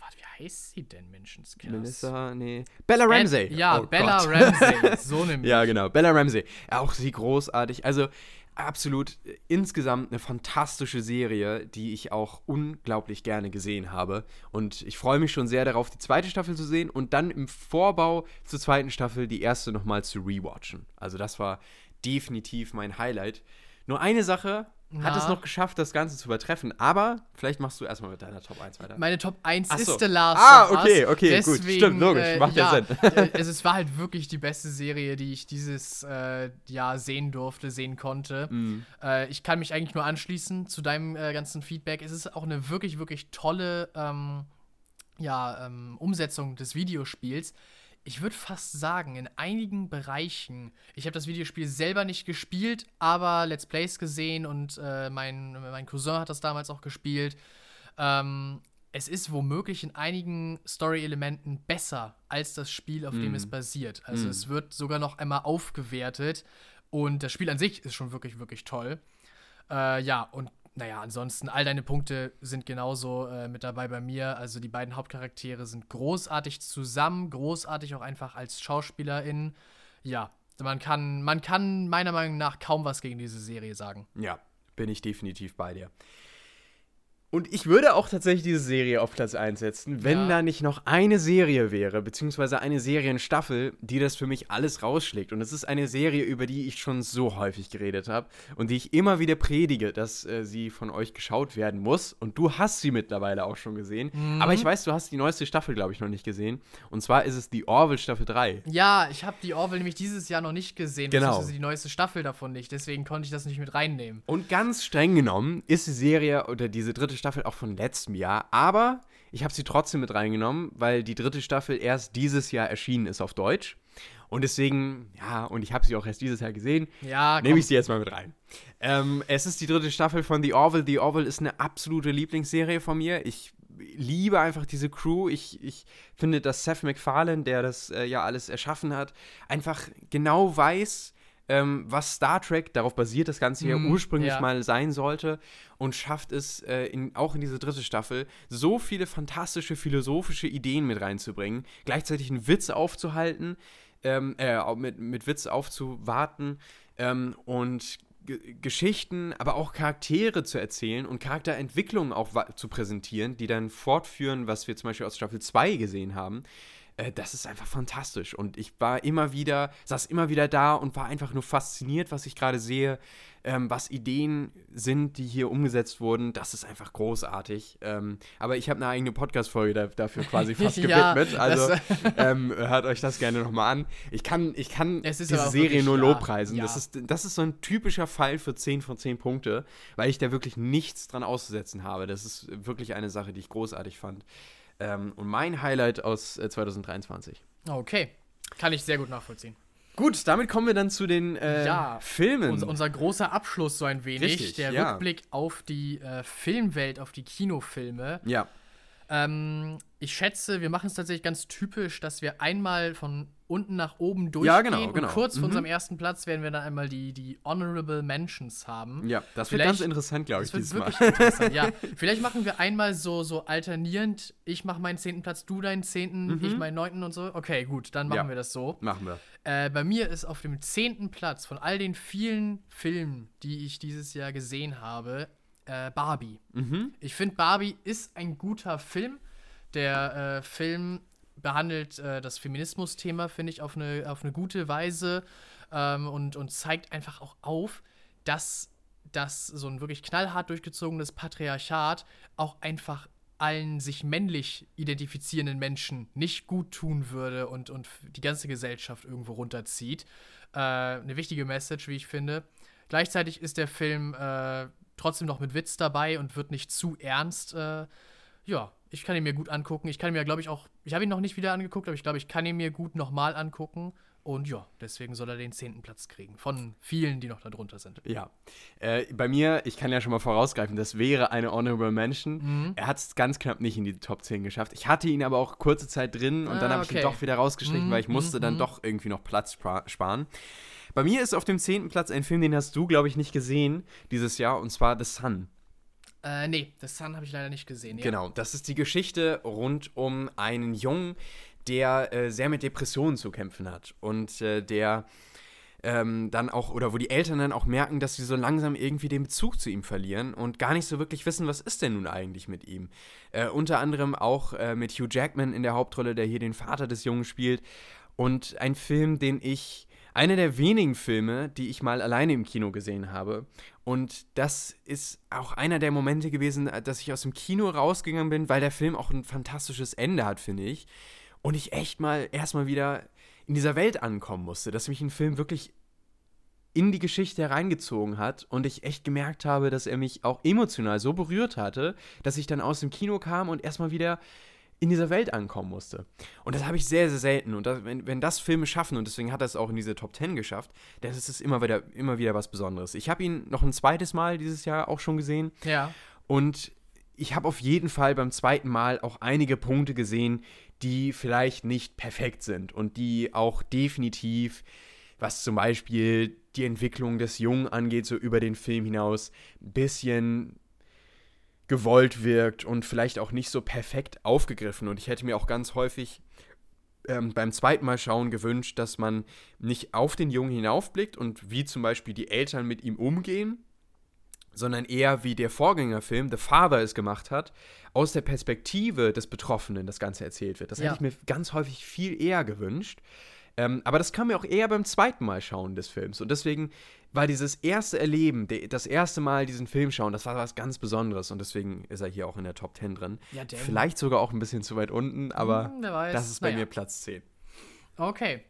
warte, wie heißt sie denn, Menschenskinder? Melissa, nee. Bella Ramsey. Ja, Oh Bella Gott. Ramsey, so nämlich. Ja, genau. Bella Ramsey. Auch sie großartig. Also absolut äh, insgesamt eine fantastische Serie, die ich auch unglaublich gerne gesehen habe. Und ich freue mich schon sehr darauf, die zweite Staffel zu sehen und dann im Vorbau zur zweiten Staffel die erste nochmal zu rewatchen. Also das war definitiv mein Highlight. Nur eine Sache hat Na? es noch geschafft, das Ganze zu übertreffen. Aber vielleicht machst du erstmal mit deiner Top 1 weiter. Meine Top 1 Ach so. ist The Last Ah, of Us. okay, okay, gut. Deswegen, Stimmt, logisch. Äh, Macht ja Sinn. äh, es, es war halt wirklich die beste Serie, die ich dieses äh, Jahr sehen durfte, sehen konnte. Mhm. Äh, ich kann mich eigentlich nur anschließen zu deinem äh, ganzen Feedback. Es ist auch eine wirklich, wirklich tolle ähm, ja, ähm, Umsetzung des Videospiels. Ich würde fast sagen, in einigen Bereichen, ich habe das Videospiel selber nicht gespielt, aber Let's Plays gesehen und äh, mein, mein Cousin hat das damals auch gespielt. Ähm, es ist womöglich in einigen Story-Elementen besser als das Spiel, auf dem es basiert. Also es wird sogar noch einmal aufgewertet und das Spiel an sich ist schon wirklich, wirklich toll. Äh, ja, und naja, ansonsten, all deine Punkte sind genauso äh, mit dabei bei mir. Also die beiden Hauptcharaktere sind großartig zusammen, großartig auch einfach als SchauspielerInnen. Ja, man kann, man kann meiner Meinung nach kaum was gegen diese Serie sagen. Ja, bin ich definitiv bei dir. Und ich würde auch tatsächlich diese Serie auf Platz 1 setzen, wenn Ja. da nicht noch eine Serie wäre, beziehungsweise eine Serienstaffel, die das für mich alles rausschlägt. Und es ist eine Serie, über die ich schon so häufig geredet habe und die ich immer wieder predige, dass äh, sie von euch geschaut werden muss. Und du hast sie mittlerweile auch schon gesehen. Mhm. Aber ich weiß, du hast die neueste Staffel, glaube ich, noch nicht gesehen. Und zwar ist es die Orville Staffel 3. Ja, ich habe die Orville nämlich dieses Jahr noch nicht gesehen, Genau. die neueste Staffel davon nicht. Deswegen konnte ich das nicht mit reinnehmen. Und ganz streng genommen ist die Serie oder diese dritte Staffel auch von letztem Jahr, aber ich habe sie trotzdem mit reingenommen, weil die dritte Staffel erst dieses Jahr erschienen ist auf Deutsch. Und deswegen, ja, und ich habe sie auch erst dieses Jahr gesehen, Ja, nehme ich sie jetzt mal mit rein. Ähm, es ist die dritte Staffel von The Orville. The Orville ist eine absolute Lieblingsserie von mir. Ich liebe einfach diese Crew. Ich, ich finde, dass Seth MacFarlane, der das äh, ja alles erschaffen hat, einfach genau weiß, ähm, was Star Trek, darauf basiert das Ganze ja Mhm, ursprünglich ja. mal sein sollte und schafft es äh, in, auch in diese dritte Staffel so viele fantastische philosophische Ideen mit reinzubringen, gleichzeitig einen Witz aufzuhalten, ähm, äh, mit, mit Witz aufzuwarten ähm, und G Geschichten, aber auch Charaktere zu erzählen und Charakterentwicklungen auch zu präsentieren, die dann fortführen, was wir zum Beispiel aus Staffel 2 gesehen haben. Äh, das ist einfach fantastisch. Und ich war immer wieder, saß immer wieder da und war einfach nur fasziniert, was ich gerade sehe, ähm, was Ideen sind, die hier umgesetzt wurden. Das ist einfach großartig. Ähm, aber ich habe eine eigene Podcast-Folge da, dafür quasi fast Ja, gewidmet. Also das- ähm, hört euch das gerne nochmal an. Ich kann, ich kann Es ist diese Serie nur ja, lobpreisen. ja. Das, ist, das ist so ein typischer Fall für 10 von 10 Punkte, weil ich da wirklich nichts dran auszusetzen habe. Das ist wirklich eine Sache, die ich großartig fand. Ähm, und mein Highlight aus äh, 2023. Okay. Kann ich sehr gut nachvollziehen. Gut, damit kommen wir dann zu den äh, Ja, Filmen. Unser, unser großer Abschluss so ein wenig. Richtig, der ja. Rückblick auf die äh, Filmwelt, auf die Kinofilme. ja, Ähm, ich schätze, wir machen es tatsächlich ganz typisch, dass wir einmal von unten nach oben durchgehen. Ja, genau, genau. Und kurz vor Mhm. unserem ersten Platz werden wir dann einmal die, die Honorable Mentions haben. ja, das wird Vielleicht- ganz interessant, glaube ich, Das wird dieses Mal. wirklich interessant, ja. Vielleicht machen wir einmal so, so alternierend. Ich mache meinen zehnten Platz, du deinen zehnten, ich meinen neunten und so. Okay, gut, dann machen Mhm. Ja. wir das so. Machen wir. Äh, bei mir ist auf dem zehnten Platz von all den vielen Filmen, die ich dieses Jahr gesehen habe, äh, Barbie. Mhm. Ich finde, Barbie ist ein guter Film. Der äh, Film behandelt äh, das Feminismus-Thema, finde ich, auf eine, auf eine gute Weise ähm, und, und zeigt einfach auch auf, dass das so ein wirklich knallhart durchgezogenes Patriarchat auch einfach allen sich männlich identifizierenden Menschen nicht gut tun würde und, und die ganze Gesellschaft irgendwo runterzieht. Äh, eine wichtige Message, wie ich finde. Gleichzeitig ist der Film äh, trotzdem noch mit Witz dabei und wird nicht zu ernst. Äh, ja, ich kann ihn mir gut angucken. Ich kann ihn mir, glaube ich, auch. Ich habe ihn noch nicht wieder angeguckt, aber ich glaube, ich kann ihn mir gut nochmal angucken. Und ja, deswegen soll er den zehnten Platz kriegen. Von vielen, die noch da drunter sind. Ja. Äh, bei mir, ich kann ja schon mal vorausgreifen, das wäre eine Honorable Mention. Mhm. Er hat es ganz knapp nicht in die Top 10 geschafft. Ich hatte ihn aber auch kurze Zeit drin und Ah, dann habe ich ihn okay. doch wieder rausgestrichen, Mhm, weil ich musste mhm, dann mhm. doch irgendwie noch Platz spar sparen. Bei mir ist auf dem zehnten Platz ein Film, den hast du, glaube ich, nicht gesehen dieses Jahr, und zwar The Sun. Äh, nee, das Sun habe ich leider nicht gesehen. Ja. Genau, das ist die Geschichte rund um einen Jungen, der äh, sehr mit Depressionen zu kämpfen hat und äh, der ähm, dann auch, oder wo die Eltern dann auch merken, dass sie so langsam irgendwie den Bezug zu ihm verlieren und gar nicht so wirklich wissen, was ist denn nun eigentlich mit ihm. Äh, unter anderem auch äh, mit Hugh Jackman in der Hauptrolle, der hier den Vater des Jungen spielt. Und ein Film, den ich, einer der wenigen Filme, die ich mal alleine im Kino gesehen habe. Und das ist auch einer der Momente gewesen, äh, dass ich aus dem Kino rausgegangen bin, weil der Film auch ein fantastisches Ende hat, finde ich. Und ich echt mal erstmal wieder in dieser Welt ankommen musste, dass mich ein Film wirklich in die Geschichte hereingezogen hat und ich echt gemerkt habe, dass er mich auch emotional so berührt hatte, dass ich dann aus dem Kino kam und erstmal wieder in dieser Welt ankommen musste. Und das habe ich sehr, sehr selten. Und das, wenn, wenn das Filme schaffen, und deswegen hat er es auch in diese Top 10 geschafft, dann ist es immer wieder, immer wieder was Besonderes. Ich habe ihn noch ein zweites Mal dieses Jahr auch schon gesehen. Ja. Und ich habe auf jeden Fall beim zweiten Mal auch einige Punkte gesehen, die vielleicht nicht perfekt sind und die auch definitiv, was zum Beispiel die Entwicklung des Jungen angeht, so über den Film hinaus, ein bisschen gewollt wirkt und vielleicht auch nicht so perfekt aufgegriffen. Und ich hätte mir auch ganz häufig ähm, beim zweiten Mal schauen gewünscht, dass man nicht auf den Jungen hinaufblickt und wie zum Beispiel die Eltern mit ihm umgehen, sondern eher wie der Vorgängerfilm The Father es gemacht hat, aus der Perspektive des Betroffenen das Ganze erzählt wird. Das Ja. hätte ich mir ganz häufig viel eher gewünscht. Ähm, aber das kam mir auch eher beim zweiten Mal schauen des Films. Und deswegen war dieses erste Erleben, das erste Mal diesen Film schauen, das war was ganz Besonderes. Und deswegen ist er hier auch in der Top 10 drin. Ja. Vielleicht sogar auch ein bisschen zu weit unten, aber Hm, das ist bei Naja. mir Platz 10. Okay.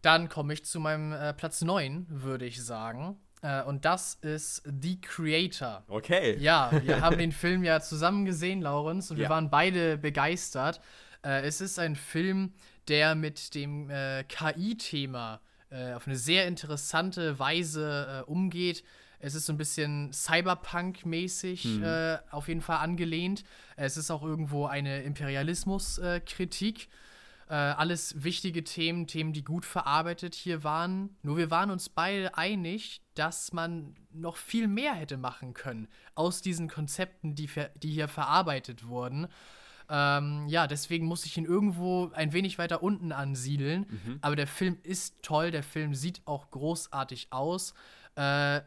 Dann komme ich zu meinem äh, Platz 9, würde ich sagen. Äh, und das ist The Creator. Okay. Ja, wir haben den Film ja zusammen gesehen, Laurens, und wir Ja. waren beide begeistert. Äh, es ist ein Film, der mit dem äh, KI-Thema äh, auf eine sehr interessante Weise äh, umgeht. Es ist so ein bisschen Cyberpunk-mäßig äh, auf jeden Fall angelehnt. Es ist auch irgendwo eine Imperialismus-Kritik. Äh, alles wichtige Themen, Themen, die gut verarbeitet hier waren. Nur wir waren uns beide einig, dass man noch viel mehr hätte machen können aus diesen Konzepten, die, die hier verarbeitet wurden. Ähm, ja, deswegen muss ich ihn irgendwo ein wenig weiter unten ansiedeln. Aber der Film ist toll, der Film sieht auch großartig aus. Äh,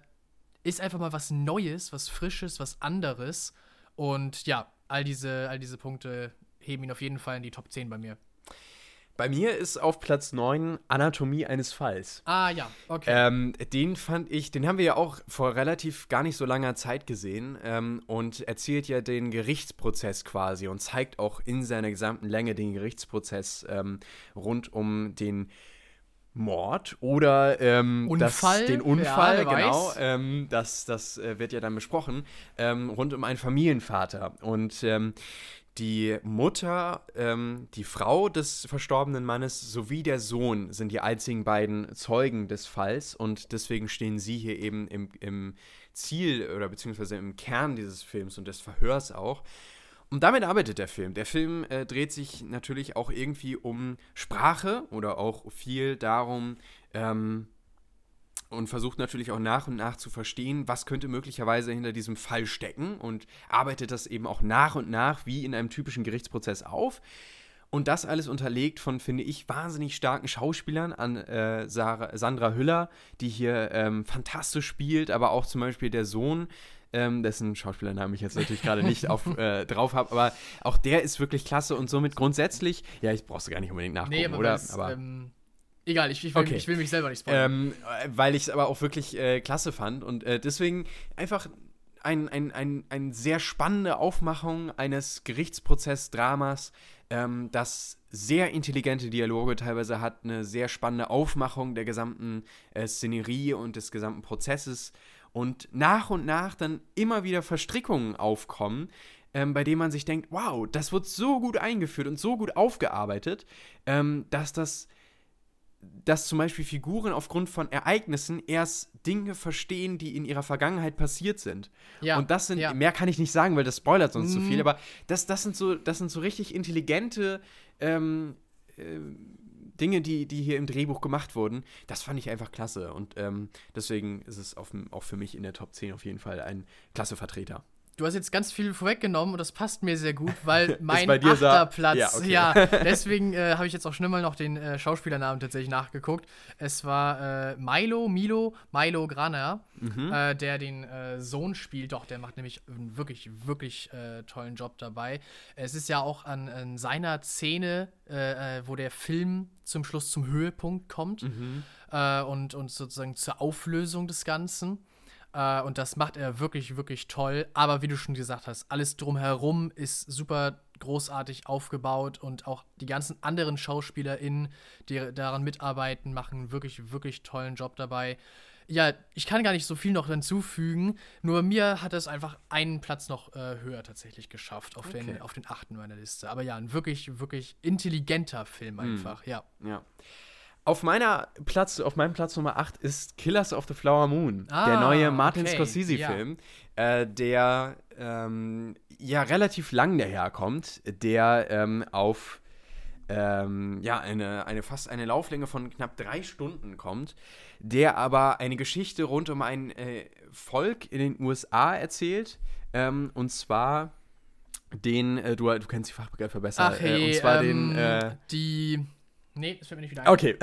ist einfach mal was Neues, was Frisches, was anderes. Und ja, all diese, all diese Punkte heben ihn auf jeden Fall in die Top 10 bei mir. Bei mir ist auf Platz 9 Anatomie eines Falls. Ah ja, okay. Ähm, den fand ich, den haben wir ja auch vor relativ gar nicht so langer Zeit gesehen ähm, und erzählt ja den Gerichtsprozess quasi und zeigt auch in seiner gesamten Länge den Gerichtsprozess ähm, rund um den Mord oder ähm, Unfall? Das, den Unfall, Ja, genau. Ähm, das das äh, wird ja dann besprochen, ähm, rund um einen Familienvater. Und ähm, die Mutter, ähm, die Frau des verstorbenen Mannes sowie der Sohn sind die einzigen beiden Zeugen des Falls und deswegen stehen sie hier eben im, im Ziel oder beziehungsweise im Kern dieses Films und des Verhörs auch. Und damit arbeitet der Film. Der Film äh, dreht sich natürlich auch irgendwie um Sprache oder auch viel darum, ähm, und versucht natürlich auch nach und nach zu verstehen, was könnte möglicherweise hinter diesem Fall stecken und arbeitet das eben auch nach und nach wie in einem typischen Gerichtsprozess auf. Und das alles unterlegt von, finde ich, wahnsinnig starken Schauspielern an äh, Sarah, Sandra Hüller, die hier ähm, fantastisch spielt, aber auch zum Beispiel der Sohn, ähm, dessen Schauspielernamen ich jetzt natürlich gerade nicht auf, äh, drauf habe, aber auch der ist wirklich klasse und somit grundsätzlich, ja, ich brauchst du gar nicht unbedingt nachgucken, nee, aber oder? Aber ähm Egal, ich, ich, will, okay. ich, will, mich selber nicht spoilern. Ähm, weil ich es aber auch wirklich äh, klasse fand und äh, deswegen einfach eine ein, ein, ein sehr spannende Aufmachung eines Gerichtsprozess-Dramas, ähm, das sehr intelligente Dialoge teilweise hat, eine sehr spannende Aufmachung der gesamten äh, Szenerie und des gesamten Prozesses und nach und nach dann immer wieder Verstrickungen aufkommen, ähm, bei denen man sich denkt, wow, das wird so gut eingeführt und so gut aufgearbeitet, ähm, dass das dass zum Beispiel Figuren aufgrund von Ereignissen erst Dinge verstehen, die in ihrer Vergangenheit passiert sind. Ja, und das sind, ja. mehr kann ich nicht sagen, weil das spoilert sonst mhm. zu viel, aber das, das, sind, so, das sind so richtig intelligente ähm, äh, Dinge, die, die hier im Drehbuch gemacht wurden. Das fand ich einfach klasse und ähm, deswegen ist es auf, auch für mich in der Top 10 auf jeden Fall ein klasse Vertreter. Du hast jetzt ganz viel vorweggenommen und das passt mir sehr gut, weil mein achter Platz, ja, okay. ja deswegen äh, habe ich jetzt auch schnell mal noch den äh, Schauspielernamen tatsächlich nachgeguckt. Es war äh, Milo, Milo, Milo Grana, mhm. Äh, der den äh, Sohn spielt. Doch, der macht nämlich einen wirklich, wirklich äh, tollen Job dabei. Es ist ja auch an, an seiner Szene, wo der Film zum Schluss zum Höhepunkt kommt mhm. und, und sozusagen zur Auflösung des Ganzen. Äh, und das macht er wirklich, wirklich toll. Aber wie du schon gesagt hast, alles drumherum ist super großartig aufgebaut und auch die ganzen anderen SchauspielerInnen, die daran mitarbeiten, machen einen wirklich, wirklich tollen Job dabei. Ja, ich kann gar nicht so viel noch hinzufügen, nur mir hat es einfach einen Platz noch äh, höher tatsächlich geschafft auf, okay. den, auf den achten meiner Liste. Aber ja, ein wirklich, wirklich intelligenter Film hm. einfach, mm. ja. Ja. Auf meiner Platz, auf meinem Platz Nummer 8 ist Killers of the Flower Moon, ah, der neue Martin okay. Scorsese-Film, ja. äh, der ähm, ja relativ lang daherkommt, der ähm, auf ähm, ja, eine, eine fast eine Lauflänge von knapp drei Stunden kommt, der aber eine Geschichte rund um ein äh, Volk in den USA erzählt, ähm, und zwar den, äh, du, du kennst die Fachbegriffe besser, Ach, hey, äh, und zwar den, äh, die Nee, das fällt mir nicht wieder ein. Okay.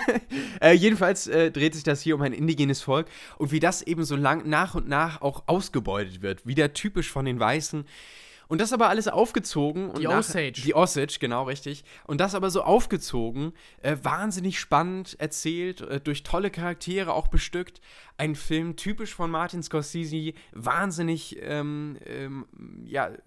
äh, jedenfalls äh, dreht sich das hier um ein indigenes Volk und wie das eben so lang nach und nach auch ausgebeutet wird. Wieder typisch von den Weißen. Und das aber alles aufgezogen. Die Osage. Die Osage, genau, richtig. Und das aber so aufgezogen, äh, wahnsinnig spannend erzählt, äh, durch tolle Charaktere auch bestückt. Ein Film typisch von Martin Scorsese, wahnsinnig, ähm, ähm, ja, äh,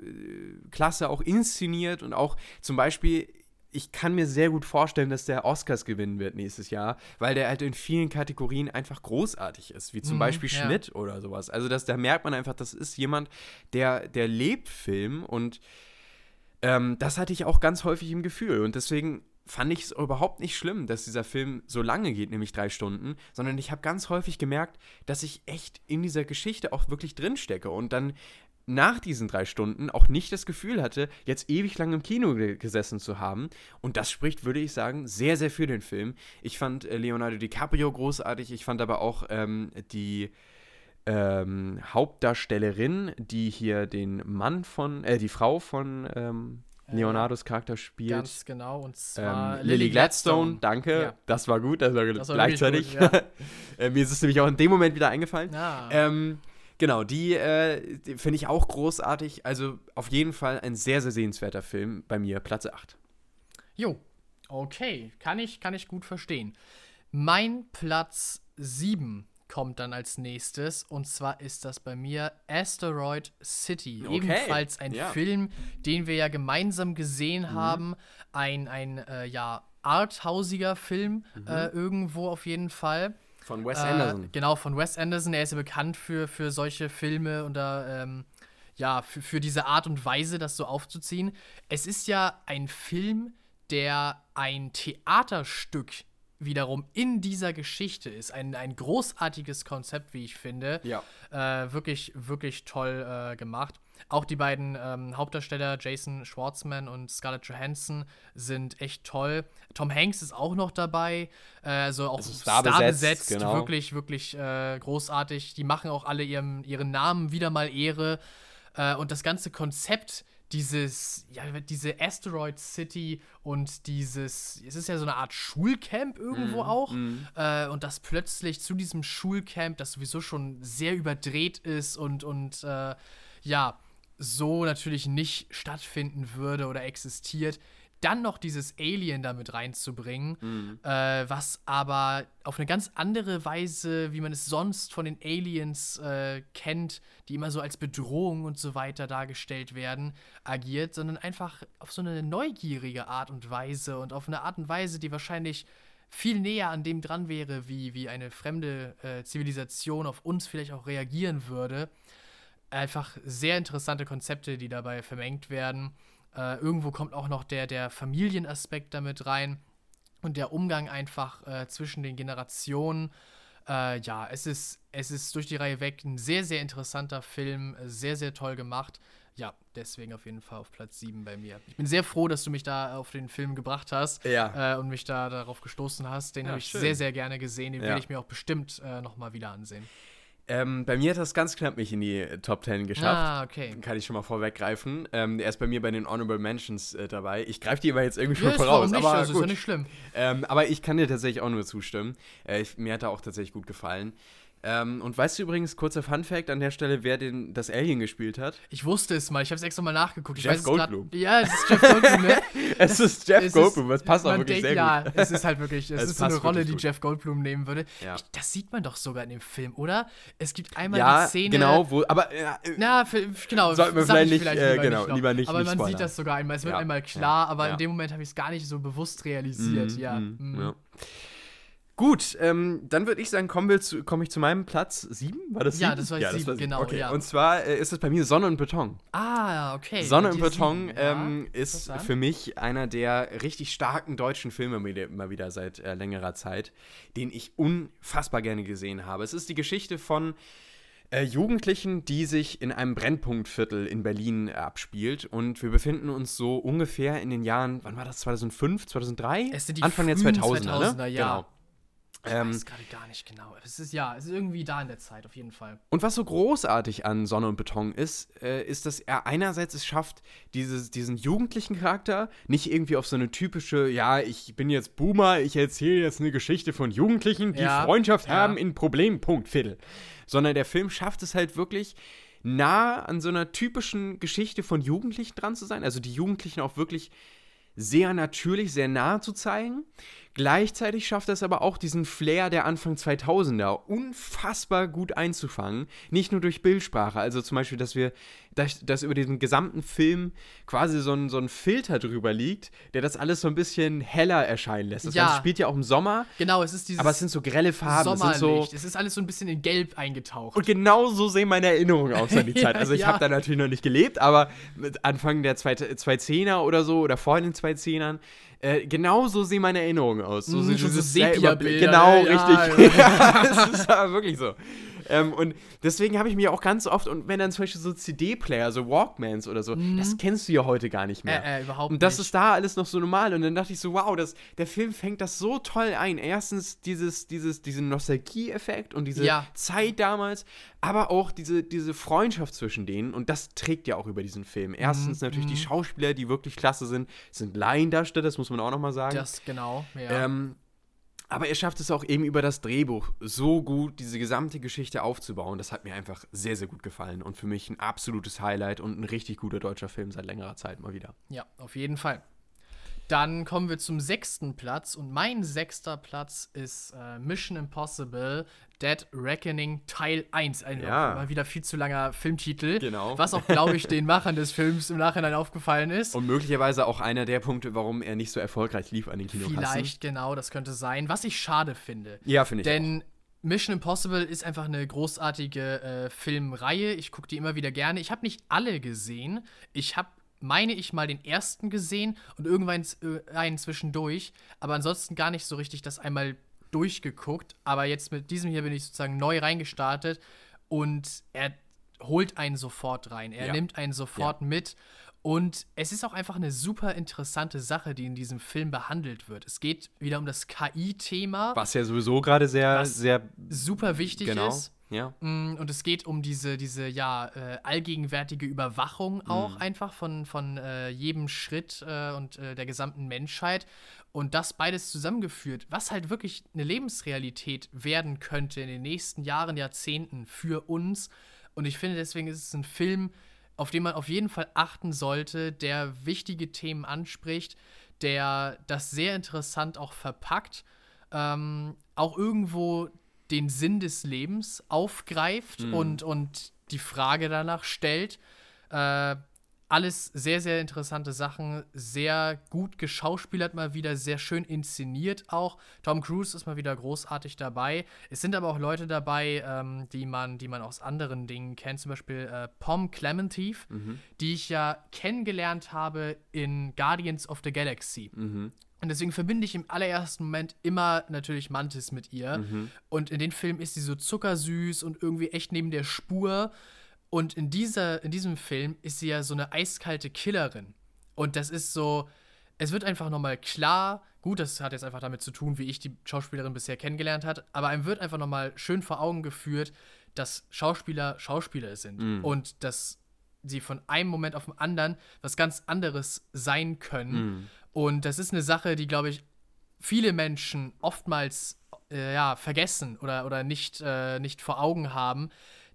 klasse auch inszeniert und auch zum Beispiel ich kann mir sehr gut vorstellen, dass der Oscars gewinnen wird nächstes Jahr, weil der halt in vielen Kategorien einfach großartig ist, wie zum mhm, Beispiel ja. Schnitt oder sowas. Also das, da merkt man einfach, das ist jemand, der, der lebt Film und ähm, das hatte ich auch ganz häufig im Gefühl und deswegen fand ich es überhaupt nicht schlimm, dass dieser Film so lange geht, nämlich drei Stunden, sondern ich habe ganz häufig gemerkt, dass ich echt in dieser Geschichte auch wirklich drinstecke und dann nach diesen drei Stunden auch nicht das Gefühl hatte, jetzt ewig lang im Kino gesessen zu haben. Und das spricht, würde ich sagen, sehr, sehr für den Film. Ich fand äh, Leonardo DiCaprio großartig. Ich fand aber auch ähm, die ähm, Hauptdarstellerin, die hier den Mann von, äh, die Frau von ähm, äh, Leonardos Charakter spielt. Ganz genau, und zwar ähm, Lily Gladstone. Gladstone. Danke, ja. das war gut, das war, das war gleichzeitig. Gut, ja. äh, mir ist es nämlich auch in dem Moment wieder eingefallen. Ah. Ähm, Genau, die, äh, die finde ich auch großartig. Also auf jeden Fall ein sehr, sehr sehenswerter Film. Bei mir Platz 8. Jo, okay. Kann ich, kann ich gut verstehen. Mein Platz 7 kommt dann als nächstes. Und zwar ist das bei mir Asteroid City. Okay. Ebenfalls ein ja. Film, den wir ja gemeinsam gesehen mhm. haben. Ein, ein äh, ja, arthausiger Film mhm. äh, irgendwo auf jeden Fall. Von Wes Anderson. Äh, genau, von Wes Anderson. Er ist ja bekannt für, für solche Filme und da, ähm, ja, für, für diese Art und Weise, das so aufzuziehen. Es ist ja ein Film, der ein Theaterstück wiederum in dieser Geschichte ist. Ein, ein großartiges Konzept, wie ich finde. Ja. Äh, wirklich, wirklich toll äh, gemacht. Auch die beiden ähm, Hauptdarsteller, Jason Schwartzman und Scarlett Johansson, sind echt toll. Tom Hanks ist auch noch dabei. Äh, also auch Also Star, Star besetzt. besetzt, genau. Wirklich, wirklich äh, großartig. Die machen auch alle ihrem, ihren Namen wieder mal Ehre. Äh, und das ganze Konzept dieses, ja, diese Asteroid City und dieses, es ist ja so eine Art Schulcamp irgendwo auch. Äh, und das plötzlich zu diesem Schulcamp, das sowieso schon sehr überdreht ist und, und äh, ja, so natürlich nicht stattfinden würde oder existiert, dann noch dieses Alien damit reinzubringen, äh, was aber auf eine ganz andere Weise, wie man es sonst von den Aliens äh, kennt, die immer so als Bedrohung und so weiter dargestellt werden, agiert, sondern einfach auf so eine neugierige Art und Weise und auf eine Art und Weise, die wahrscheinlich viel näher an dem dran wäre, wie, wie eine fremde äh, Zivilisation auf uns vielleicht auch reagieren würde einfach sehr interessante Konzepte, die dabei vermengt werden. Äh, irgendwo kommt auch noch der, der Familienaspekt damit rein und der Umgang einfach äh, zwischen den Generationen. Äh, ja, es ist, es ist durch die Reihe weg ein sehr, sehr interessanter Film, sehr, sehr toll gemacht. Ja, deswegen auf jeden Fall auf Platz 7 bei mir. Ich bin sehr froh, dass du mich da auf den Film gebracht hast Ja. äh, und mich da darauf gestoßen hast. Den Ja, habe ich schön. sehr, sehr gerne gesehen. Den Ja. werde ich mir auch bestimmt äh, nochmal wieder ansehen. Ähm, bei mir hat das ganz knapp nicht in die äh, Top 10 geschafft. Ah, okay. Kann ich schon mal vorweggreifen. Ähm, er ist bei mir bei den Honorable Mentions äh, dabei. Ich greife die aber jetzt irgendwie schon ist voraus. nicht? Aber also ist gut. ja nicht schlimm. Ähm, aber ich kann dir tatsächlich auch nur zustimmen. Äh, ich, mir hat er auch tatsächlich gut gefallen. Ähm, und weißt du übrigens, kurzer Fun-Fact an der Stelle, wer den, das Alien gespielt hat? Ich wusste es mal, ich habe es extra mal nachgeguckt. Ich Jeff weiß es grad- Goldblum. Ja, es ist Jeff Goldblum, ne? Es ist Jeff Es Goldblum, das passt auch wirklich denkt, sehr ja, gut. es ist halt wirklich, es Es ist so eine Rolle, die gut. Jeff Goldblum nehmen würde. Ja. Ich, das sieht man doch sogar in dem Film, oder? Es gibt einmal Ja, die Szene. genau, wo, aber äh, Na, für, genau. Sollten wir sag vielleicht ich nicht, äh, genau, noch. lieber nicht- Aber nicht man sieht spoilern. das sogar einmal. Es wird Ja, einmal klar, ja, aber ja. in dem Moment habe ich es gar nicht so bewusst realisiert. Mhm, ja. Mhm. ja. Gut, ähm, dann würde ich sagen, kommen wir zu, komme ich zu meinem Platz 7? War das Ja, sieben? das war sieben, genau, Okay. ja. Und zwar äh, ist es bei mir Sonne und Beton. Ah, okay. Sonne und Beton sieben, ja. ähm, ist für mich einer der richtig starken deutschen Filme mal wieder seit äh, längerer Zeit, den ich unfassbar gerne gesehen habe. Es ist die Geschichte von äh, Jugendlichen, die sich in einem Brennpunktviertel in Berlin äh, abspielt. Und wir befinden uns so ungefähr in den Jahren, wann war das, 2005, 2003? Es sind die Anfang der frühen 2000er, 2000er, ne? ja. Genau. Ich Ähm, weiß gerade gar nicht genau. Es ist ja, es ist irgendwie da in der Zeit, auf jeden Fall. Und was so großartig an Sonne und Beton ist, äh, ist, dass er einerseits es schafft, dieses, diesen jugendlichen Charakter nicht irgendwie auf so eine typische, ja, ich bin jetzt Boomer, ich erzähle jetzt eine Geschichte von Jugendlichen, die Ja, Freundschaft ja. haben in Problempunkt, Viertel. Sondern der Film schafft es halt wirklich nah an so einer typischen Geschichte von Jugendlichen dran zu sein. Also die Jugendlichen auch wirklich sehr natürlich, sehr nah zu zeigen. Gleichzeitig schafft es aber auch diesen Flair der Anfang 2000er unfassbar gut einzufangen. Nicht nur durch Bildsprache, also zum Beispiel, dass wir, dass, dass über diesen gesamten Film quasi so ein, so ein Filter drüber liegt, der das alles so ein bisschen heller erscheinen lässt. Das Ja. Ganze spielt ja auch im Sommer, Genau, es ist dieses aber es sind so grelle Farben. Es sind so, es ist alles so ein bisschen in Gelb eingetaucht. und genau so sehen meine Erinnerungen aus an die Zeit. Also ich ja. habe da natürlich noch nicht gelebt, aber mit Anfang der 2010er oder so oder vor den 2010ern, äh, genau so sehen meine Erinnerungen aus. So, Mm, schon so Sepia-Bilder, Genau, ja, richtig. Ja, das ist aber wirklich so. Ähm, und deswegen habe ich mir auch ganz oft, und wenn dann zum Beispiel so CD-Player, so Walkmans oder so, das kennst du ja heute gar nicht mehr. Mhm. Äh, äh, überhaupt Und das nicht. ist da alles noch so normal. Und dann dachte ich so, wow, das, der Film fängt das so toll ein. Erstens dieses, dieses, diesen Nostalgie-Effekt und diese Ja. Zeit damals, aber auch diese, diese Freundschaft zwischen denen. Und das trägt ja auch über diesen Film. Erstens Mhm, natürlich die Schauspieler, die wirklich klasse sind, sind Laiendarsteller, das muss man auch nochmal sagen. Das genau, ja. Ähm, aber er schafft es auch eben über das Drehbuch so gut, diese gesamte Geschichte aufzubauen. Das hat mir einfach sehr, sehr gut gefallen und für mich ein absolutes Highlight und ein richtig guter deutscher Film seit längerer Zeit mal wieder. Ja, auf jeden Fall. Dann kommen wir zum sechsten Platz und mein sechster Platz ist äh, Mission Impossible Dead Reckoning Teil 1. Ein Ja. mal wieder viel zu langer Filmtitel. Genau. Was auch, glaube ich, den Machern des Films im Nachhinein aufgefallen ist. Und möglicherweise auch einer der Punkte, warum er nicht so erfolgreich lief an den Kinokassen. Vielleicht, genau, das könnte sein. Was ich schade finde. Ja, finde ich. Denn Mission Impossible ist einfach eine großartige äh, Filmreihe. Ich gucke die immer wieder gerne. Ich habe nicht alle gesehen. Ich habe, meine ich, mal den ersten gesehen und irgendwann äh, einen zwischendurch. Aber ansonsten gar nicht so richtig das einmal durchgeguckt. Aber jetzt mit diesem hier bin ich sozusagen neu reingestartet und er holt einen sofort rein. Er ja. nimmt einen sofort ja. mit. Und es ist auch einfach eine super interessante Sache, die in diesem Film behandelt wird. Es geht wieder um das KI-Thema. Was ja sowieso gerade sehr, sehr super wichtig genau. ist. Ja. Mm, und es geht um diese, diese ja, äh, allgegenwärtige Überwachung auch mhm. einfach von, von äh, jedem Schritt äh, und äh, der gesamten Menschheit. Und das beides zusammengeführt, was halt wirklich eine Lebensrealität werden könnte in den nächsten Jahren, Jahrzehnten für uns. Und ich finde, deswegen ist es ein Film, auf den man auf jeden Fall achten sollte, der wichtige Themen anspricht, der das sehr interessant auch verpackt, ähm, auch irgendwo den Sinn des Lebens aufgreift mhm. und, und die Frage danach stellt. Äh, alles sehr, sehr interessante Sachen, sehr gut geschauspielert mal wieder, sehr schön inszeniert auch. Tom Cruise ist mal wieder großartig dabei. Es sind aber auch Leute dabei, ähm, die, man, die man aus anderen Dingen kennt, zum Beispiel äh, Pom Clementif, mhm. die ich ja kennengelernt habe in Guardians of the Galaxy. Mhm. Und deswegen verbinde ich im allerersten Moment immer natürlich Mantis mit ihr. Mhm. Und in den Filmen ist sie so zuckersüß und irgendwie echt neben der Spur. Und in, dieser, in diesem Film ist sie ja so eine eiskalte Killerin. Und das ist so, es wird einfach nochmal klar, gut, das hat jetzt einfach damit zu tun, wie ich die Schauspielerin bisher kennengelernt hat, aber einem wird einfach nochmal schön vor Augen geführt, dass Schauspieler Schauspieler sind. Mhm. Und dass sie von einem Moment auf den anderen was ganz anderes sein können. Mhm. Und das ist eine Sache, die, glaube ich, viele Menschen oftmals äh, ja, vergessen oder, oder nicht, äh, nicht vor Augen haben,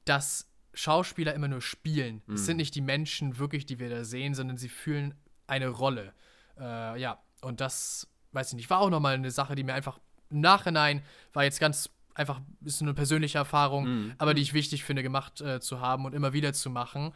dass Schauspieler immer nur spielen. Mhm. Es sind nicht die Menschen wirklich, die wir da sehen, sondern sie fühlen eine Rolle. Äh, ja, und das, weiß ich nicht, war auch nochmal eine Sache, die mir einfach im Nachhinein war jetzt ganz einfach, ist eine persönliche Erfahrung, mhm. aber die ich wichtig finde, gemacht äh, zu haben und immer wieder zu machen.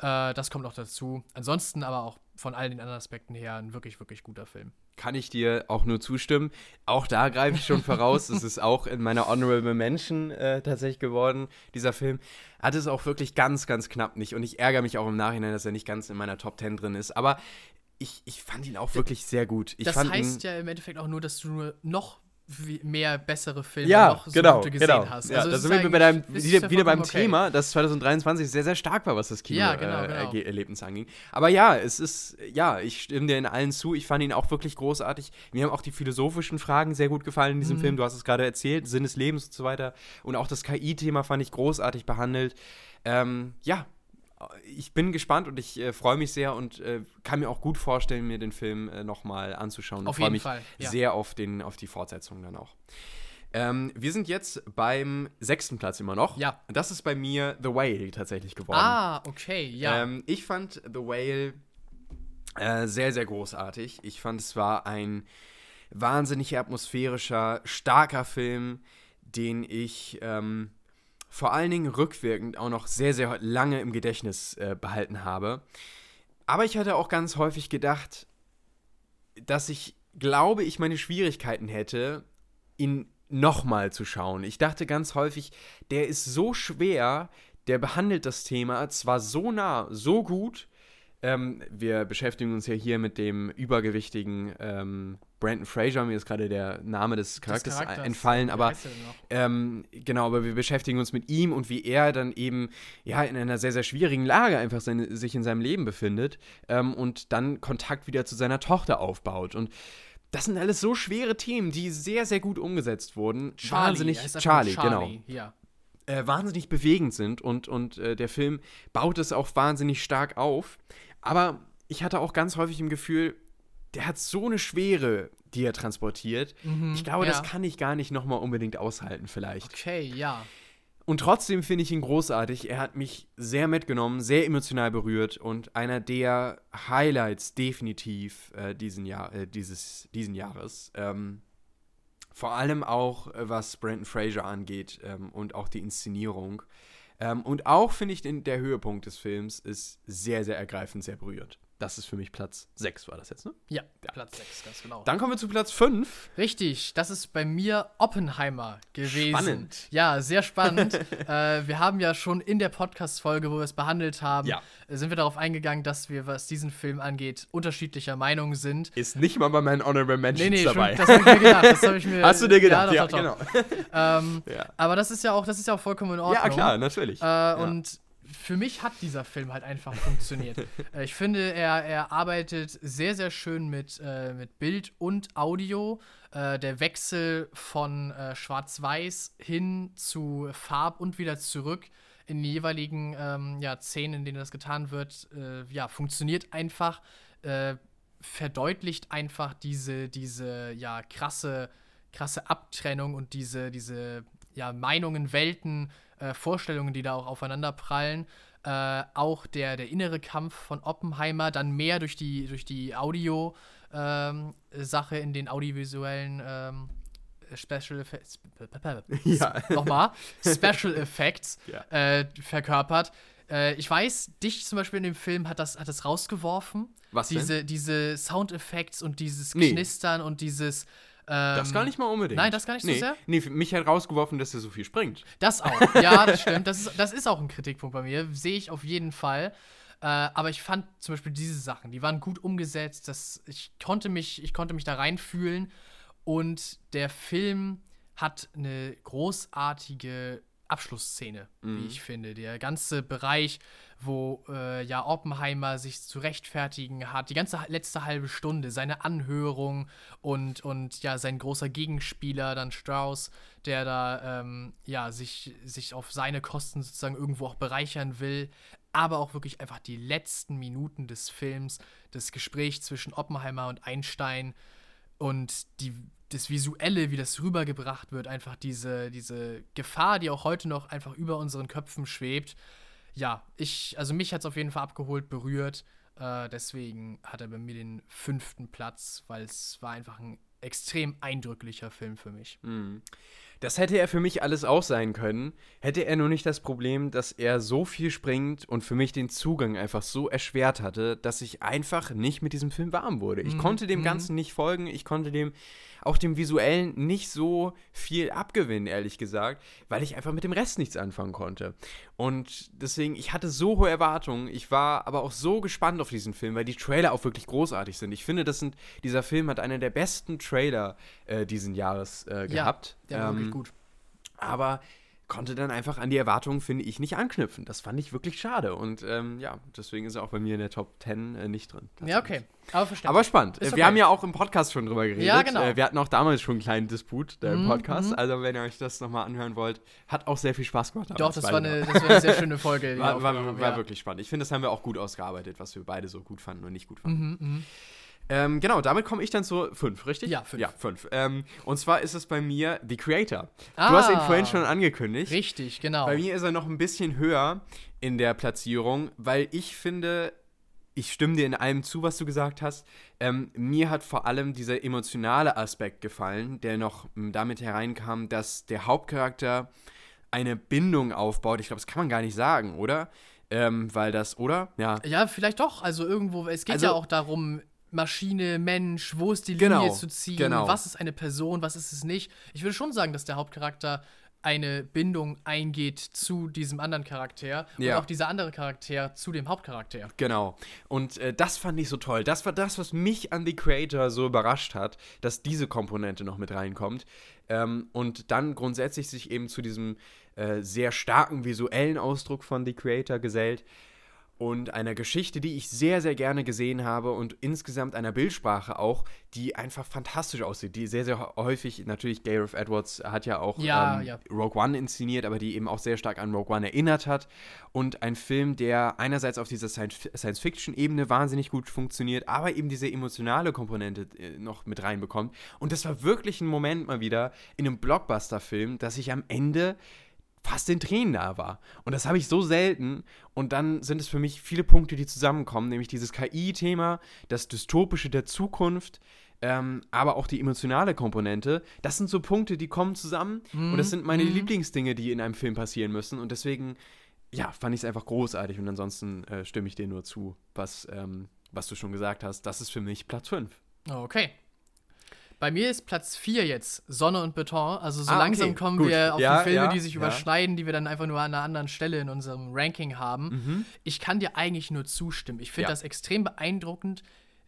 Äh, das kommt noch dazu. Ansonsten aber auch von all den anderen Aspekten her ein wirklich, wirklich guter Film. Kann ich dir auch nur zustimmen. Auch da greife ich schon voraus. Es ist auch in meiner Honorable Mention äh, tatsächlich geworden, dieser Film. Hat es auch wirklich ganz, ganz knapp nicht. Und ich ärgere mich auch im Nachhinein, dass er nicht ganz in meiner Top 10 drin ist. Aber ich, ich fand ihn auch wirklich sehr gut. Ich das heißt ja im Endeffekt auch nur, dass du nur noch mehr bessere Filme ja, noch so genau, gesehen genau. hast. Ja, also da sind wir bei deinem, wieder, wieder beim okay. Thema, dass 2023 sehr, sehr stark war, was das Kinoerlebnis ja, genau, genau. anging. Aber ja, es ist, ja, ich stimme dir in allen zu. Ich fand ihn auch wirklich großartig. Mir haben auch die philosophischen Fragen sehr gut gefallen in diesem mhm. Film. Du hast es gerade erzählt, Sinn des Lebens und so weiter. Und auch das KI-Thema fand ich großartig behandelt. Ähm, ja, ich bin gespannt und ich äh, freue mich sehr und äh, kann mir auch gut vorstellen, mir den Film äh, nochmal anzuschauen. Auf ich freue mich Fall, ja. sehr auf, den, auf die Fortsetzung dann auch. Ähm, wir sind jetzt beim sechsten Platz immer noch. Ja. Das ist bei mir The Whale tatsächlich geworden. Ah, okay, ja. Ähm, ich fand The Whale äh, sehr, sehr großartig. Ich fand, es war ein wahnsinnig atmosphärischer, starker Film, den ich ähm, vor allen Dingen rückwirkend auch noch sehr, sehr lange im Gedächtnis äh, behalten habe. Aber ich hatte auch ganz häufig gedacht, dass ich glaube, ich meine Schwierigkeiten hätte, ihn nochmal zu schauen. Ich dachte ganz häufig, der ist so schwer, der behandelt das Thema zwar so nah, so gut. Ähm, wir beschäftigen uns ja hier mit dem übergewichtigen ähm, Brandon Fraser, mir ist gerade der Name des Charakters, des Charakters entfallen, aber ähm, genau, aber wir beschäftigen uns mit ihm und wie er dann eben ja in einer sehr, sehr schwierigen Lage einfach seine, sich in seinem Leben befindet ähm, und dann Kontakt wieder zu seiner Tochter aufbaut. Und das sind alles so schwere Themen, die sehr, sehr gut umgesetzt wurden. Charlie, wahnsinnig, Charlie, Charlie, genau. Ja. Äh, wahnsinnig bewegend sind und, und äh, der Film baut es auch wahnsinnig stark auf. Aber ich hatte auch ganz häufig im Gefühl, der hat so eine Schwere, die er transportiert. Mhm, ich glaube, ja. das kann ich gar nicht nochmal unbedingt aushalten, vielleicht. Okay, ja. Und trotzdem finde ich ihn großartig. Er hat mich sehr mitgenommen, sehr emotional berührt und einer der Highlights definitiv äh, diesen, Jahr, äh, dieses, diesen Jahres. Ähm, vor allem auch, äh, was Brandon Fraser angeht ähm, und auch die Inszenierung. Ähm, und auch finde ich, den, der Höhepunkt des Films ist sehr, sehr ergreifend, sehr berührt. Das ist für mich Platz 6, war das jetzt, ne? Ja, Platz 6, ganz genau. Dann kommen wir zu Platz 5. Richtig, das ist bei mir Oppenheimer gewesen. Spannend. Ja, sehr spannend. äh, wir haben ja schon in der Podcast-Folge, wo wir es behandelt haben, Ja. sind wir darauf eingegangen, dass wir, was diesen Film angeht, unterschiedlicher Meinung sind. Ist nicht mal bei meinen Honorable Mentions Nee, nee, dabei. schon, das habe ich mir gedacht. Das ich mir, Hast du dir gedacht? Ja, doch, doch, doch. genau. Ähm, Ja. Aber das ist ja auch, das ist ja auch vollkommen in Ordnung. ja, klar, natürlich. Äh, Und für mich hat dieser Film halt einfach funktioniert. äh, ich finde, er, er arbeitet sehr, sehr schön mit, äh, mit Bild und Audio. Äh, der Wechsel von äh, Schwarz-Weiß hin zu Farb und wieder zurück in die jeweiligen ähm, ja, Szenen, in denen das getan wird, äh, ja, funktioniert einfach. Äh, verdeutlicht einfach diese, diese ja, krasse, krasse Abtrennung und diese, diese ja, Meinungen, Welten, äh, Vorstellungen, die da auch aufeinander prallen. Äh, auch der, der innere Kampf von Oppenheimer, dann mehr durch die, durch die Audio-Sache in den audiovisuellen ähm, Special Effects. Ja. Nochmal. Special Effects Ja. äh, verkörpert. Äh, ich weiß, dich zum Beispiel in dem Film hat das, hat das rausgeworfen. Was denn? diese, diese Soundeffekte und dieses Nee. Knistern und dieses. Ähm, das gar nicht mal unbedingt. Nein, das gar nicht so nee. sehr? Nee, mich hat rausgeworfen, dass er so viel springt. Das auch. Ja, das stimmt. Das ist, das ist auch ein Kritikpunkt bei mir. Sehe ich auf jeden Fall. Äh, aber ich fand zum Beispiel diese Sachen, die waren gut umgesetzt. Das, ich, konnte mich, ich konnte mich da reinfühlen. Und der Film hat eine großartige Abschlussszene, wie ich finde. Der ganze Bereich, wo äh, ja Oppenheimer sich zu rechtfertigen hat, die ganze letzte halbe Stunde, seine Anhörung und, und ja, sein großer Gegenspieler, dann Strauss, der da ähm, ja sich, sich auf seine Kosten sozusagen irgendwo auch bereichern will, aber auch wirklich einfach die letzten Minuten des Films, das Gespräch zwischen Oppenheimer und Einstein und die, das Visuelle, wie das rübergebracht wird, einfach diese, diese Gefahr, die auch heute noch einfach über unseren Köpfen schwebt. Ja, ich, also mich hat es auf jeden Fall abgeholt, berührt. Äh, deswegen hat er bei mir den fünften Platz, weil es war einfach ein extrem eindrücklicher Film für mich. Das hätte er für mich alles auch sein können. Hätte er nur nicht das Problem, dass er so viel springt und für mich den Zugang einfach so erschwert hatte, dass ich einfach nicht mit diesem Film warm wurde. Ich konnte dem Ganzen nicht folgen. Ich konnte dem auch dem Visuellen nicht so viel abgewinnen, ehrlich gesagt, weil ich einfach mit dem Rest nichts anfangen konnte. Und deswegen, ich hatte so hohe Erwartungen. Ich war aber auch so gespannt auf diesen Film, weil die Trailer auch wirklich großartig sind. Ich finde, das sind, dieser Film hat einen der besten Trailer äh, diesen Jahres äh, gehabt. Ja, Ähm, wirklich gut. aber konnte dann einfach an die Erwartungen, finde ich, nicht anknüpfen. Das fand ich wirklich schade. Und ähm, ja, deswegen ist er auch bei mir in der Top 10 äh, nicht drin. Ja, okay. Aber verständlich. Aber spannend. Ist Äh, okay. Wir haben ja auch im Podcast schon drüber geredet. Ja, genau. Äh, wir hatten auch damals schon einen kleinen Disput da im Mhm, Podcast. mhm. Also, wenn ihr euch das nochmal anhören wollt, hat auch sehr viel Spaß gemacht. Doch, das war, eine, das war eine sehr schöne Folge. War, war, war ja. wirklich spannend. Ich finde, das haben wir auch gut ausgearbeitet, was wir beide so gut fanden und nicht gut fanden. Mhm, mhm. Ähm, genau, damit komme ich dann zu 5, richtig? Ja, fünf. Ja, 5. Ähm, und zwar ist es bei mir The Creator. Ah. Du hast ihn vorhin schon angekündigt. Richtig, genau. Bei mir ist er noch ein bisschen höher in der Platzierung, weil ich finde, ich stimme dir in allem zu, was du gesagt hast. Ähm, mir hat vor allem dieser emotionale Aspekt gefallen, der noch m, damit hereinkam, dass der Hauptcharakter eine Bindung aufbaut. Ich glaube, das kann man gar nicht sagen, oder? Ähm, weil das, oder? Ja. Ja, vielleicht doch. Also irgendwo, es geht Also- ja auch darum, Maschine, Mensch, wo ist die Genau, Linie zu ziehen, genau. was ist eine Person, was ist es nicht. Ich würde schon sagen, dass der Hauptcharakter eine Bindung eingeht zu diesem anderen Charakter Ja. und auch dieser andere Charakter zu dem Hauptcharakter. Genau. Und äh, das fand ich so toll. Das war das, was mich an The Creator so überrascht hat, dass diese Komponente noch mit reinkommt. Ähm, und dann grundsätzlich sich eben zu diesem äh, sehr starken visuellen Ausdruck von The Creator gesellt. Und einer Geschichte, die ich sehr, sehr gerne gesehen habe und insgesamt einer Bildsprache auch, die einfach fantastisch aussieht. Die sehr, sehr häufig, natürlich, Gareth Edwards hat ja auch Ja, ähm, ja. Rogue One inszeniert, aber die eben auch sehr stark an Rogue One erinnert hat. Und ein Film, der einerseits auf dieser Science- Science-Fiction-Ebene wahnsinnig gut funktioniert, aber eben diese emotionale Komponente äh, noch mit reinbekommt. Und das war wirklich ein Moment mal wieder in einem Blockbuster-Film, dass ich am Ende fast in Tränen da war. Und das habe ich so selten. Und dann sind es für mich viele Punkte, die zusammenkommen, nämlich dieses KI-Thema, das Dystopische der Zukunft, ähm, aber auch die emotionale Komponente. Das sind so Punkte, die kommen zusammen. und das sind meine Lieblingsdinge, die in einem Film passieren müssen. Und deswegen, ja, fand ich es einfach großartig. Und ansonsten äh, stimme ich dir nur zu, was ähm, was du schon gesagt hast, das ist für mich Platz 5. Okay. Bei mir ist Platz 4 jetzt Sonne und Beton. Also so Ah, okay, langsam kommen gut. wir auf Ja, die Filme, ja, die sich ja. überschneiden, die wir dann einfach nur an einer anderen Stelle in unserem Ranking haben. Mhm. Ich kann dir eigentlich nur zustimmen. Ich finde das extrem beeindruckend,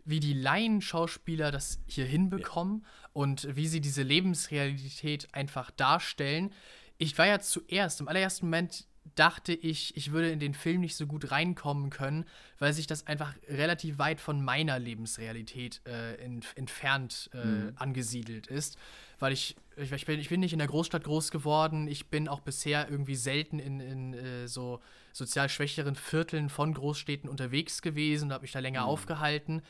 wie die Laienschauspieler das hier hinbekommen und wie sie diese Lebensrealität einfach darstellen. Ich war ja zuerst, im allerersten Moment dachte ich, ich würde in den Film nicht so gut reinkommen können, weil sich das einfach relativ weit von meiner Lebensrealität äh, ent entfernt äh, angesiedelt ist. Weil ich, ich, ich, bin, ich bin nicht in der Großstadt groß geworden, ich bin auch bisher irgendwie selten in, in äh, so sozial schwächeren Vierteln von Großstädten unterwegs gewesen und habe mich da länger aufgehalten.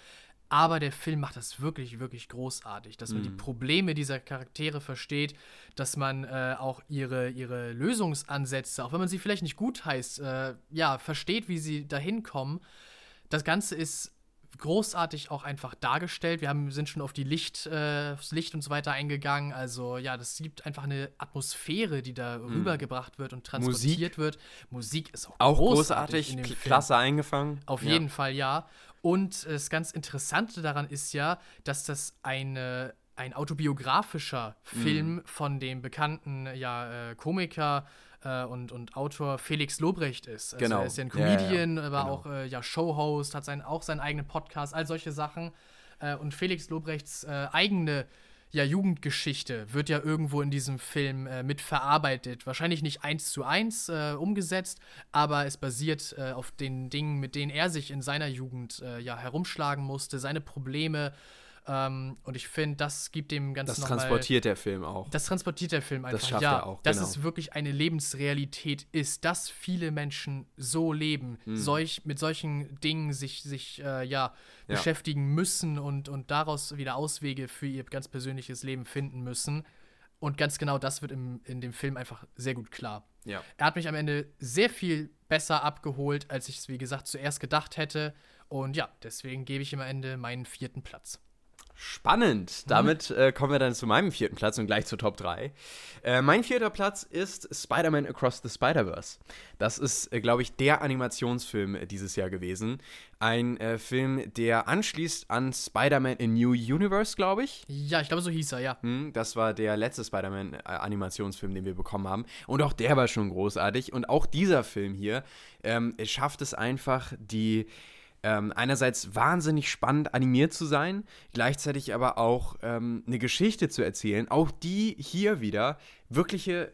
Aber der Film macht das wirklich, wirklich großartig, dass man die Probleme dieser Charaktere versteht, dass man äh, auch ihre, ihre Lösungsansätze, auch wenn man sie vielleicht nicht gut heißt, äh, ja, versteht, wie sie dahin kommen. Das Ganze ist großartig auch einfach dargestellt. Wir haben, sind schon auf die Licht, äh, aufs Licht und so weiter eingegangen. Also ja, das gibt einfach eine Atmosphäre, die da rübergebracht wird und transportiert wird. Musik ist auch, Auch großartig großartig, klasse eingefangen. Auf Ja. jeden Fall ja. Und äh, das ganz Interessante daran ist ja, dass das eine, ein autobiografischer Mhm. Film von dem bekannten ja, äh, Komiker äh, und, und Autor Felix Lobrecht ist. Also Genau. Er ist ja ein Ja, ja, ja. Comedian, aber Genau. auch äh, ja, Showhost, hat sein, auch seinen eigenen Podcast, all solche Sachen. Äh, und Felix Lobrechts äh, eigene ja, Jugendgeschichte wird ja irgendwo in diesem Film äh, mit. Wahrscheinlich nicht eins zu eins äh, umgesetzt, aber es basiert äh, auf den Dingen, mit denen er sich in seiner Jugend äh, ja herumschlagen musste, seine Probleme. Ähm, und ich finde, das gibt dem Ganzen Das noch mal- transportiert der Film auch. das transportiert der Film einfach, schafft ja. er auch, dass genau. es wirklich eine Lebensrealität ist, dass viele Menschen so leben, Mhm. solch, mit solchen Dingen sich, sich äh, ja, beschäftigen müssen und, und daraus wieder Auswege für ihr ganz persönliches Leben finden müssen. Und ganz genau das wird im, in dem Film einfach sehr gut klar. ja. Er hat mich am Ende sehr viel besser abgeholt, als ich es, wie gesagt, zuerst gedacht hätte. Und ja, deswegen gebe ich ihm am Ende meinen vierten Platz. Spannend. Damit äh, kommen wir dann zu meinem vierten Platz und gleich zur Top 3. Äh, mein vierter Platz ist Spider-Man Across the Spider-Verse. Das ist, äh, glaube ich, der Animationsfilm äh, dieses Jahr gewesen. Ein äh, Film, der anschließt an Spider-Man in New Universe, glaube ich. Ja, ich glaube, so hieß er, ja. Hm, Das war der letzte Spider-Man-Animationsfilm, den wir bekommen haben. Und auch der war schon großartig. Und auch dieser Film hier ähm, schafft es einfach, die ähm, einerseits wahnsinnig spannend animiert zu sein, gleichzeitig aber auch ähm, eine Geschichte zu erzählen, auch die hier wieder wirkliche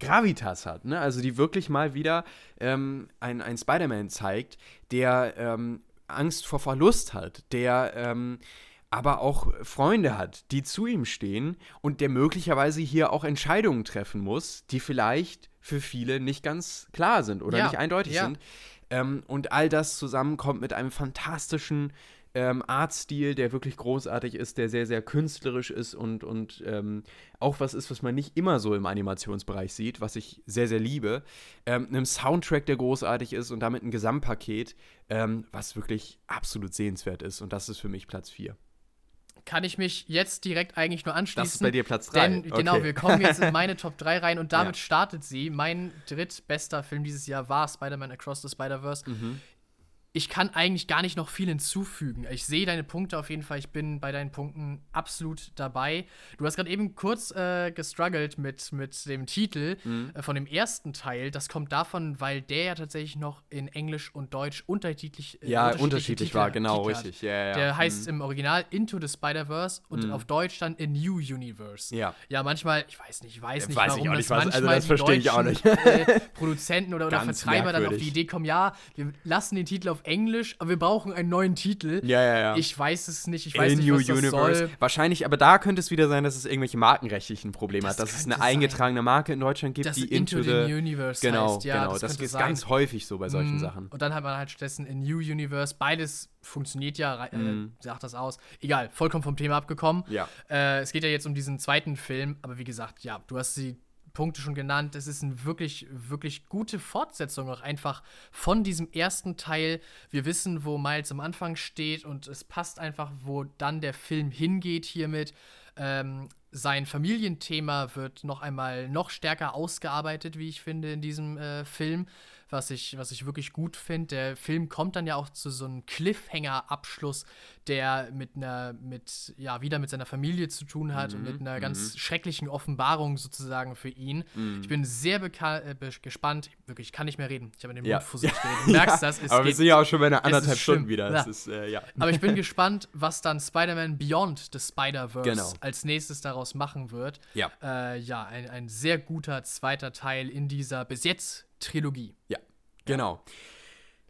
Gravitas hat, ne? Also die wirklich mal wieder ähm, ein, ein Spider-Man zeigt, der ähm, Angst vor Verlust hat, der ähm, aber auch Freunde hat, die zu ihm stehen und der möglicherweise hier auch Entscheidungen treffen muss, die vielleicht für viele nicht ganz klar sind oder Ja, nicht eindeutig ja. sind. Ähm, und all das zusammenkommt mit einem fantastischen ähm, Artstil, der wirklich großartig ist, der sehr, sehr künstlerisch ist und, und ähm, auch was ist, was man nicht immer so im Animationsbereich sieht, was ich sehr, sehr liebe. Ähm, einem Soundtrack, der großartig ist und damit ein Gesamtpaket, ähm, was wirklich absolut sehenswert ist. Und das ist für mich Platz 4. Kann ich mich jetzt direkt eigentlich nur anschließen. Das ist bei dir Platz 3. Denn genau, wir kommen jetzt in meine Top 3 rein und damit Ja. startet sie. Mein drittbester Film dieses Jahr war Spider-Man Across the Spider-Verse. Mhm. Ich kann eigentlich gar nicht noch viel hinzufügen. Ich sehe deine Punkte auf jeden Fall. Ich bin bei deinen Punkten absolut dabei. Du hast gerade eben kurz äh, gestruggelt mit, mit dem Titel Mhm. äh, von dem ersten Teil. Das kommt davon, weil der ja tatsächlich noch in Englisch und Deutsch unterschiedlich, äh, Ja, unterschiedlich Titel- war, genau, Titel richtig. Ja, ja. Der heißt im Original Into the Spider-Verse und auf Deutsch dann A New Universe. Ja. Ja, manchmal, ich weiß nicht, ich weiß nicht, weiß ich warum auch das nicht, was- also manchmal das die verstehe ich auch deutschen, Äh, Produzenten oder, oder Vertreiber dann auf die merkwürdig. Idee kommen, ja, wir lassen den Titel auf Englisch, aber wir brauchen einen neuen Titel. Ja, ja, ja. Ich weiß es nicht, ich weiß in nicht, New was das Universe. soll. Wahrscheinlich, aber da könnte es wieder sein, dass es irgendwelche markenrechtlichen Probleme Das hat, dass es eine eingetragene Marke in Deutschland gibt, Dass die Into Into, the the Universe Genau, heißt, ja, genau. das Das, ist sein. ganz häufig so bei solchen Mhm. Sachen. Und dann hat man halt stattdessen in New Universe. Beides funktioniert ja, äh, sagt das aus. Egal, vollkommen vom Thema abgekommen. Ja. Äh, es geht ja jetzt um diesen zweiten Film, aber wie gesagt, ja, du hast die Punkte schon genannt. Es ist eine wirklich, wirklich gute Fortsetzung auch einfach von diesem ersten Teil. Wir wissen, wo Miles am Anfang steht und es passt einfach, wo dann der Film hingeht hiermit. Ähm, sein Familienthema wird noch einmal noch stärker ausgearbeitet, wie ich finde, in diesem äh, Film. Was ich, was ich wirklich gut finde. Der Film kommt dann ja auch zu so einem Cliffhanger-Abschluss, der mit einer, mit, ja, wieder mit seiner Familie zu tun hat Mhm, und mit einer ganz mhm. schrecklichen Offenbarung sozusagen für ihn. Mhm. Ich bin sehr äh, gespannt. Wirklich, ich kann nicht mehr reden. Ich habe in den Ja. Mund fusselig geredet. Du merkst das. Es aber wir sind ja auch schon bei einer anderthalb. Stunden wieder. Ja. Das ist, äh, ja. aber ich bin gespannt, was dann Spider-Man Beyond the Spider-Verse Genau. als nächstes daraus machen wird. Ja. Äh, ja, ein, ein sehr guter zweiter Teil in dieser bis jetzt Trilogie. Ja, genau.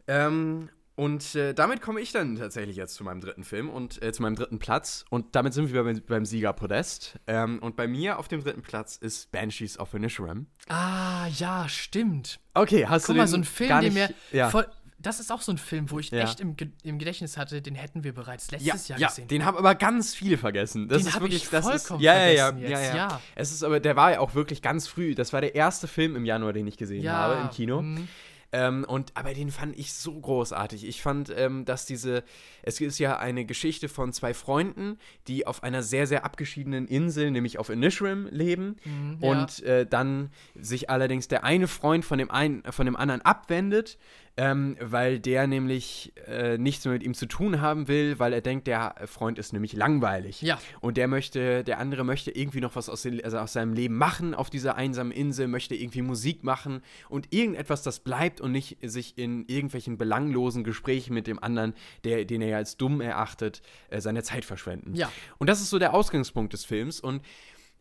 Ähm, und äh, damit komme ich dann tatsächlich jetzt zu meinem dritten Film und äh, zu meinem dritten Platz. Und damit sind wir beim, beim Siegerpodest. Ähm, und bei mir auf dem dritten Platz ist Banshees of Inisherim. Ah, ja, stimmt. Okay, hast Guck du mal, den so ein Film, gar den nicht, mir ja. voll. Das ist auch so ein Film, wo ich Ja. echt im, Ge im Gedächtnis hatte, den hätten wir bereits ja, letztes Jahr ja, gesehen. den haben aber ganz viele vergessen. Das Den ist wirklich, ich das vollkommen ist, ja, ja, ja, vergessen ja, jetzt, ja, ja. Es ist aber, der war ja auch wirklich ganz früh. Das war der erste Film im Januar, den ich gesehen Ja, habe im Kino. mhm. Ähm, und, aber den fand ich so großartig. Ich fand, ähm, dass diese, es ist ja eine Geschichte von zwei Freunden, die auf einer sehr, sehr abgeschiedenen Insel, nämlich auf Inisherim, leben. Mhm, ja. und äh, dann sich allerdings der eine Freund von dem, einen, von dem anderen abwendet, ähm, weil der nämlich äh, nichts mehr mit ihm zu tun haben will, weil er denkt, der Freund ist nämlich langweilig. Ja. Und der möchte, der andere möchte irgendwie noch was aus, den, also aus seinem Leben machen auf dieser einsamen Insel, möchte irgendwie Musik machen und irgendetwas, das bleibt und nicht sich in irgendwelchen belanglosen Gesprächen mit dem anderen, der, den er ja als dumm erachtet, äh, seine Zeit verschwenden. Ja. Und das ist so der Ausgangspunkt des Films und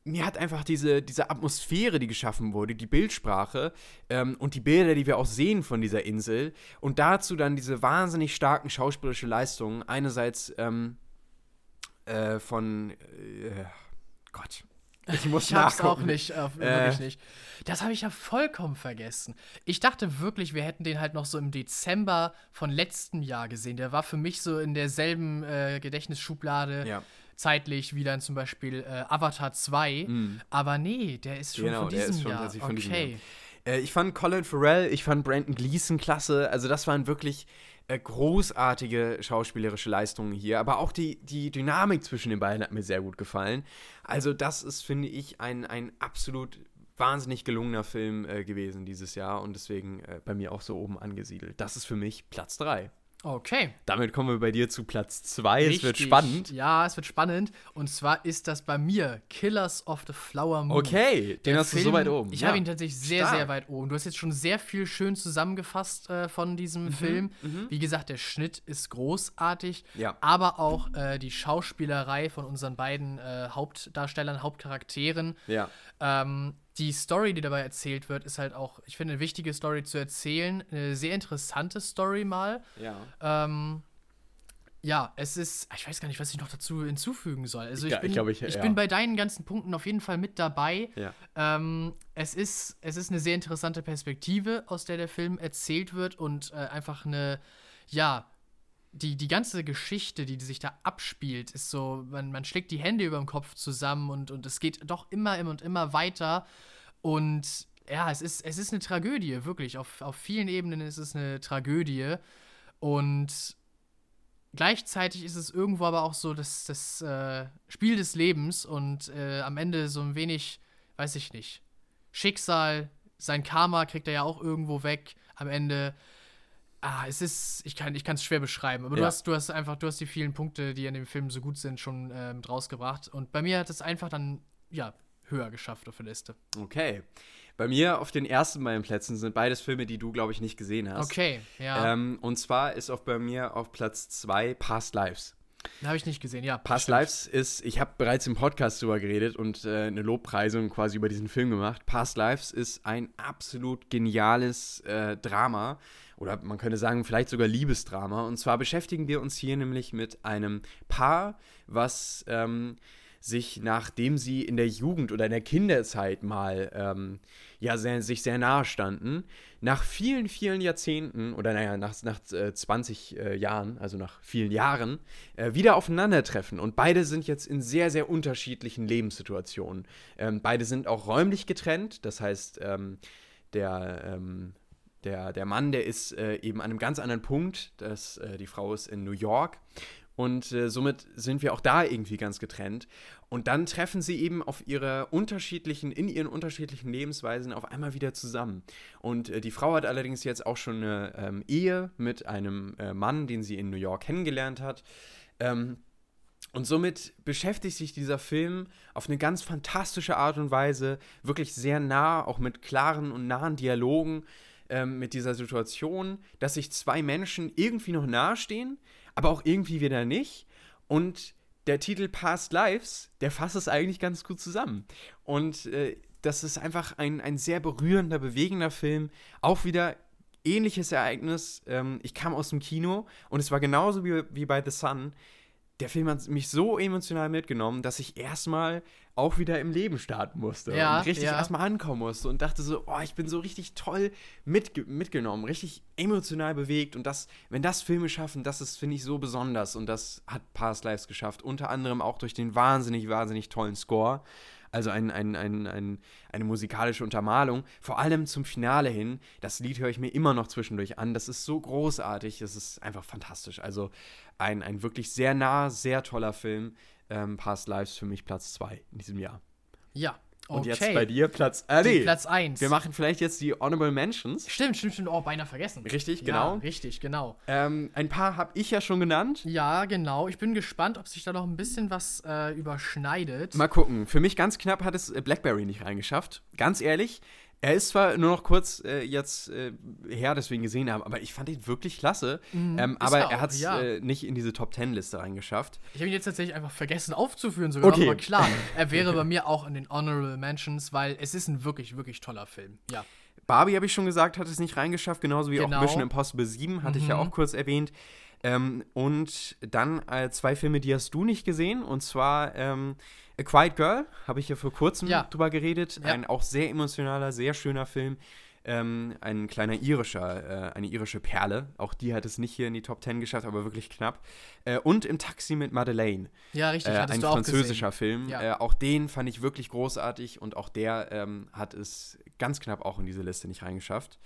mir hat einfach diese, diese Atmosphäre, die geschaffen wurde, die Bildsprache ähm, und die Bilder, die wir auch sehen von dieser Insel und dazu dann diese wahnsinnig starken schauspielische Leistungen, einerseits ähm, äh, von äh, Gott, ich muss Ich hab's auch nicht, äh, wirklich nicht. Das habe ich ja vollkommen vergessen. Ich dachte wirklich, wir hätten den halt noch so im Dezember von letztem Jahr gesehen. Der war für mich so in derselben äh, Gedächtnisschublade Ja. Zeitlich wie dann zum Beispiel äh, Avatar 2. Aber nee, der ist schon. Genau, von der diesem ist schon Jahr. von diesem okay. Jahr. Äh, ich fand Colin Farrell, ich fand Brandon Gleeson klasse. Also das waren wirklich äh, großartige schauspielerische Leistungen hier. Aber auch die, die Dynamik zwischen den beiden hat mir sehr gut gefallen. Also das ist, finde ich, ein, ein absolut wahnsinnig gelungener Film äh, gewesen dieses Jahr und deswegen äh, bei mir auch so oben angesiedelt. Das ist für mich Platz 3. Okay. Damit kommen wir bei dir zu Platz 2. Es wird spannend. Ja, es wird spannend. Und zwar ist das bei mir Killers of the Flower Moon. Okay, den Der hast du so weit oben. Ich Ja. habe ihn tatsächlich sehr, Stark. sehr weit oben. Du hast jetzt schon sehr viel schön zusammengefasst äh, von diesem Mhm, Film. Wie gesagt, der Schnitt ist großartig, Ja. aber auch äh, die Schauspielerei von unseren beiden äh, Hauptdarstellern, Hauptcharakteren. Ja. Ähm, die Story, die dabei erzählt wird, ist halt auch, ich finde, eine wichtige Story zu erzählen. Eine sehr interessante Story mal. Ja. Ähm, ja, es ist, ich weiß gar nicht, was ich noch dazu hinzufügen soll. Also ich Ja, ich bin, glaub, ich- ich ja. bin bei deinen ganzen Punkten auf jeden Fall mit dabei. Ja. Ähm, es, ist, es ist eine sehr interessante Perspektive, aus der der Film erzählt wird und äh, einfach eine, ja, die, die ganze Geschichte, die, sich da abspielt, ist so, man, man schlägt die Hände über dem Kopf zusammen und, und es geht doch immer, immer und immer weiter. Und ja, es ist, es ist eine Tragödie, wirklich. Auf, auf vielen Ebenen ist es eine Tragödie. Und gleichzeitig ist es irgendwo aber auch so das, das äh, Spiel des Lebens und äh, am Ende so ein wenig, weiß ich nicht, Schicksal, sein Karma kriegt er ja auch irgendwo weg am Ende. Ah, es ist, ich kann es schwer beschreiben, aber du, Ja. hast, du hast einfach, du hast die vielen Punkte, die in dem Film so gut sind, schon ähm, rausgebracht. Und bei mir hat es einfach dann, ja, höher geschafft auf der Liste. Okay. Bei mir auf den ersten beiden Plätzen sind beides Filme, die du, glaube ich, nicht gesehen hast. Okay, ja. Ähm, und zwar ist auch bei mir auf Platz 2 Past Lives. Habe ich nicht gesehen, ja. Past stimmt. Lives ist, ich habe bereits im Podcast drüber geredet und äh, eine Lobpreisung quasi über diesen Film gemacht. Past Lives ist ein absolut geniales äh, Drama oder man könnte sagen vielleicht sogar Liebesdrama. Und zwar beschäftigen wir uns hier nämlich mit einem Paar, was ähm, sich, nachdem sie in der Jugend oder in der Kinderzeit mal ähm, ja, sehr, sich sehr nahe standen, nach vielen, vielen Jahrzehnten oder naja, nach, nach äh, 20 äh, Jahren, also nach vielen Jahren, äh, wieder aufeinandertreffen. Und beide sind jetzt in sehr, sehr unterschiedlichen Lebenssituationen. Ähm, beide sind auch räumlich getrennt, das heißt, ähm, der ähm, der, der Mann, der ist äh, eben an einem ganz anderen Punkt. Das, äh, die Frau ist in New York. Und äh, somit sind wir auch da irgendwie ganz getrennt. Und dann treffen sie eben auf ihre unterschiedlichen, in ihren unterschiedlichen Lebensweisen auf einmal wieder zusammen. Und äh, die Frau hat allerdings jetzt auch schon eine ähm, Ehe mit einem äh, Mann, den sie in New York kennengelernt hat. Ähm, und somit beschäftigt sich dieser Film auf eine ganz fantastische Art und Weise, wirklich sehr nah, auch mit klaren und nahen Dialogen ähm, mit dieser Situation, dass sich zwei Menschen irgendwie noch nahestehen, aber auch irgendwie wieder nicht. Und der Titel Past Lives, der fasst es eigentlich ganz gut zusammen. Und äh, das ist einfach ein, ein sehr berührender, bewegender Film. Auch wieder ähnliches Ereignis. Ähm, ich kam aus dem Kino und es war genauso wie, wie bei The Sun der Film hat mich so emotional mitgenommen, dass ich erstmal auch wieder im Leben starten musste ja, und richtig ja. erstmal ankommen musste und dachte so, oh, ich bin so richtig toll mitge mitgenommen, richtig emotional bewegt und das, wenn das Filme schaffen, das ist, finde ich, so besonders und das hat Past Lives geschafft, unter anderem auch durch den wahnsinnig, wahnsinnig tollen Score also ein, ein, ein, ein, eine musikalische Untermalung. Vor allem zum Finale hin. Das Lied höre ich mir immer noch zwischendurch an. Das ist so großartig. Das ist einfach fantastisch. Also ein, ein wirklich sehr nah, sehr toller Film. Ähm, Past Lives für mich Platz 2 in diesem Jahr. Ja, Okay. Und jetzt bei dir Platz, äh, nee, Platz 1. Wir machen vielleicht jetzt die Honorable Mentions. Stimmt, stimmt, stimmt. Oh, beinahe vergessen. Richtig, genau. Ja, richtig, genau. Ähm, ein paar habe ich ja schon genannt. Ja, genau. Ich bin gespannt, ob sich da noch ein bisschen was äh, überschneidet. Mal gucken. Für mich ganz knapp hat es äh, Blackberry nicht reingeschafft. Ganz ehrlich, er ist zwar nur noch kurz äh, jetzt äh, her, deswegen gesehen haben, aber ich fand ihn wirklich klasse. Mhm, ähm, aber er, er hat es ja. äh, nicht in diese Top Ten-Liste reingeschafft. Ich habe ihn jetzt tatsächlich einfach vergessen aufzuführen, sogar. Okay. Aber klar, er wäre bei mir auch in den Honorable Mentions, weil es ist ein wirklich, wirklich toller Film. Ja. Barbie, habe ich schon gesagt, hat es nicht reingeschafft, genauso wie genau. auch Mission Impossible 7, hatte mhm. ich ja mhm. auch kurz erwähnt. Ähm, und dann äh, zwei Filme, die hast du nicht gesehen, und zwar ähm, A Quiet Girl, habe ich ja vor kurzem ja. drüber geredet. Ja. Ein auch sehr emotionaler, sehr schöner Film. Ähm, ein kleiner irischer, äh, eine irische Perle. Auch die hat es nicht hier in die Top 10 geschafft, aber wirklich knapp. Äh, und im Taxi mit Madeleine. Ja, richtig. Äh, ein französischer Film. Ja. Äh, auch den fand ich wirklich großartig und auch der ähm, hat es ganz knapp auch in diese Liste nicht reingeschafft.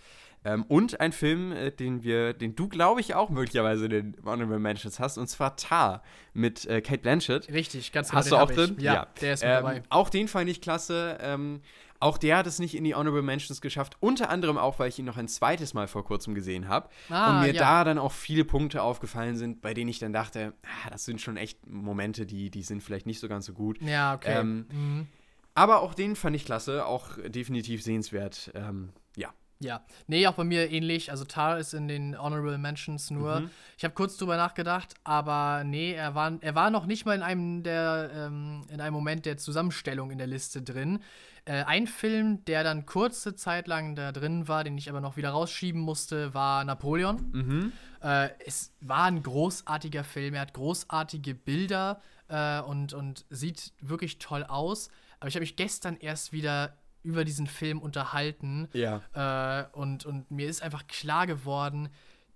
Ähm, und ein Film, äh, den wir, den du, glaube ich, auch möglicherweise in den Honorable Mentions hast, und zwar Tar mit äh, Kate Blanchett. Richtig, ganz genau. Hast du auch drin? Ja, ja, der ist mit ähm, dabei. Auch den fand ich klasse. Ähm, auch der hat es nicht in die Honorable Mentions geschafft. Unter anderem auch, weil ich ihn noch ein zweites Mal vor kurzem gesehen habe. Ah, und mir ja. da dann auch viele Punkte aufgefallen sind, bei denen ich dann dachte, ah, das sind schon echt Momente, die, die sind vielleicht nicht so ganz so gut. Ja, okay. Ähm, mhm. Aber auch den fand ich klasse, auch definitiv sehenswert. Ähm, ja. Ja, nee, auch bei mir ähnlich. Also Tar ist in den Honorable Mentions nur. Mhm. Ich habe kurz drüber nachgedacht, aber nee, er war, er war noch nicht mal in einem der ähm, in einem Moment der Zusammenstellung in der Liste drin. Äh, ein Film, der dann kurze Zeit lang da drin war, den ich aber noch wieder rausschieben musste, war Napoleon. Mhm. Äh, es war ein großartiger Film. Er hat großartige Bilder äh, und, und sieht wirklich toll aus. Aber ich habe mich gestern erst wieder über diesen Film unterhalten. Ja. Äh, und, und mir ist einfach klar geworden,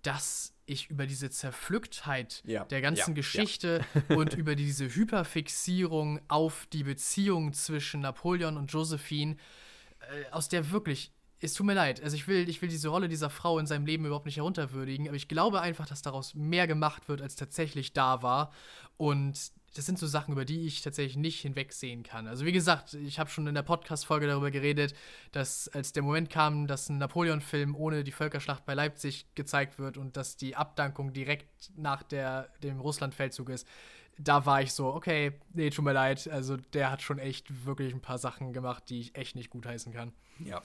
dass ich über diese Zerpflücktheit ja. der ganzen ja. Geschichte ja. und über diese Hyperfixierung auf die Beziehung zwischen Napoleon und Josephine, äh, aus der wirklich, es tut mir leid, also ich will, ich will diese Rolle dieser Frau in seinem Leben überhaupt nicht herunterwürdigen, aber ich glaube einfach, dass daraus mehr gemacht wird, als tatsächlich da war. Und das sind so Sachen, über die ich tatsächlich nicht hinwegsehen kann. Also wie gesagt, ich habe schon in der Podcast-Folge darüber geredet, dass als der Moment kam, dass ein Napoleon-Film ohne die Völkerschlacht bei Leipzig gezeigt wird und dass die Abdankung direkt nach der, dem Russland-Feldzug ist, da war ich so, okay, nee, tut mir leid. Also der hat schon echt wirklich ein paar Sachen gemacht, die ich echt nicht gutheißen kann. Ja.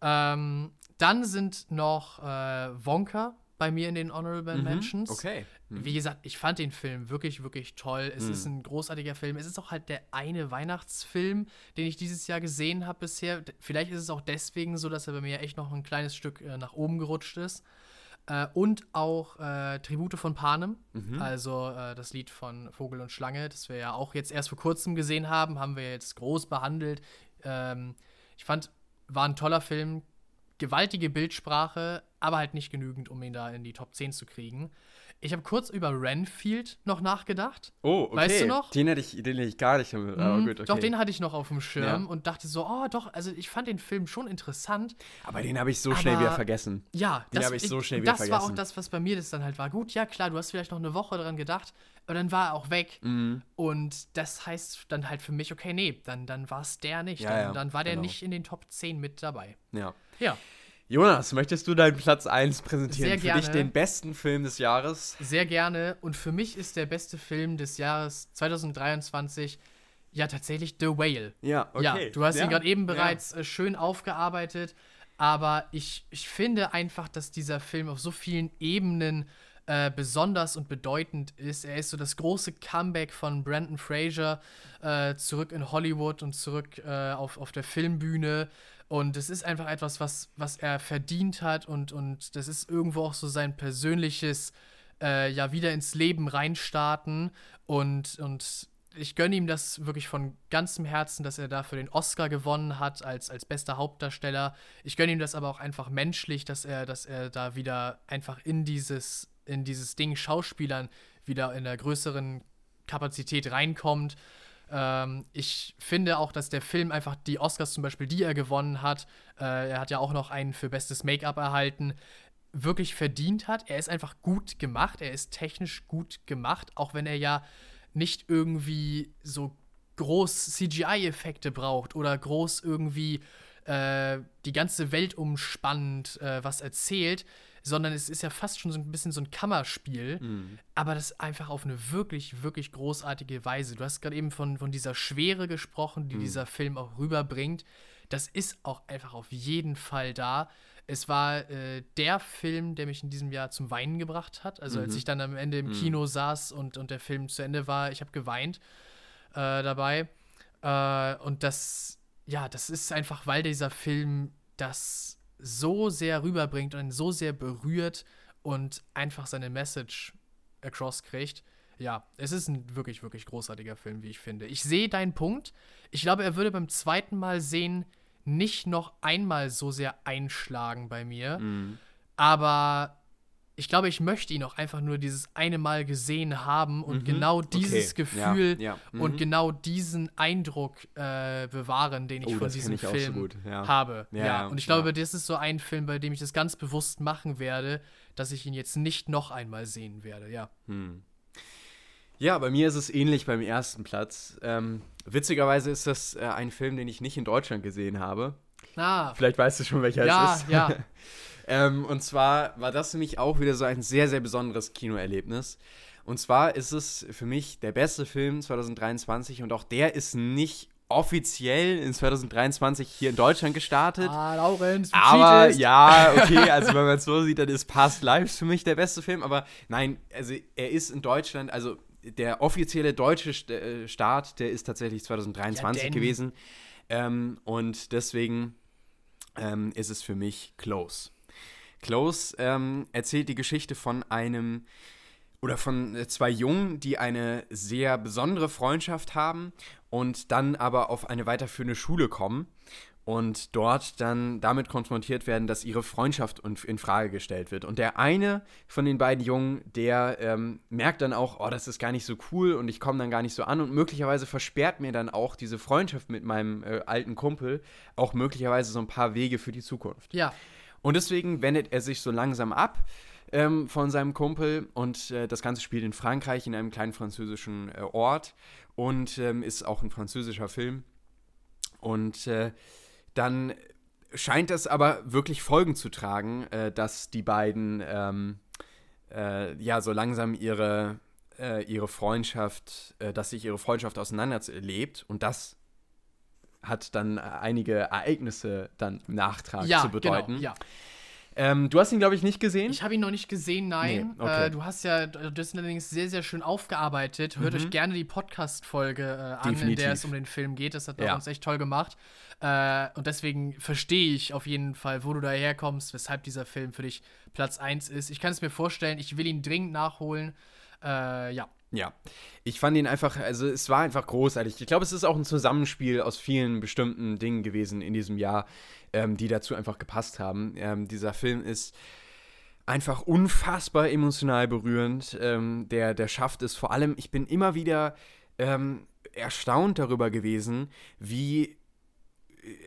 Ähm, dann sind noch äh, Wonka bei mir in den Honorable mhm, Mentions. Okay. Mhm. Wie gesagt, ich fand den Film wirklich, wirklich toll. Es mhm. ist ein großartiger Film. Es ist auch halt der eine Weihnachtsfilm, den ich dieses Jahr gesehen habe bisher. Vielleicht ist es auch deswegen so, dass er bei mir echt noch ein kleines Stück äh, nach oben gerutscht ist. Äh, und auch äh, Tribute von Panem, mhm. also äh, das Lied von Vogel und Schlange, das wir ja auch jetzt erst vor kurzem gesehen haben, haben wir jetzt groß behandelt. Ähm, ich fand, war ein toller Film, gewaltige Bildsprache, aber halt nicht genügend, um ihn da in die Top 10 zu kriegen. Ich habe kurz über Renfield noch nachgedacht. Oh, okay. Weißt du noch? Den hätte ich, den hätte ich gar nicht. Mhm, oh, gut, okay. Doch, den hatte ich noch auf dem Schirm ja. und dachte so, oh doch, also ich fand den Film schon interessant. Aber den habe ich so schnell wieder vergessen. Ja, den habe ich so schnell wieder vergessen. Das war auch das, was bei mir das dann halt war. Gut, ja klar, du hast vielleicht noch eine Woche daran gedacht, aber dann war er auch weg. Mhm. Und das heißt dann halt für mich, okay, nee, dann, dann war es der nicht. Ja, dann, ja, dann war der genau. nicht in den Top 10 mit dabei. Ja. Ja. Jonas, möchtest du deinen Platz 1 präsentieren? Sehr für gerne. dich den besten Film des Jahres? Sehr gerne. Und für mich ist der beste Film des Jahres 2023 ja tatsächlich The Whale. Ja, okay. Ja, du hast ja, ihn gerade eben bereits ja. Äh, schön aufgearbeitet. Aber ich, ich finde einfach, dass dieser Film auf so vielen Ebenen äh, besonders und bedeutend ist. Er ist so das große Comeback von Brandon Fraser äh, zurück in Hollywood und zurück äh, auf, auf der Filmbühne. Und es ist einfach etwas, was, was er verdient hat und, und das ist irgendwo auch so sein persönliches, äh, ja, wieder ins Leben reinstarten. Und, und ich gönne ihm das wirklich von ganzem Herzen, dass er dafür den Oscar gewonnen hat als, als bester Hauptdarsteller. Ich gönne ihm das aber auch einfach menschlich, dass er, dass er da wieder einfach in dieses, in dieses Ding Schauspielern wieder in der größeren Kapazität reinkommt. Ähm, ich finde auch, dass der Film einfach die Oscars zum Beispiel, die er gewonnen hat, äh, er hat ja auch noch einen für bestes Make-up erhalten, wirklich verdient hat. Er ist einfach gut gemacht, er ist technisch gut gemacht, auch wenn er ja nicht irgendwie so groß CGI-Effekte braucht oder groß irgendwie äh, die ganze Welt umspannend äh, was erzählt sondern es ist ja fast schon so ein bisschen so ein Kammerspiel, mhm. aber das einfach auf eine wirklich, wirklich großartige Weise. Du hast gerade eben von, von dieser Schwere gesprochen, die mhm. dieser Film auch rüberbringt. Das ist auch einfach auf jeden Fall da. Es war äh, der Film, der mich in diesem Jahr zum Weinen gebracht hat. Also mhm. als ich dann am Ende im mhm. Kino saß und, und der Film zu Ende war, ich habe geweint äh, dabei. Äh, und das, ja, das ist einfach, weil dieser Film das so sehr rüberbringt und so sehr berührt und einfach seine Message across kriegt. Ja, es ist ein wirklich, wirklich großartiger Film, wie ich finde. Ich sehe deinen Punkt. Ich glaube, er würde beim zweiten Mal sehen nicht noch einmal so sehr einschlagen bei mir. Mhm. Aber ich glaube, ich möchte ihn auch einfach nur dieses eine Mal gesehen haben und mhm. genau dieses okay. Gefühl ja, ja. Mhm. und genau diesen Eindruck äh, bewahren, den ich oh, von diesem ich Film so ja. habe. Ja, und ich glaube, das ist so ein Film, bei dem ich das ganz bewusst machen werde, dass ich ihn jetzt nicht noch einmal sehen werde. Ja. Hm. Ja, bei mir ist es ähnlich beim ersten Platz. Ähm, witzigerweise ist das äh, ein Film, den ich nicht in Deutschland gesehen habe. Ah. Vielleicht weißt du schon, welcher es ist. Ja, ja. Ähm, und zwar war das für mich auch wieder so ein sehr, sehr besonderes Kinoerlebnis. Und zwar ist es für mich der beste Film 2023 und auch der ist nicht offiziell in 2023 hier in Deutschland gestartet. Ah, Laurenz, aber ja, okay, also wenn man es so sieht, dann ist Past Lives für mich der beste Film, aber nein, also er ist in Deutschland, also der offizielle deutsche äh, Start, der ist tatsächlich 2023 ja, gewesen. Ähm, und deswegen ähm, ist es für mich close. Close ähm, erzählt die Geschichte von einem oder von äh, zwei Jungen, die eine sehr besondere Freundschaft haben und dann aber auf eine weiterführende Schule kommen und dort dann damit konfrontiert werden, dass ihre Freundschaft in Frage gestellt wird. Und der eine von den beiden Jungen, der ähm, merkt dann auch, oh, das ist gar nicht so cool und ich komme dann gar nicht so an und möglicherweise versperrt mir dann auch diese Freundschaft mit meinem äh, alten Kumpel auch möglicherweise so ein paar Wege für die Zukunft. Ja. Und deswegen wendet er sich so langsam ab ähm, von seinem Kumpel und äh, das Ganze spielt in Frankreich in einem kleinen französischen äh, Ort und ähm, ist auch ein französischer Film. Und äh, dann scheint es aber wirklich Folgen zu tragen, äh, dass die beiden ähm, äh, ja so langsam ihre, äh, ihre Freundschaft, dass sich ihre Freundschaft auseinanderlebt und das hat dann einige Ereignisse dann im Nachtrag ja, zu genau, bedeuten. Genau, ja. Ähm, du hast ihn, glaube ich, nicht gesehen? Ich habe ihn noch nicht gesehen, nein. Nee, okay. äh, du hast ja das allerdings sehr, sehr schön aufgearbeitet. Hört mhm. euch gerne die Podcast-Folge äh, an, Definitiv. in der es um den Film geht. Das hat ja. uns echt toll gemacht. Äh, und deswegen verstehe ich auf jeden Fall, wo du daherkommst, weshalb dieser Film für dich Platz 1 ist. Ich kann es mir vorstellen, ich will ihn dringend nachholen. Äh, ja. Ja, ich fand ihn einfach, also es war einfach großartig. Ich glaube, es ist auch ein Zusammenspiel aus vielen bestimmten Dingen gewesen in diesem Jahr, ähm, die dazu einfach gepasst haben. Ähm, dieser Film ist einfach unfassbar emotional berührend. Ähm, der, der schafft es vor allem, ich bin immer wieder ähm, erstaunt darüber gewesen, wie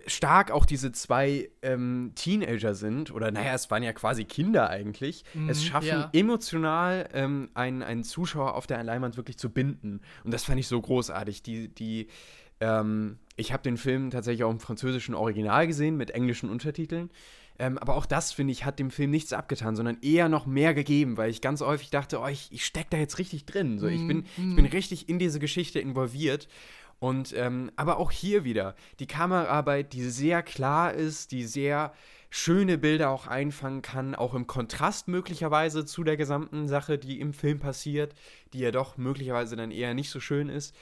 stark auch diese zwei ähm, Teenager sind, oder naja, es waren ja quasi Kinder eigentlich, Mhm, es schaffen ja. emotional ähm, einen, einen Zuschauer auf der Leinwand wirklich zu binden. Und das fand ich so großartig. Die, die, ähm, ich habe den Film tatsächlich auch im französischen Original gesehen mit englischen Untertiteln. Ähm, aber auch das, finde ich, hat dem Film nichts abgetan, sondern eher noch mehr gegeben, weil ich ganz häufig dachte, oh, ich, ich stecke da jetzt richtig drin. So, ich, bin, ich bin richtig in diese Geschichte involviert. Und ähm, aber auch hier wieder die Kameraarbeit, die sehr klar ist, die sehr schöne Bilder auch einfangen kann, auch im Kontrast möglicherweise zu der gesamten Sache, die im Film passiert, die ja doch möglicherweise dann eher nicht so schön ist.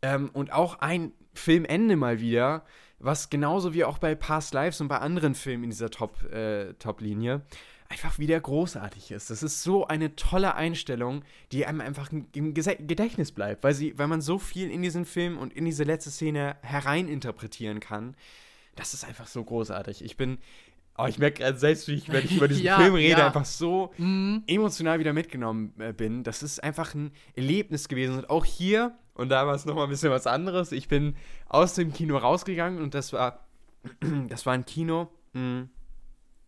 Ähm, und auch ein Filmende mal wieder, was genauso wie auch bei Past Lives und bei anderen Filmen in dieser Top, äh, Top-Linie einfach wieder großartig ist. Das ist so eine tolle Einstellung, die einem einfach im Gedächtnis bleibt, weil, sie, weil man so viel in diesen Film und in diese letzte Szene hereininterpretieren kann. Das ist einfach so großartig. Ich bin, oh, ich merke gerade selbst, wie ich, wenn ich über diesen Ja, Film rede, ja. einfach so emotional wieder mitgenommen äh, bin. Das ist einfach ein Erlebnis gewesen. Und auch hier, und da war es nochmal ein bisschen was anderes, ich bin aus dem Kino rausgegangen und das war, das war ein Kino, mh,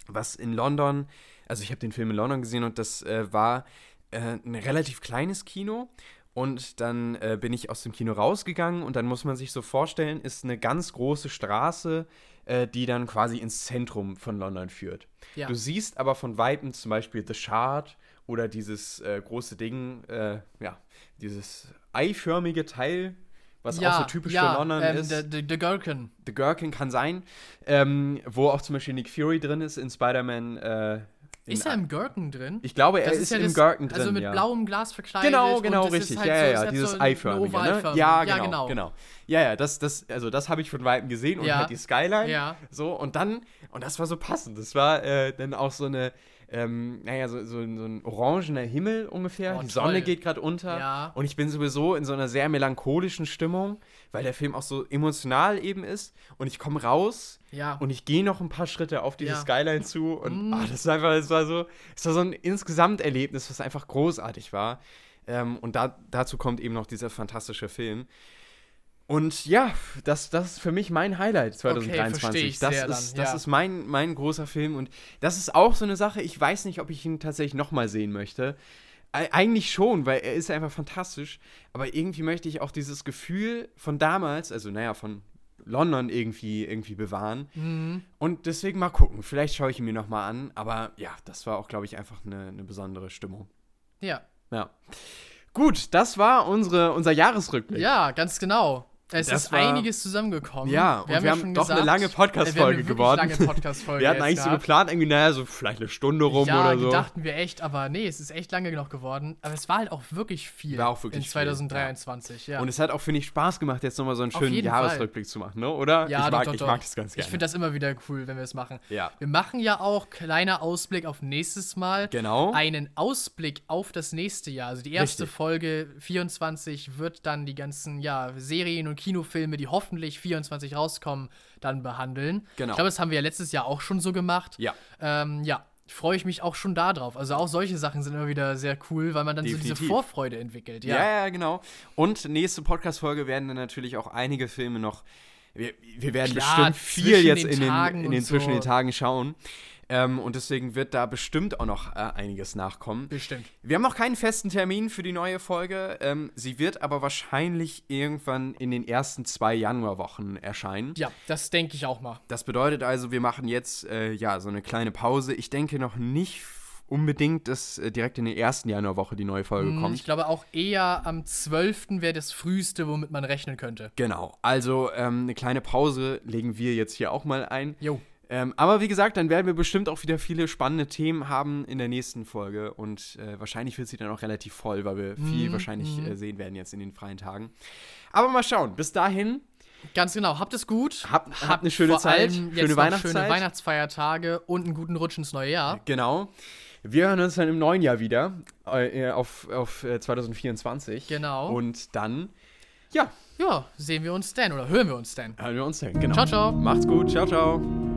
was in London, also ich habe den Film in London gesehen und das äh, war äh, ein relativ kleines Kino. Und dann äh, bin ich aus dem Kino rausgegangen und dann muss man sich so vorstellen, ist eine ganz große Straße, äh, die dann quasi ins Zentrum von London führt. Ja. Du siehst aber von Weitem zum Beispiel The Shard oder dieses äh, große Ding, äh, ja, dieses eiförmige Teil, was auch so typisch ja, für London ähm, ist. Der, der, der Gherkin. The Gherkin kann sein, ähm, wo auch zum Beispiel Nick Fury drin ist in Spider-Man. Äh, Ist er im Gherkin drin? ich glaube, er Das ist, ja im das- Gherkin drin. Also mit ja. blauem Glas verkleidet. Genau, genau, richtig. halt ja, so, ja, ja, hat dieses so eiförmige, ne? Ja, Ja, genau, genau. genau. Ja, ja, das, das, also das habe ich von Weitem gesehen und Ja. halt die Skyline. Ja. So, und dann, und das war so passend. Das war äh, dann auch so eine, ähm, naja, so, so, ein- so ein orangener Himmel ungefähr. Oh, die Sonne toll. geht gerade unter. Ja. Und ich bin sowieso in so einer sehr melancholischen Stimmung, weil der Film auch so emotional eben ist. Und ich komme raus Ja. und ich gehe noch ein paar Schritte auf diese Ja. Skyline zu und Mm. ah, das ist einfach, es war so, es war so ein Insgesamterlebnis, was einfach großartig war. Ähm, und da, dazu kommt eben noch dieser fantastische Film. Und ja, das, das ist für mich mein Highlight 2023. verstehe ich das sehr ist, dann, das ja. ist mein, mein großer Film und das ist auch so eine Sache, ich weiß nicht, ob ich ihn tatsächlich nochmal sehen möchte. Eigentlich schon, weil er ist einfach fantastisch. Aber irgendwie möchte ich auch dieses Gefühl von damals, also naja, von London irgendwie, irgendwie bewahren. Mhm. Und deswegen mal gucken. Vielleicht schaue ich ihn mir nochmal an. Aber ja, das war auch, glaube ich, einfach eine, eine besondere Stimmung. Ja. Ja. Gut, das war unsere, unser Jahresrückblick. ja, ganz genau. Es Das ist war- einiges zusammengekommen. Ja, und wir haben schon doch eine gesagt, lange äh, Podcast-Folge wir haben eine wirklich geworden. lange Podcast-Folge Wir hatten eigentlich so gehabt. geplant, irgendwie, naja, so vielleicht eine Stunde rum ja, oder so. dachten wir echt, aber nee, es ist echt lange genug geworden. Aber es war halt auch wirklich viel War auch wirklich in viel, 2023, ja. Und es hat auch, finde ich, Spaß gemacht, jetzt nochmal so einen schönen Jahresrückblick zu machen, ne? oder? ja, ich, doch, mag, doch, ich doch. mag das ganz Ich gerne. finde das immer wieder cool, wenn wir es machen. Ja. Wir machen ja auch, kleiner Ausblick auf nächstes Mal, Genau. einen Ausblick auf das nächste Jahr. Also die erste Richtig. Folge 24 wird dann die ganzen ja, Serien und Kinofilme, die hoffentlich 24 rauskommen, dann behandeln. Genau. Ich glaube, das haben wir ja letztes Jahr auch schon so gemacht. Ja. Ähm, ja, freue ich mich auch schon darauf. Also auch solche Sachen sind immer wieder sehr cool, weil man dann so Definitiv. diese Vorfreude entwickelt. Ja, Ja, ja, genau. Und nächste Podcast-Folge werden dann natürlich auch einige Filme noch. Wir, wir werden Klar, bestimmt viel jetzt in den, in den und zwischen so. den Tagen schauen. Ähm, und deswegen wird da bestimmt auch noch äh, einiges nachkommen. bestimmt. Wir haben noch keinen festen Termin für die neue Folge. Ähm, sie wird aber wahrscheinlich irgendwann in den ersten zwei Januarwochen erscheinen. Ja, das denke ich auch mal. Das bedeutet also, wir machen jetzt äh, ja so eine kleine Pause. Ich denke noch nicht unbedingt, dass äh, direkt in der ersten Januarwoche die neue Folge Hm, kommt. Ich glaube auch eher am 12. wäre das früheste, womit man rechnen könnte. Genau, also ähm, eine kleine Pause legen wir jetzt hier auch mal ein. Jo. Ähm, aber wie gesagt, dann werden wir bestimmt auch wieder viele spannende Themen haben in der nächsten Folge und äh, wahrscheinlich wird sie dann auch relativ voll, weil wir viel Mhm, wahrscheinlich äh, sehen werden jetzt in den freien Tagen. Aber mal schauen, bis dahin, Ganz genau. Habt es gut. Habt- habt eine schöne Zeit, schöne Weihnachtszeit. Schöne Weihnachtsfeiertage und einen guten Rutsch ins neue Jahr. genau. Wir hören uns dann im neuen Jahr wieder äh, auf, auf äh, 2024. Genau. Und dann, ja, Ja, sehen wir uns denn oder hören wir uns denn. hören wir uns dann. Genau. Ciao, ciao. Macht's gut. Ciao, ciao.